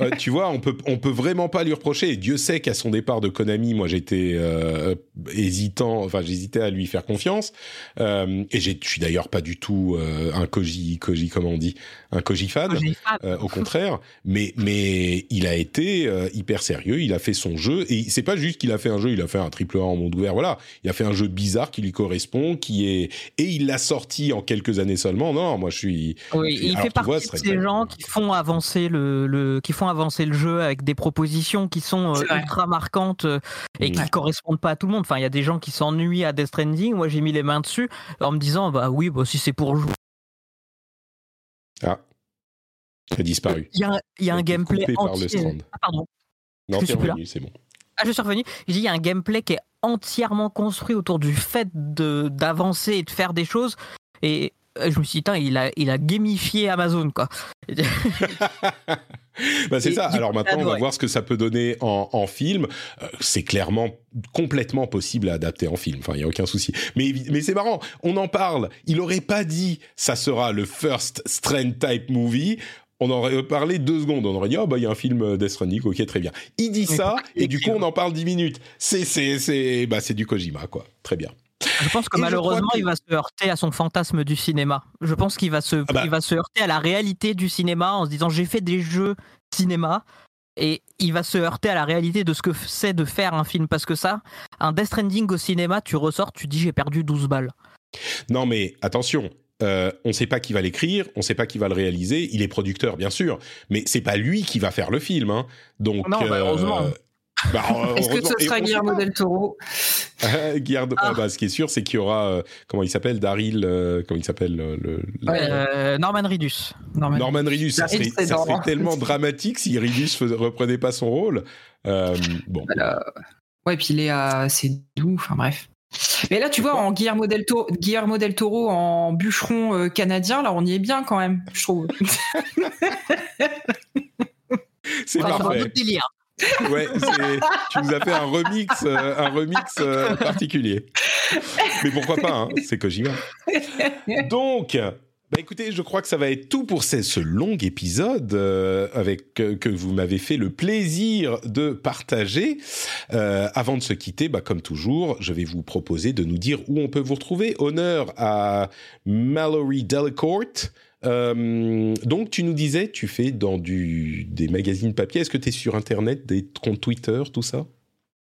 Euh, tu vois, on peut, on peut vraiment pas lui reprocher. Et Dieu sait qu'à son départ de Konami, moi, j'étais euh, hésitant, enfin, j'hésitais à lui faire confiance. Euh, et je suis d'ailleurs pas du tout un Koji, Koji, comment on dit, un Koji fan. au contraire. Mais, mais il a été hyper sérieux. Il a fait son jeu. Et c'est pas juste qu'il a fait un jeu, il a fait un triple A en monde ouvert. Voilà. Il a fait un jeu bizarre qui lui correspond, qui est, et il l'a sorti en quelques années seulement. Non, moi, je suis. Oui, il fait partie de gens qui font avancer le, le, qui font avancer le jeu avec des propositions qui sont euh, ultra marquantes euh, et qui qui correspondent pas à tout le monde. Enfin, il y a des gens qui s'ennuient à Death Stranding. Moi, j'ai mis les mains dessus en me disant, bah oui, bah, si c'est pour jouer. Ah. a disparu. Il y a, il y a un gameplay coupé par le entier. Strand. Ah, pardon. Non, t'es revenu, c'est bon. Ah, je suis revenu. Il y a un gameplay qui est entièrement construit autour du fait de d'avancer et de faire des choses. Et je me suis dit, il a, il a gamifié Amazon, quoi. *laughs* Bah, c'est ça. Alors maintenant, on va voir ce que ça peut donner en, en film. Euh, c'est clairement complètement possible à adapter en film. Enfin, il y a aucun souci. Mais, c'est marrant. On en parle. Il aurait pas dit ça sera le first Strand type movie. On aurait parlé deux secondes. On aurait dit, oh, bah, il y a un film euh, Death Stranding. Ok, très bien. Il dit ça, et du coup, on en parle dix minutes. C'est, c'est, c'est, bah, c'est du Kojima, quoi. Très bien. Je pense que Et malheureusement, que- il va se heurter à son fantasme du cinéma. Je pense qu'il va se, Ah bah. il va se heurter à la réalité du cinéma en se disant j'ai fait des jeux cinéma et il va se heurter à la réalité de ce que c'est de faire un film parce que ça, un Death Stranding au cinéma, tu ressors, tu dis j'ai perdu 12 balles. Non, mais attention. euh, on ne sait pas qui va l'écrire, on ne sait pas qui va le réaliser. Il est producteur, bien sûr, mais c'est pas lui qui va faire le film. hein. Donc, Non, bah, heureusement. Bah, *laughs* Est-ce que ce sera Guillermo del Toro? *laughs* Guillermo- Ah. ah bah, ce qui est sûr, c'est qu'il y aura euh, comment il s'appelle Daryl, euh, comment il s'appelle le, Ouais. Euh, Norman Reedus. Norman. Norman Reedus. Ça serait, c'est ça serait Norman. tellement *laughs* dramatique si Reedus fais- reprenait pas son rôle. Euh, bon, Voilà. Ouais, puis il est assez doux, enfin bref. Mais là, tu vois, en Guillermo del, Toro, Guillermo del Toro en bûcheron euh, canadien, là, on y est bien quand même, je trouve. c'est un parfait. autre délire. Ouais, tu nous as fait un remix, euh, un remix euh, particulier. Mais pourquoi pas hein, C'est Kojima. Donc, bah écoutez, je crois que ça va être tout pour ce, long épisode euh, avec que vous m'avez fait le plaisir de partager. Avant de se quitter, bah comme toujours, je vais vous proposer de nous dire où on peut vous retrouver. Honneur à Mallory Delacourt. Euh, donc tu nous disais, tu fais dans du, des magazines papier. Est-ce que tu es sur Internet, des comptes Twitter, tout ça?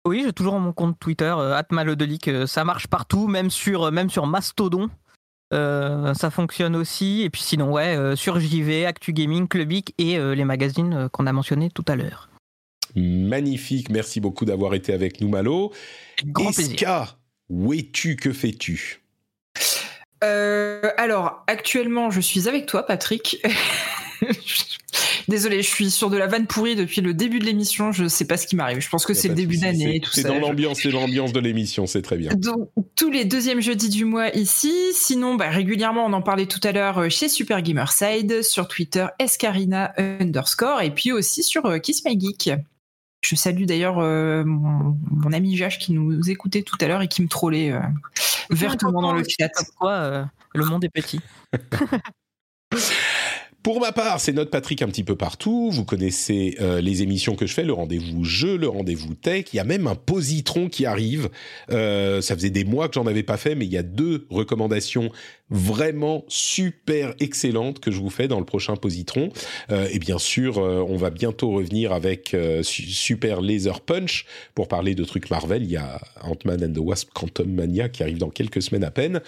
Oui, j'ai toujours mon compte Twitter, euh, @malodelic, euh, ça marche partout, même sur, même sur Mastodon. Euh, ça fonctionne aussi. Et puis sinon, ouais, euh, sur JV, Actu Gaming, Clubic et euh, les magazines qu'on a mentionnés tout à l'heure. Magnifique, merci beaucoup d'avoir été avec nous, Malo. Grand plaisir. Eska, où es-tu, que fais-tu? Euh, alors, actuellement, je suis avec toi, Patrick. *laughs* Désolée, je suis sur de la vanne pourrie depuis le début de l'émission. Je sais pas ce qui m'arrive. Je pense que c'est le début d'année, c'est- dans l'ambiance, c'est dans l'ambiance de l'émission, c'est très bien. Donc, tous les deuxièmes jeudis du mois ici. Sinon, bah, régulièrement, on en parlait tout à l'heure euh, chez Super Gamerside, sur Twitter, escarina underscore, et puis aussi sur euh, Kiss My Geek. Je salue d'ailleurs euh, mon, mon ami Jach qui nous écoutait tout à l'heure et qui me trollait euh, vertement dans le chat. Quoi, euh, le monde est petit. *laughs* Pour ma part, c'est notre Patrick un petit peu partout. Vous connaissez euh, les émissions que je fais, le rendez-vous jeu, le rendez-vous tech. Il y a même un positron qui arrive. Euh, ça faisait des mois que j'en avais pas fait, mais il y a deux recommandations vraiment super excellentes que je vous fais dans le prochain positron. Euh, et bien sûr, euh, on va bientôt revenir avec euh, Su- Super Laser Punch pour parler de trucs Marvel. Il y a Ant-Man and the Wasp Quantum Mania qui arrive dans quelques semaines à peine.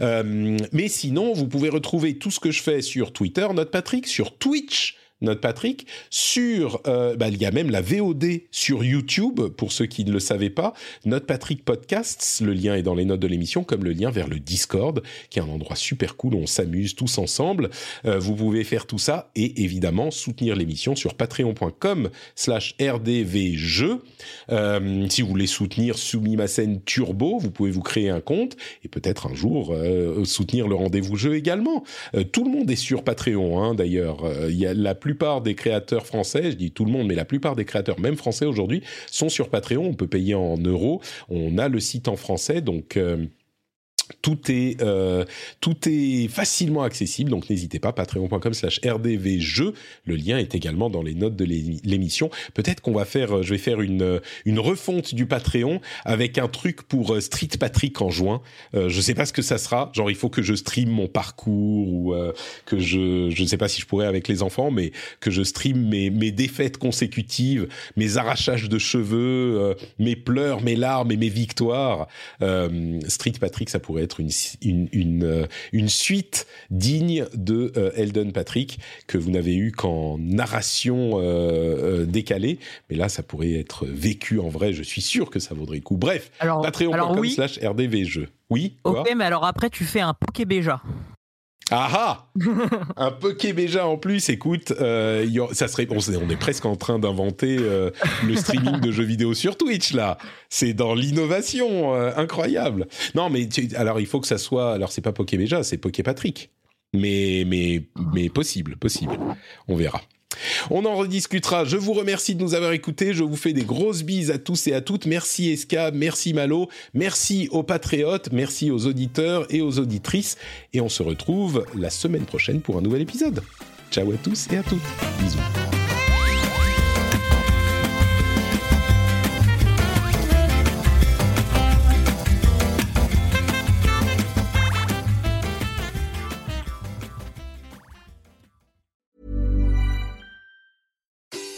Euh, mais sinon, vous pouvez retrouver tout ce que je fais sur Twitter, notre Patrick, sur Twitch, notre Patrick, sur, euh, bah, il y a même la VOD sur YouTube, pour ceux qui ne le savaient pas, notre Patrick Podcasts, le lien est dans les notes de l'émission, comme le lien vers le Discord, qui est un endroit super cool où on s'amuse tous ensemble. Euh, vous pouvez faire tout ça et évidemment soutenir l'émission sur patreon.com slash rdvjeux. Euh, si vous voulez soutenir Sumimasen Turbo, vous pouvez vous créer un compte et peut-être un jour euh, soutenir le rendez-vous jeu également. Tout le monde est sur Patreon, hein, d'ailleurs. Il y a la plupart des créateurs français, je dis tout le monde, mais la plupart des créateurs, même français aujourd'hui, sont sur Patreon. On peut payer en euros. On a le site en français, donc. euh, tout est, euh, tout est facilement accessible, donc n'hésitez pas, patreon.com slash rdvjeux. Le lien est également dans les notes de l'émi- l'émission. Peut-être qu'on va faire, euh, je vais faire une, euh, une refonte du Patreon avec un truc pour euh, Street Patrick en juin. Euh, je sais pas ce que ça sera. Genre, il faut que je stream mon parcours ou euh, que je, je ne sais pas si je pourrais avec les enfants, mais que je stream mes, mes défaites consécutives, mes arrachages de cheveux, mes pleurs, mes larmes et mes victoires. Street Patrick, ça pourrait être une, une, une, euh, une suite digne de euh, Elden Patrick que vous n'avez eu qu'en narration euh, euh, décalée. Mais là, ça pourrait être vécu en vrai. Je suis sûr que ça vaudrait le coup. Bref, patreon.com oui, slash rdvjeux. Oui, ok, mais alors après, tu fais un Pokébéja. Ah ah *laughs* Un Pokébéja en plus, écoute, euh, ça serait, on, est presque en train d'inventer euh, le streaming de jeux vidéo sur Twitch là. C'est dans l'innovation, euh, incroyable. Non mais alors il faut que ça soit, alors c'est pas Pokébéja, c'est Poképatrick. Mais mais mais possible, possible. On verra. On en rediscutera. Je vous remercie de nous avoir écoutés. Je vous fais des grosses bises à tous et à toutes. Merci Eska, merci Malo, merci aux patriotes, merci aux auditeurs et aux auditrices. Et on se retrouve la semaine prochaine pour un nouvel épisode. Ciao à tous et à toutes. Bisous.